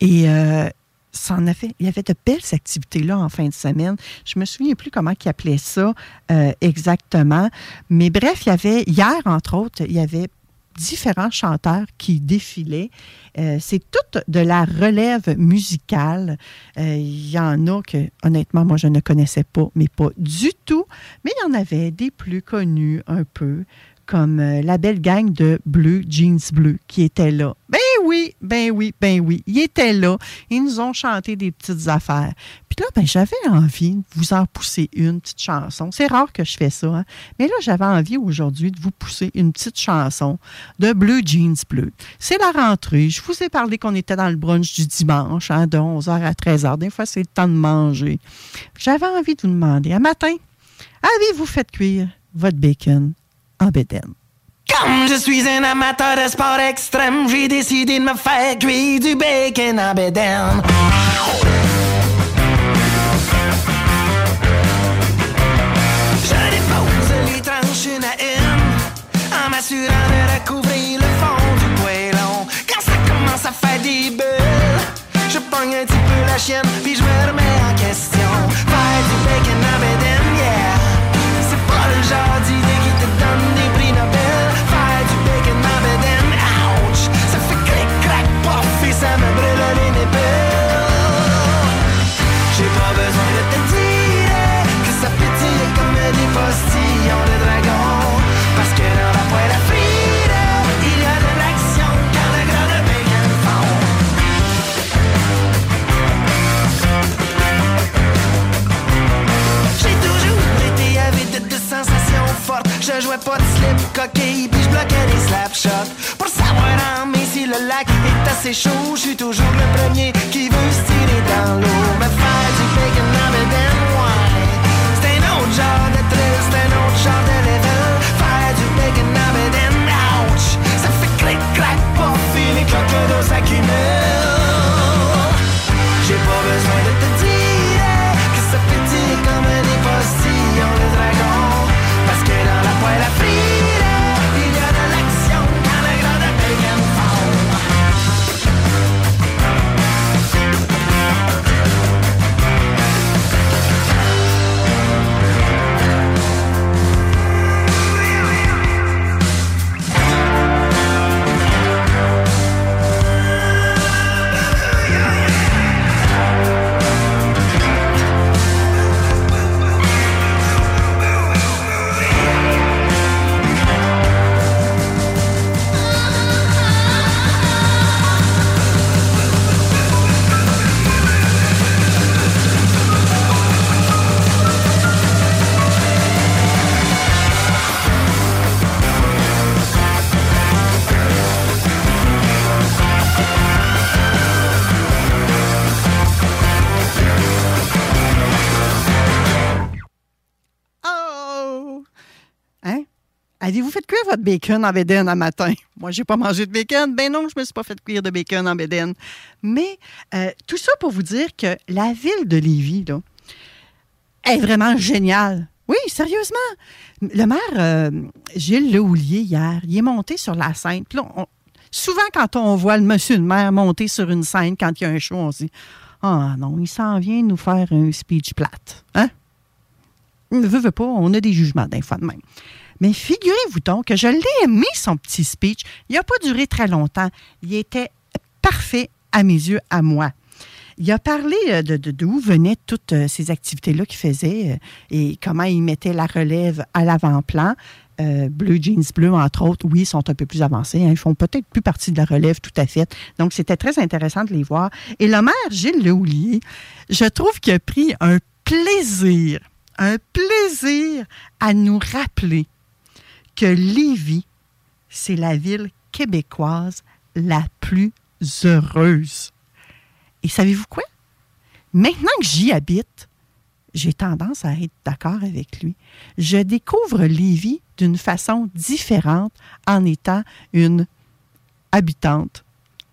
Et euh, ça en a fait, il y avait de belles activités là en fin de semaine. Je me souviens plus comment ils appelaient ça euh, exactement. Mais bref, il y avait, hier, entre autres, il y avait différents chanteurs qui défilaient. Euh, c'est toute de la relève musicale. Euh, Il y en a que, honnêtement, moi, je ne connaissais pas, mais pas du tout. Mais il y en avait des plus connus un peu, comme euh, la belle gang de Bleu Jeans Bleu qui était là. Ben oui, ben oui, ben oui, ils étaient là. Ils nous ont chanté des petites affaires. Là, ben j'avais envie de vous en pousser une petite chanson. C'est rare que je fais ça, hein? mais là, j'avais envie aujourd'hui de vous pousser une petite chanson de Bleu Jeans Bleu. C'est la rentrée. Je vous ai parlé qu'on était dans le brunch du dimanche, hein, de 11h à 13h. Des fois, c'est le temps de manger. J'avais envie de vous demander, un matin, avez-vous fait cuire votre bacon en bédaine? Comme je suis un amateur de sport extrême, j'ai décidé de me faire cuire du bacon en bédaine. Bulles, je pogne un petit peu la chienne, puis je me remets en question. Pas de slip coquille, puis je bloquais des slap shots. Pour savoir en mai si le lac est assez chaud, je suis toujours le premier qui veut se tirer dans l'eau. Me faire du bacon en bedaine, ouais. C'est un autre genre de thrill, c'est un autre genre de level. Faire du bacon en bedaine, ouch. Ça fait clic, clac, pof, et les cloques d'eau Avez-vous fait cuire votre bacon en bédaine un matin? Moi, j'ai pas mangé de bacon. Ben non, je me suis pas fait cuire de bacon en bédaine. Mais euh, tout ça pour vous dire que la ville de Lévis, là, est vraiment géniale. Oui, sérieusement. Le maire euh, Gilles Lehoulier, hier, il est monté sur la scène. Puis là, souvent, quand on voit le monsieur le maire monter sur une scène quand il y a un show, on se dit Ah non, il s'en vient nous faire un speech plate. Hein? Ne veut, veut pas, on a des jugements d'un fois de même. Mais figurez-vous donc que je l'ai aimé, son petit speech. Il n'a pas duré très longtemps. Il était parfait à mes yeux, à moi. Il a parlé euh, de, de- venaient toutes euh, ces activités-là qu'il faisait euh, et comment il mettait la relève à l'avant-plan. Euh, Bleu Jeans Bleu, entre autres, oui, sont un peu plus avancés. hein. ils font peut-être plus partie de la relève tout à fait. Donc, c'était très intéressant de les voir. Et le maire Gilles Lehoulier, je trouve qu'il a pris un plaisir, un plaisir à nous rappeler que Lévis, c'est la ville québécoise la plus heureuse. Et savez-vous quoi? Maintenant que j'y habite, j'ai tendance à être d'accord avec lui. Je découvre Lévis d'une façon différente en étant une habitante,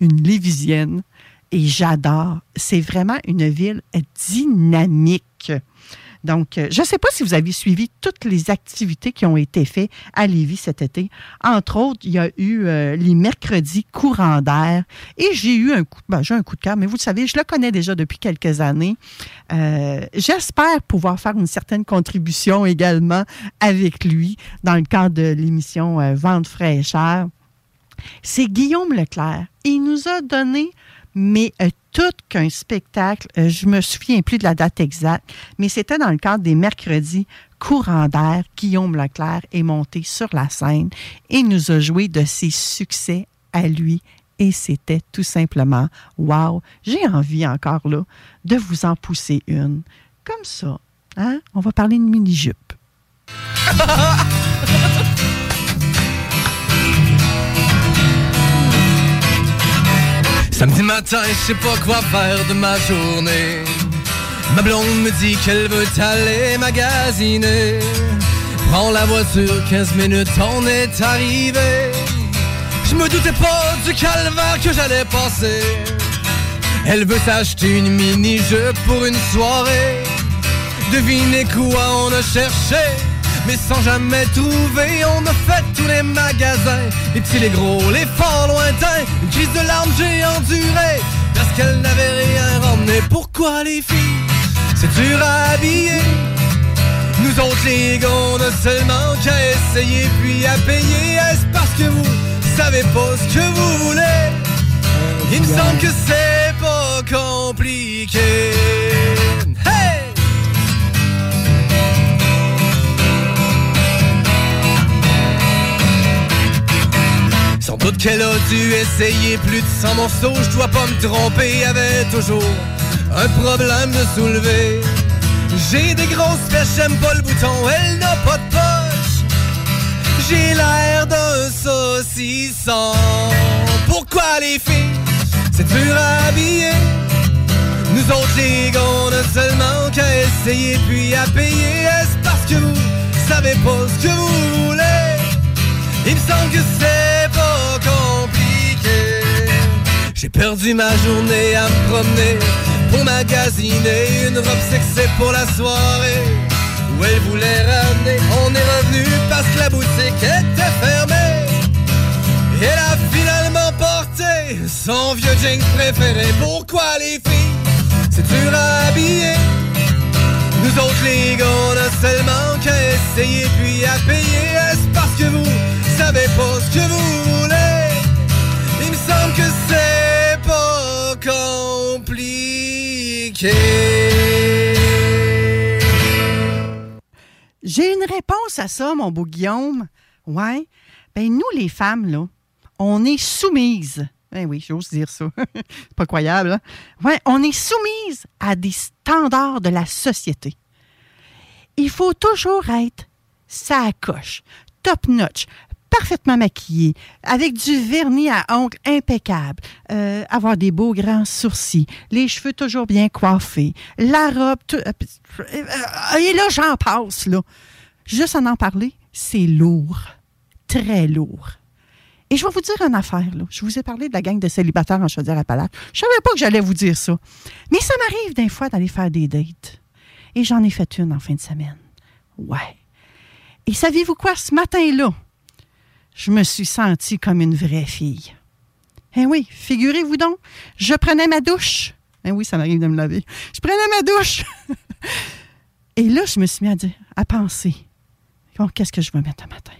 une Lévisienne, et j'adore. C'est vraiment une ville dynamique. Donc, euh, je ne sais pas si vous avez suivi toutes les activités qui ont été faites à Lévis cet été. Entre autres, il y a eu euh, les mercredis courants d'air et j'ai eu un coup, ben, j'ai un coup de cœur, mais vous le savez, je le connais déjà depuis quelques années. Euh, J'espère pouvoir faire une certaine contribution également avec lui dans le cadre de l'émission euh, Vente fraîcheur. C'est Guillaume Leclerc. Il nous a donné mais euh, tout qu'un spectacle, euh, je me souviens plus de la date exacte, mais c'était dans le cadre des mercredis courant d'air. Guillaume Leclerc est monté sur la scène et nous a joué de ses succès à lui. Et c'était tout simplement wow. J'ai envie encore là de vous en pousser une. Comme ça. Hein? On va parler de mini-jupe. Samedi matin, je sais pas quoi faire de ma journée. Ma blonde me dit qu'elle veut aller magasiner. Prends la voiture, 15 minutes, on est arrivé. Je me doutais pas du calvaire que j'allais passer. Elle veut s'acheter une mini-jupe pour une soirée. Devinez quoi on a cherché, mais sans jamais trouver. On a fait tous les magasins, les petits, les gros, les forts lointains. Une crise de larmes j'ai enduré, parce qu'elle n'avait rien ramené. Pourquoi les filles, c'est dur à habiller Nous autres les gars, seulement qu'à essayer puis à payer. Est-ce parce que vous savez pas ce que vous voulez? Il me semble que c'est pas compliqué. Doute qu'elle a dû essayer plus de 100 morceaux, je dois pas me tromper, avait toujours un problème de soulever. J'ai des grosses fesses, j'aime pas le bouton, elle n'a pas de poche. J'ai l'air d'un saucisson. Pourquoi les filles, c'est dur à? Nous autres les gars, on seulement qu'à essayer puis à payer. Est-ce parce que vous savez pas ce que vous voulez? Il me semble que c'est pas compliqué. J'ai perdu ma journée à me promener pour magasiner une robe sexy pour la soirée. Où elle voulait ramener, on est revenu parce que la boutique était fermée. Et elle a finalement porté son vieux jean préféré. Pourquoi les filles, c'est dur à? Nous autres les gars, on a seulement qu'à essayer puis à payer. Est-ce parce que vous savez pas ce que vous voulez? Il me semble que c'est pas compliqué. J'ai une réponse à ça, mon beau Guillaume. Ouais. Ben, nous, les femmes, là, on est soumises. Ben oui, j'ose dire ça. C'est pas croyable, hein? Ouais, on est soumises à des standards de la société. Il faut toujours être ça coche, top notch, parfaitement maquillé, avec du vernis à ongles impeccable, euh, avoir des beaux grands sourcils, les cheveux toujours bien coiffés, la robe, euh, euh, et là j'en passe là. Juste en en parler, c'est lourd. très lourd. Et je vais vous dire une affaire. Là. Je vous ai parlé de la gang de célibataires en Chaudière-Appalaches. Je savais pas que j'allais vous dire ça. Mais ça m'arrive des fois d'aller faire des dates. Et j'en ai fait une en fin de semaine. Ouais. Et saviez-vous quoi, ce matin-là, je me suis sentie comme une vraie fille. Eh oui, figurez-vous donc, je prenais ma douche. Eh oui, ça m'arrive de me laver. Je prenais ma douche. Et là, je me suis mis à dire, à penser. Oh, qu'est-ce que je vais mettre un matin?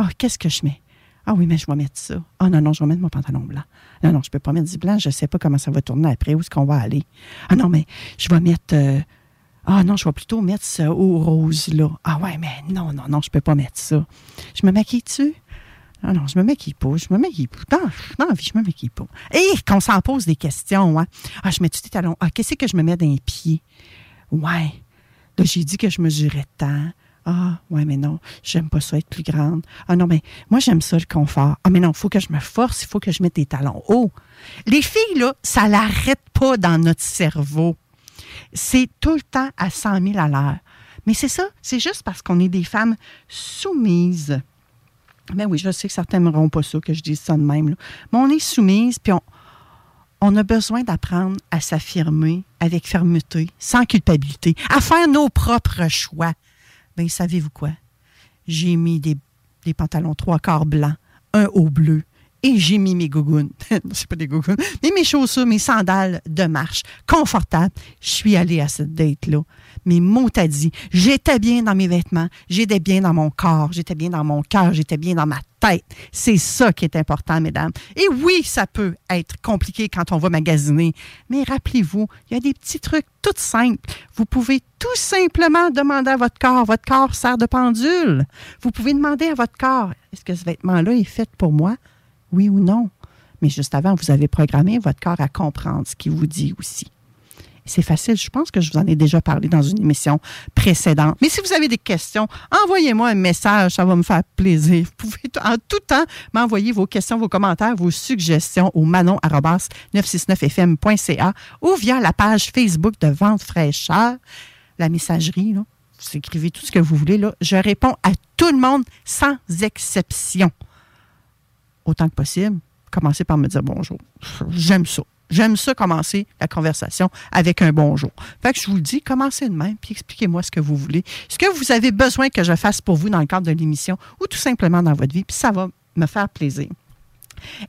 Oh, qu'est-ce que je mets? Ah oui, mais je vais mettre ça. Ah non, non, je vais mettre mon pantalon blanc. Non, non, je ne peux pas mettre du blanc. Je ne sais pas comment ça va tourner après. Où est-ce qu'on va aller? Ah non, mais je vais mettre. euh, ah non, je vais plutôt mettre ça au rose, là. Ah ouais, mais non, non, non, je ne peux pas mettre ça. Je me maquille dessus? Ah non, je me maquille pas. Je me maquille pas. Non, non, je me maquille pas. Et qu'on s'en pose des questions, hein. Ah, je mets-tu des talons? Ah, qu'est-ce que je me mets dans les pieds? Ouais. Là, j'ai dit que je mesurais tant. Ah, ouais, mais non, j'aime pas ça être plus grande. Ah non, mais moi, j'aime ça le confort. Ah, mais non, il faut que je me force, il faut que je mette des talons hauts. Les filles, là, ça l'arrête pas dans notre cerveau. C'est tout le temps à 100 000 à l'heure. Mais c'est ça, c'est juste parce qu'on est des femmes soumises. Mais oui, je sais que certains n'aimeront pas ça, que je dise ça de même. Mais on est soumise, puis on, a besoin d'apprendre à s'affirmer avec fermeté, sans culpabilité, à faire nos propres choix. Bien, savez-vous quoi? J'ai mis des, des pantalons trois quarts blancs, un haut bleu, et j'ai mis mes gougounes. c'est pas des gougounes, mais mes chaussures, mes sandales de marche, confortables. Je suis allée à cette date-là. Mais mot à dit, j'étais bien dans mes vêtements, j'étais bien dans mon corps, j'étais bien dans mon cœur, j'étais bien dans ma tête. C'est ça qui est important, mesdames. Et oui, ça peut être compliqué quand on va magasiner, mais rappelez-vous, il y a des petits trucs tout simples. Vous pouvez tout simplement demander à votre corps, votre corps sert de pendule. Vous pouvez demander à votre corps, est-ce que ce vêtement-là est fait pour moi? Oui ou non? Mais juste avant, vous avez programmé votre corps à comprendre ce qu'il vous dit aussi. C'est facile. Je pense que je vous en ai déjà parlé dans une émission précédente. Mais si vous avez des questions, envoyez-moi un message. Ça va me faire plaisir. Vous pouvez en tout temps m'envoyer vos questions, vos commentaires, vos suggestions au manon-969fm.ca ou via la page Facebook de Vente fraîcheur. La messagerie, vous écrivez tout ce que vous voulez. Je réponds à tout le monde sans exception. Autant que possible, commencez par me dire bonjour. J'aime ça. J'aime ça commencer la conversation avec un bonjour. Fait que je vous le dis, commencez de même, puis expliquez-moi ce que vous voulez, ce que vous avez besoin que je fasse pour vous dans le cadre de l'émission ou tout simplement dans votre vie, puis ça va me faire plaisir.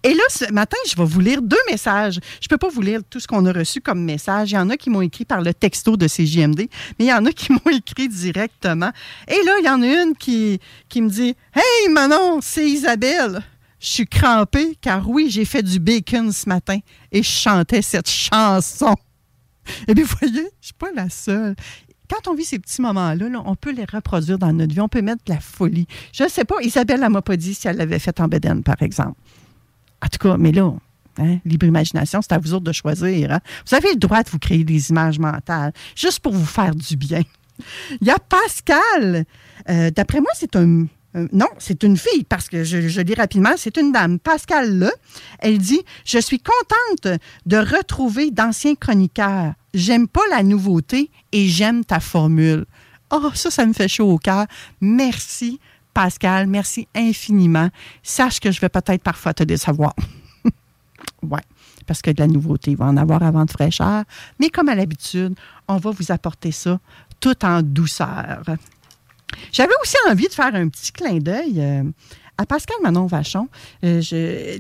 Et là, ce matin, je vais vous lire deux messages. Je ne peux pas vous lire tout ce qu'on a reçu comme message. Il y en a qui m'ont écrit par le texto de CJMD, mais il y en a qui m'ont écrit directement. Et là, il y en a une qui, qui me dit Hey Manon, c'est Isabelle. Je suis crampée car oui, j'ai fait du bacon ce matin et je chantais cette chanson. Et bien, voyez, je ne suis pas la seule. Quand on vit ces petits moments-là, là, on peut les reproduire dans notre vie. On peut mettre de la folie. Je ne sais pas, Isabelle, elle m'a pas dit si elle l'avait fait en Bédène, par exemple. En tout cas, mais là, hein, libre imagination, c'est à vous autres de choisir. hein. Vous avez le droit de vous créer des images mentales, juste pour vous faire du bien. Il y a Pascal. Euh, D'après moi, c'est un. Un- non, c'est une fille, parce que je, lis rapidement, c'est une dame. Pascal, là, elle dit Je suis contente de retrouver d'anciens chroniqueurs. J'aime pas la nouveauté et j'aime ta formule. Oh, ça, ça me fait chaud au cœur. Merci, Pascal. Merci infiniment. Sache que je vais peut-être parfois te décevoir. ouais, parce que de la nouveauté, il va en avoir avant de fraîcheur. Mais comme à l'habitude, on va vous apporter ça tout en douceur. J'avais aussi envie de faire un petit clin d'œil euh, à Pascal Manon Vachon. Euh,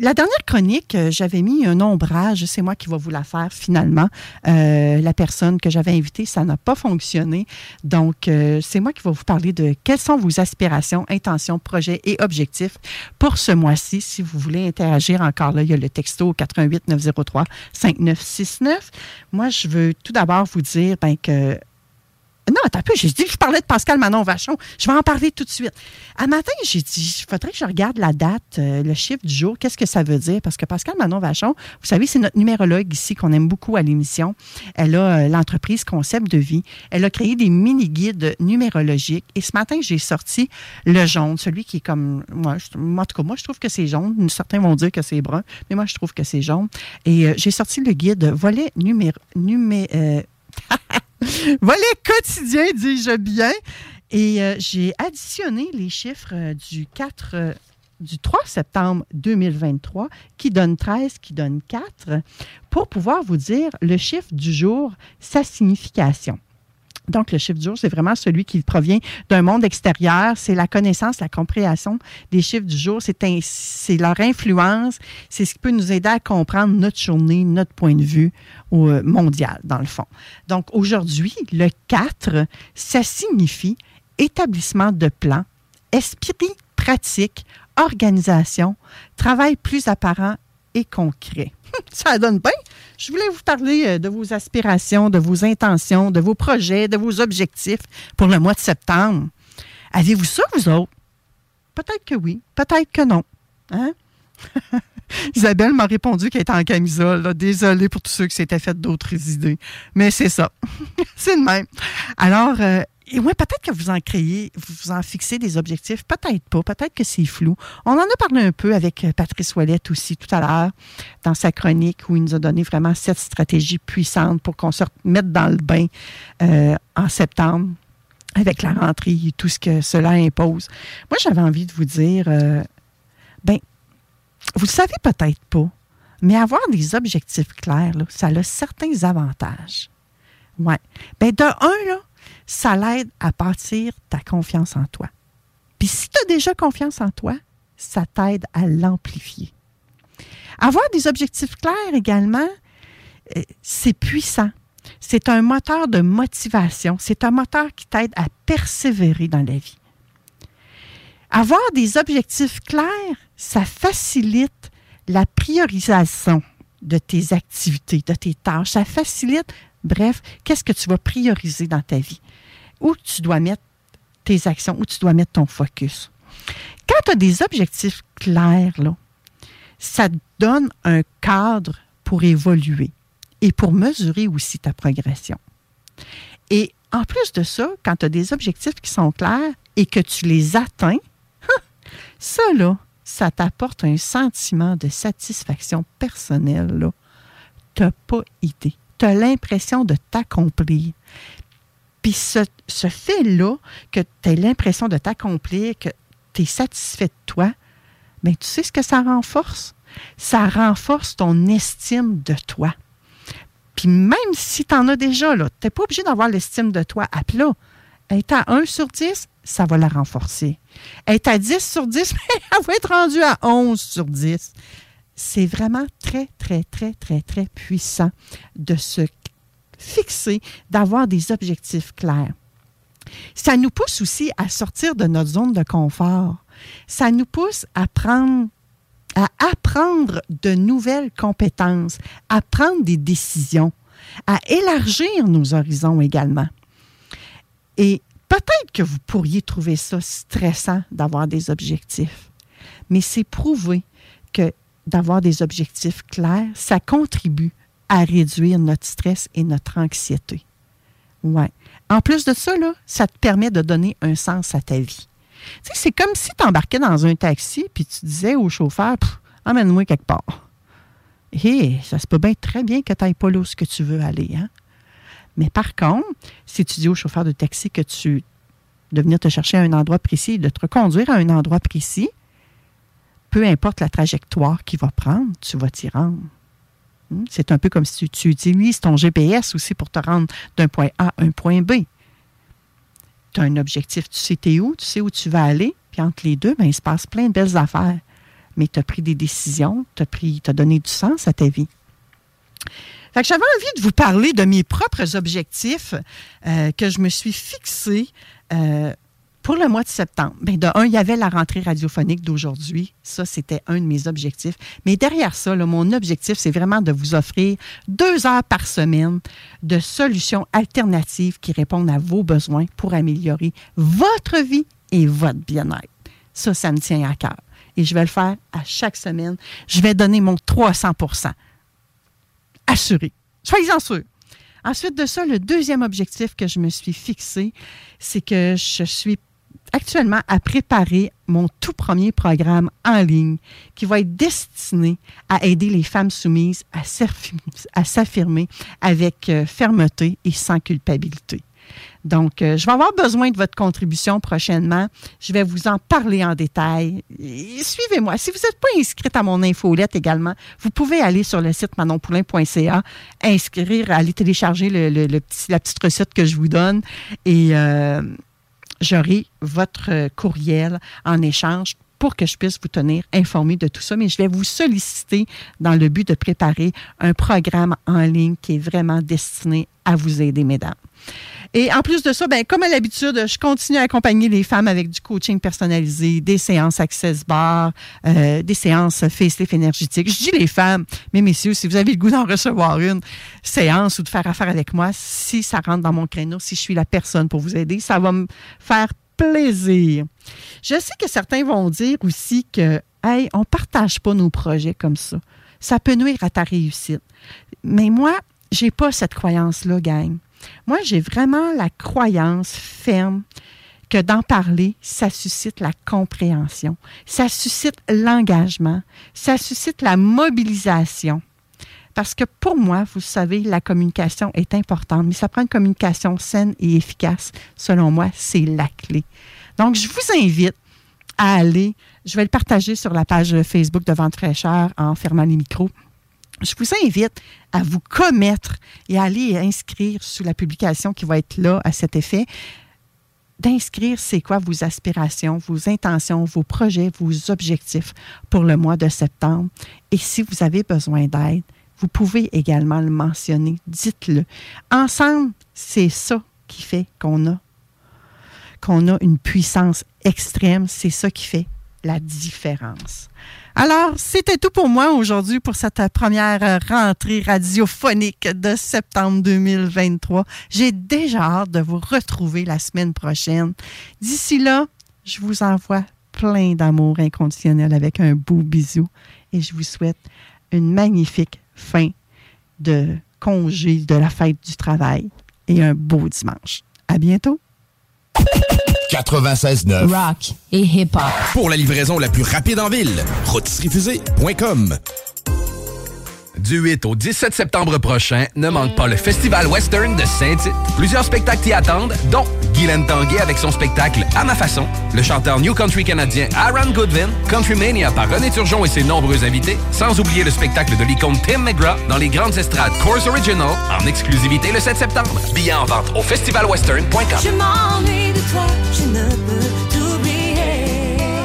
la dernière chronique, euh, j'avais mis un ombrage. C'est moi qui vais vous la faire finalement. La personne que j'avais invitée, ça n'a pas fonctionné. Donc, c'est moi qui vais vous parler de quelles sont vos aspirations, intentions, projets et objectifs pour ce mois-ci. Si vous voulez interagir encore là, il y a le texto au 88 903 5969. Moi, je veux tout d'abord vous dire ben, que non, attends un j'ai dit que je parlais de Pascal Manon Vachon. Je vais en parler tout de suite. À matin, j'ai dit, il faudrait que je regarde la date, euh, le chiffre du jour, qu'est-ce que ça veut dire? Parce que Pascal Manon Vachon, vous savez, c'est notre numérologue ici qu'on aime beaucoup à l'émission. Elle a euh, l'entreprise Concept de vie. Elle a créé des mini-guides numérologiques. Et ce matin, j'ai sorti le jaune, celui qui est comme, moi, moi, en tout cas, moi, je trouve que c'est jaune. Certains vont dire que c'est brun, mais moi, je trouve que c'est jaune. Et euh, j'ai sorti le guide volet numéro, numé, Volet quotidien, dis-je bien. Et euh, j'ai additionné les chiffres euh, du 4 euh, du 3 septembre 2023 qui donne 13, qui donne 4, pour pouvoir vous dire le chiffre du jour, sa signification. Donc, le chiffre du jour, c'est vraiment celui qui provient d'un monde extérieur. C'est la connaissance, la compréhension des chiffres du jour. C'est leur influence. C'est ce qui peut nous aider à comprendre notre journée, notre point de vue euh, mondial, dans le fond. Donc, aujourd'hui, le 4, ça signifie établissement de plan, esprit pratique, organisation, travail plus apparent et concret. Ça donne bien. Je voulais vous parler euh, de vos aspirations, de vos intentions, de vos projets, de vos objectifs pour le mois de septembre. Avez-vous ça, vous autres? Peut-être que oui, peut-être que non. Hein? Isabelle m'a répondu qu'elle était en camisole. Désolée pour tous ceux qui s'étaient fait d'autres idées. Mais c'est ça. c'est le même. Alors, euh, et ouais, peut-être que vous en créez, vous en fixez des objectifs. Peut-être pas. Peut-être que c'est flou. On en a parlé un peu avec euh, Patrice Ouellette aussi tout à l'heure dans sa chronique où il nous a donné vraiment sept stratégies puissantes pour qu'on se remette dans le bain euh, en septembre avec la rentrée et tout ce que cela impose. Moi, j'avais envie de vous dire, euh, ben, vous le savez peut-être pas, mais avoir des objectifs clairs, là, ça a certains avantages. Ouais. Ben, de un, là, ça l'aide à bâtir ta confiance en toi. Puis si tu as déjà confiance en toi, ça t'aide à l'amplifier. Avoir des objectifs clairs également, euh, c'est puissant. C'est un moteur de motivation. C'est un moteur qui t'aide à persévérer dans la vie. Avoir des objectifs clairs, ça facilite la priorisation de tes activités, de tes tâches. Ça facilite, bref, qu'est-ce que tu vas prioriser dans ta vie? Où tu dois mettre tes actions, où tu dois mettre ton focus? Quand tu as des objectifs clairs, là, ça te donne un cadre pour évoluer et pour mesurer aussi ta progression. Et en plus de ça, quand tu as des objectifs qui sont clairs et que tu les atteins, ça, là, ça t'apporte un sentiment de satisfaction personnelle. Tu n'as pas idée. Tu as l'impression de t'accomplir. Puis ce, ce fait-là, que tu as l'impression de t'accomplir, que tu es satisfait de toi, bien, tu sais ce que ça renforce? Ça renforce ton estime de toi. Puis même si tu en as déjà, tu n'es pas obligé d'avoir l'estime de toi à plat. Être à 1 sur 10, ça va la renforcer. Être à 10 sur 10, elle va être rendue à 11 sur 10. C'est vraiment très, très, très, très, très puissant de se fixer, d'avoir des objectifs clairs. Ça nous pousse aussi à sortir de notre zone de confort. Ça nous pousse à prendre à apprendre de nouvelles compétences, à prendre des décisions, à élargir nos horizons également. Et peut-être que vous pourriez trouver ça stressant d'avoir des objectifs, mais c'est prouvé que d'avoir des objectifs clairs, ça contribue à réduire notre stress et notre anxiété. Ouais. En plus de ça, ça te permet de donner un sens à ta vie. C'est comme si tu embarquais dans un taxi puis tu disais au chauffeur Emmène-moi quelque part. Hé, ça se peut bien très bien que tu n'ailles pas là où que tu veux aller. Hein? Mais par contre, si tu dis au chauffeur de taxi que tu de venir te chercher à un endroit précis, de te reconduire à un endroit précis, peu importe la trajectoire qu'il va prendre, tu vas t'y rendre. Hmm? C'est un peu comme si tu utilises ton GPS aussi pour te rendre d'un point A à un point B tu as un objectif, tu sais t'es où, tu sais où tu vas aller, puis entre les deux, ben, il se passe plein de belles affaires. Mais tu as pris des décisions, tu as, donné du sens à ta vie. Fait j'avais envie de vous parler de mes propres objectifs euh, que je me suis fixés euh, pour le mois de septembre. Bien, de un, il y avait la rentrée radiophonique d'aujourd'hui. Ça, c'était un de mes objectifs. Mais derrière ça, mon objectif, c'est vraiment de vous offrir deux heures par semaine de solutions alternatives qui répondent à vos besoins pour améliorer votre vie et votre bien-être. Ça, ça me tient à cœur. Et je vais le faire à chaque semaine. Je vais donner mon 300% Assuré. Soyez-en sûrs. Ensuite de ça, le deuxième objectif que je me suis fixé, c'est que je suis actuellement à préparer mon tout premier programme en ligne qui va être destiné à aider les femmes soumises à s'affirmer avec euh, fermeté et sans culpabilité. Donc, euh, je vais avoir besoin de votre contribution prochainement. Je vais vous en parler en détail. Suivez-moi. Si vous n'êtes pas inscrite à mon infolette également, vous pouvez aller sur le site manonpoulain.ca, inscrire, aller télécharger le petit, la petite recette que je vous donne et euh, j'aurai votre courriel en échange pour que je puisse vous tenir informé de tout ça. Mais je vais vous solliciter dans le but de préparer un programme en ligne qui est vraiment destiné à vous aider, mesdames. Et en plus de ça, ben, comme à l'habitude, je continue à accompagner les femmes avec du coaching personnalisé, des séances Access Bar, euh, des séances facelift énergétique. Je dis les femmes, mais messieurs, si vous avez le goût d'en recevoir une séance ou de faire affaire avec moi, si ça rentre dans mon créneau, si je suis la personne pour vous aider, ça va me faire plaisir. Je sais que certains vont dire aussi que, hey, on partage pas nos projets comme ça. Ça peut nuire à ta réussite. Mais moi, j'ai pas cette croyance-là, gang. Moi, j'ai vraiment la croyance ferme que d'en parler, ça suscite la compréhension, ça suscite l'engagement, ça suscite la mobilisation. Parce que pour moi, vous savez, la communication est importante, mais ça prend une communication saine et efficace. Selon moi, c'est la clé. Donc, je vous invite à aller, je vais le partager sur la page Facebook de Vente fraîcheur en fermant les micros. Je vous invite à vous commettre et à aller inscrire sous la publication qui va être là à cet effet d'inscrire c'est quoi vos aspirations, vos intentions, vos projets, vos objectifs pour le mois de septembre? Et si vous avez besoin d'aide, vous pouvez également le mentionner. Dites-le. Ensemble, c'est ça qui fait qu'on a qu'on a une puissance extrême. C'est ça qui fait la différence. Alors, c'était tout pour moi aujourd'hui pour cette première rentrée radiophonique de septembre 2023. J'ai déjà hâte de vous retrouver la semaine prochaine. D'ici là, je vous envoie plein d'amour inconditionnel avec un beau bisou et je vous souhaite une magnifique fin de congé de la fête du travail et un beau dimanche. À bientôt. 96.9 Rock et hip-hop. Pour la livraison la plus rapide en ville, rotisseriefusée.com. Du 8 au 17 septembre prochain, ne manque pas le Festival Western de Saint-Tite. Plusieurs spectacles t'y attendent, dont Guylaine Tanguay avec son spectacle À ma façon, le chanteur New Country canadien Aaron Goodwin, Country Mania par René Turgeon et ses nombreux invités, sans oublier le spectacle de l'icône Tim McGraw dans les grandes estrades Course Original, en exclusivité le 7 septembre. Billets en vente au festivalwestern.com.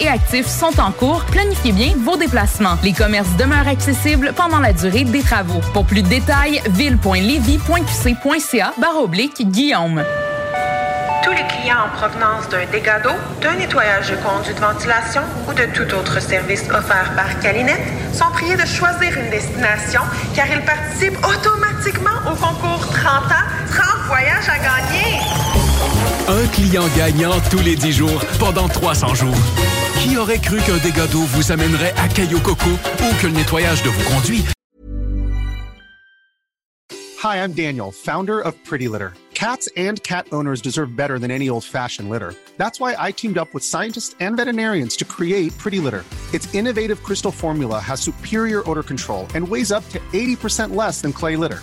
et actif sont en cours. Planifiez bien vos déplacements. Les commerces demeurent accessibles pendant la durée des travaux. Pour plus de détails, ville.levy.qc.ca barre oblique Guillaume. Tous les clients en provenance d'un dégât d'eau, d'un nettoyage de conduits de ventilation ou de tout autre service offert par Calinette sont priés de choisir une destination car ils participent automatiquement au concours 30 ans, 30 voyages à gagner. Un client gagnant tous les 10 jours pendant 300 jours. Qui aurait cru qu'un dégât d'eau vous amènerait à Caillou Coco ou que le nettoyage de vos conduits Hi, I'm Daniel, founder of Pretty Litter. Cats and cat owners deserve better than any old fashioned litter. That's why I teamed up with scientists and veterinarians to create Pretty Litter. Its innovative crystal formula has superior odor control and weighs up to 80% less than clay litter.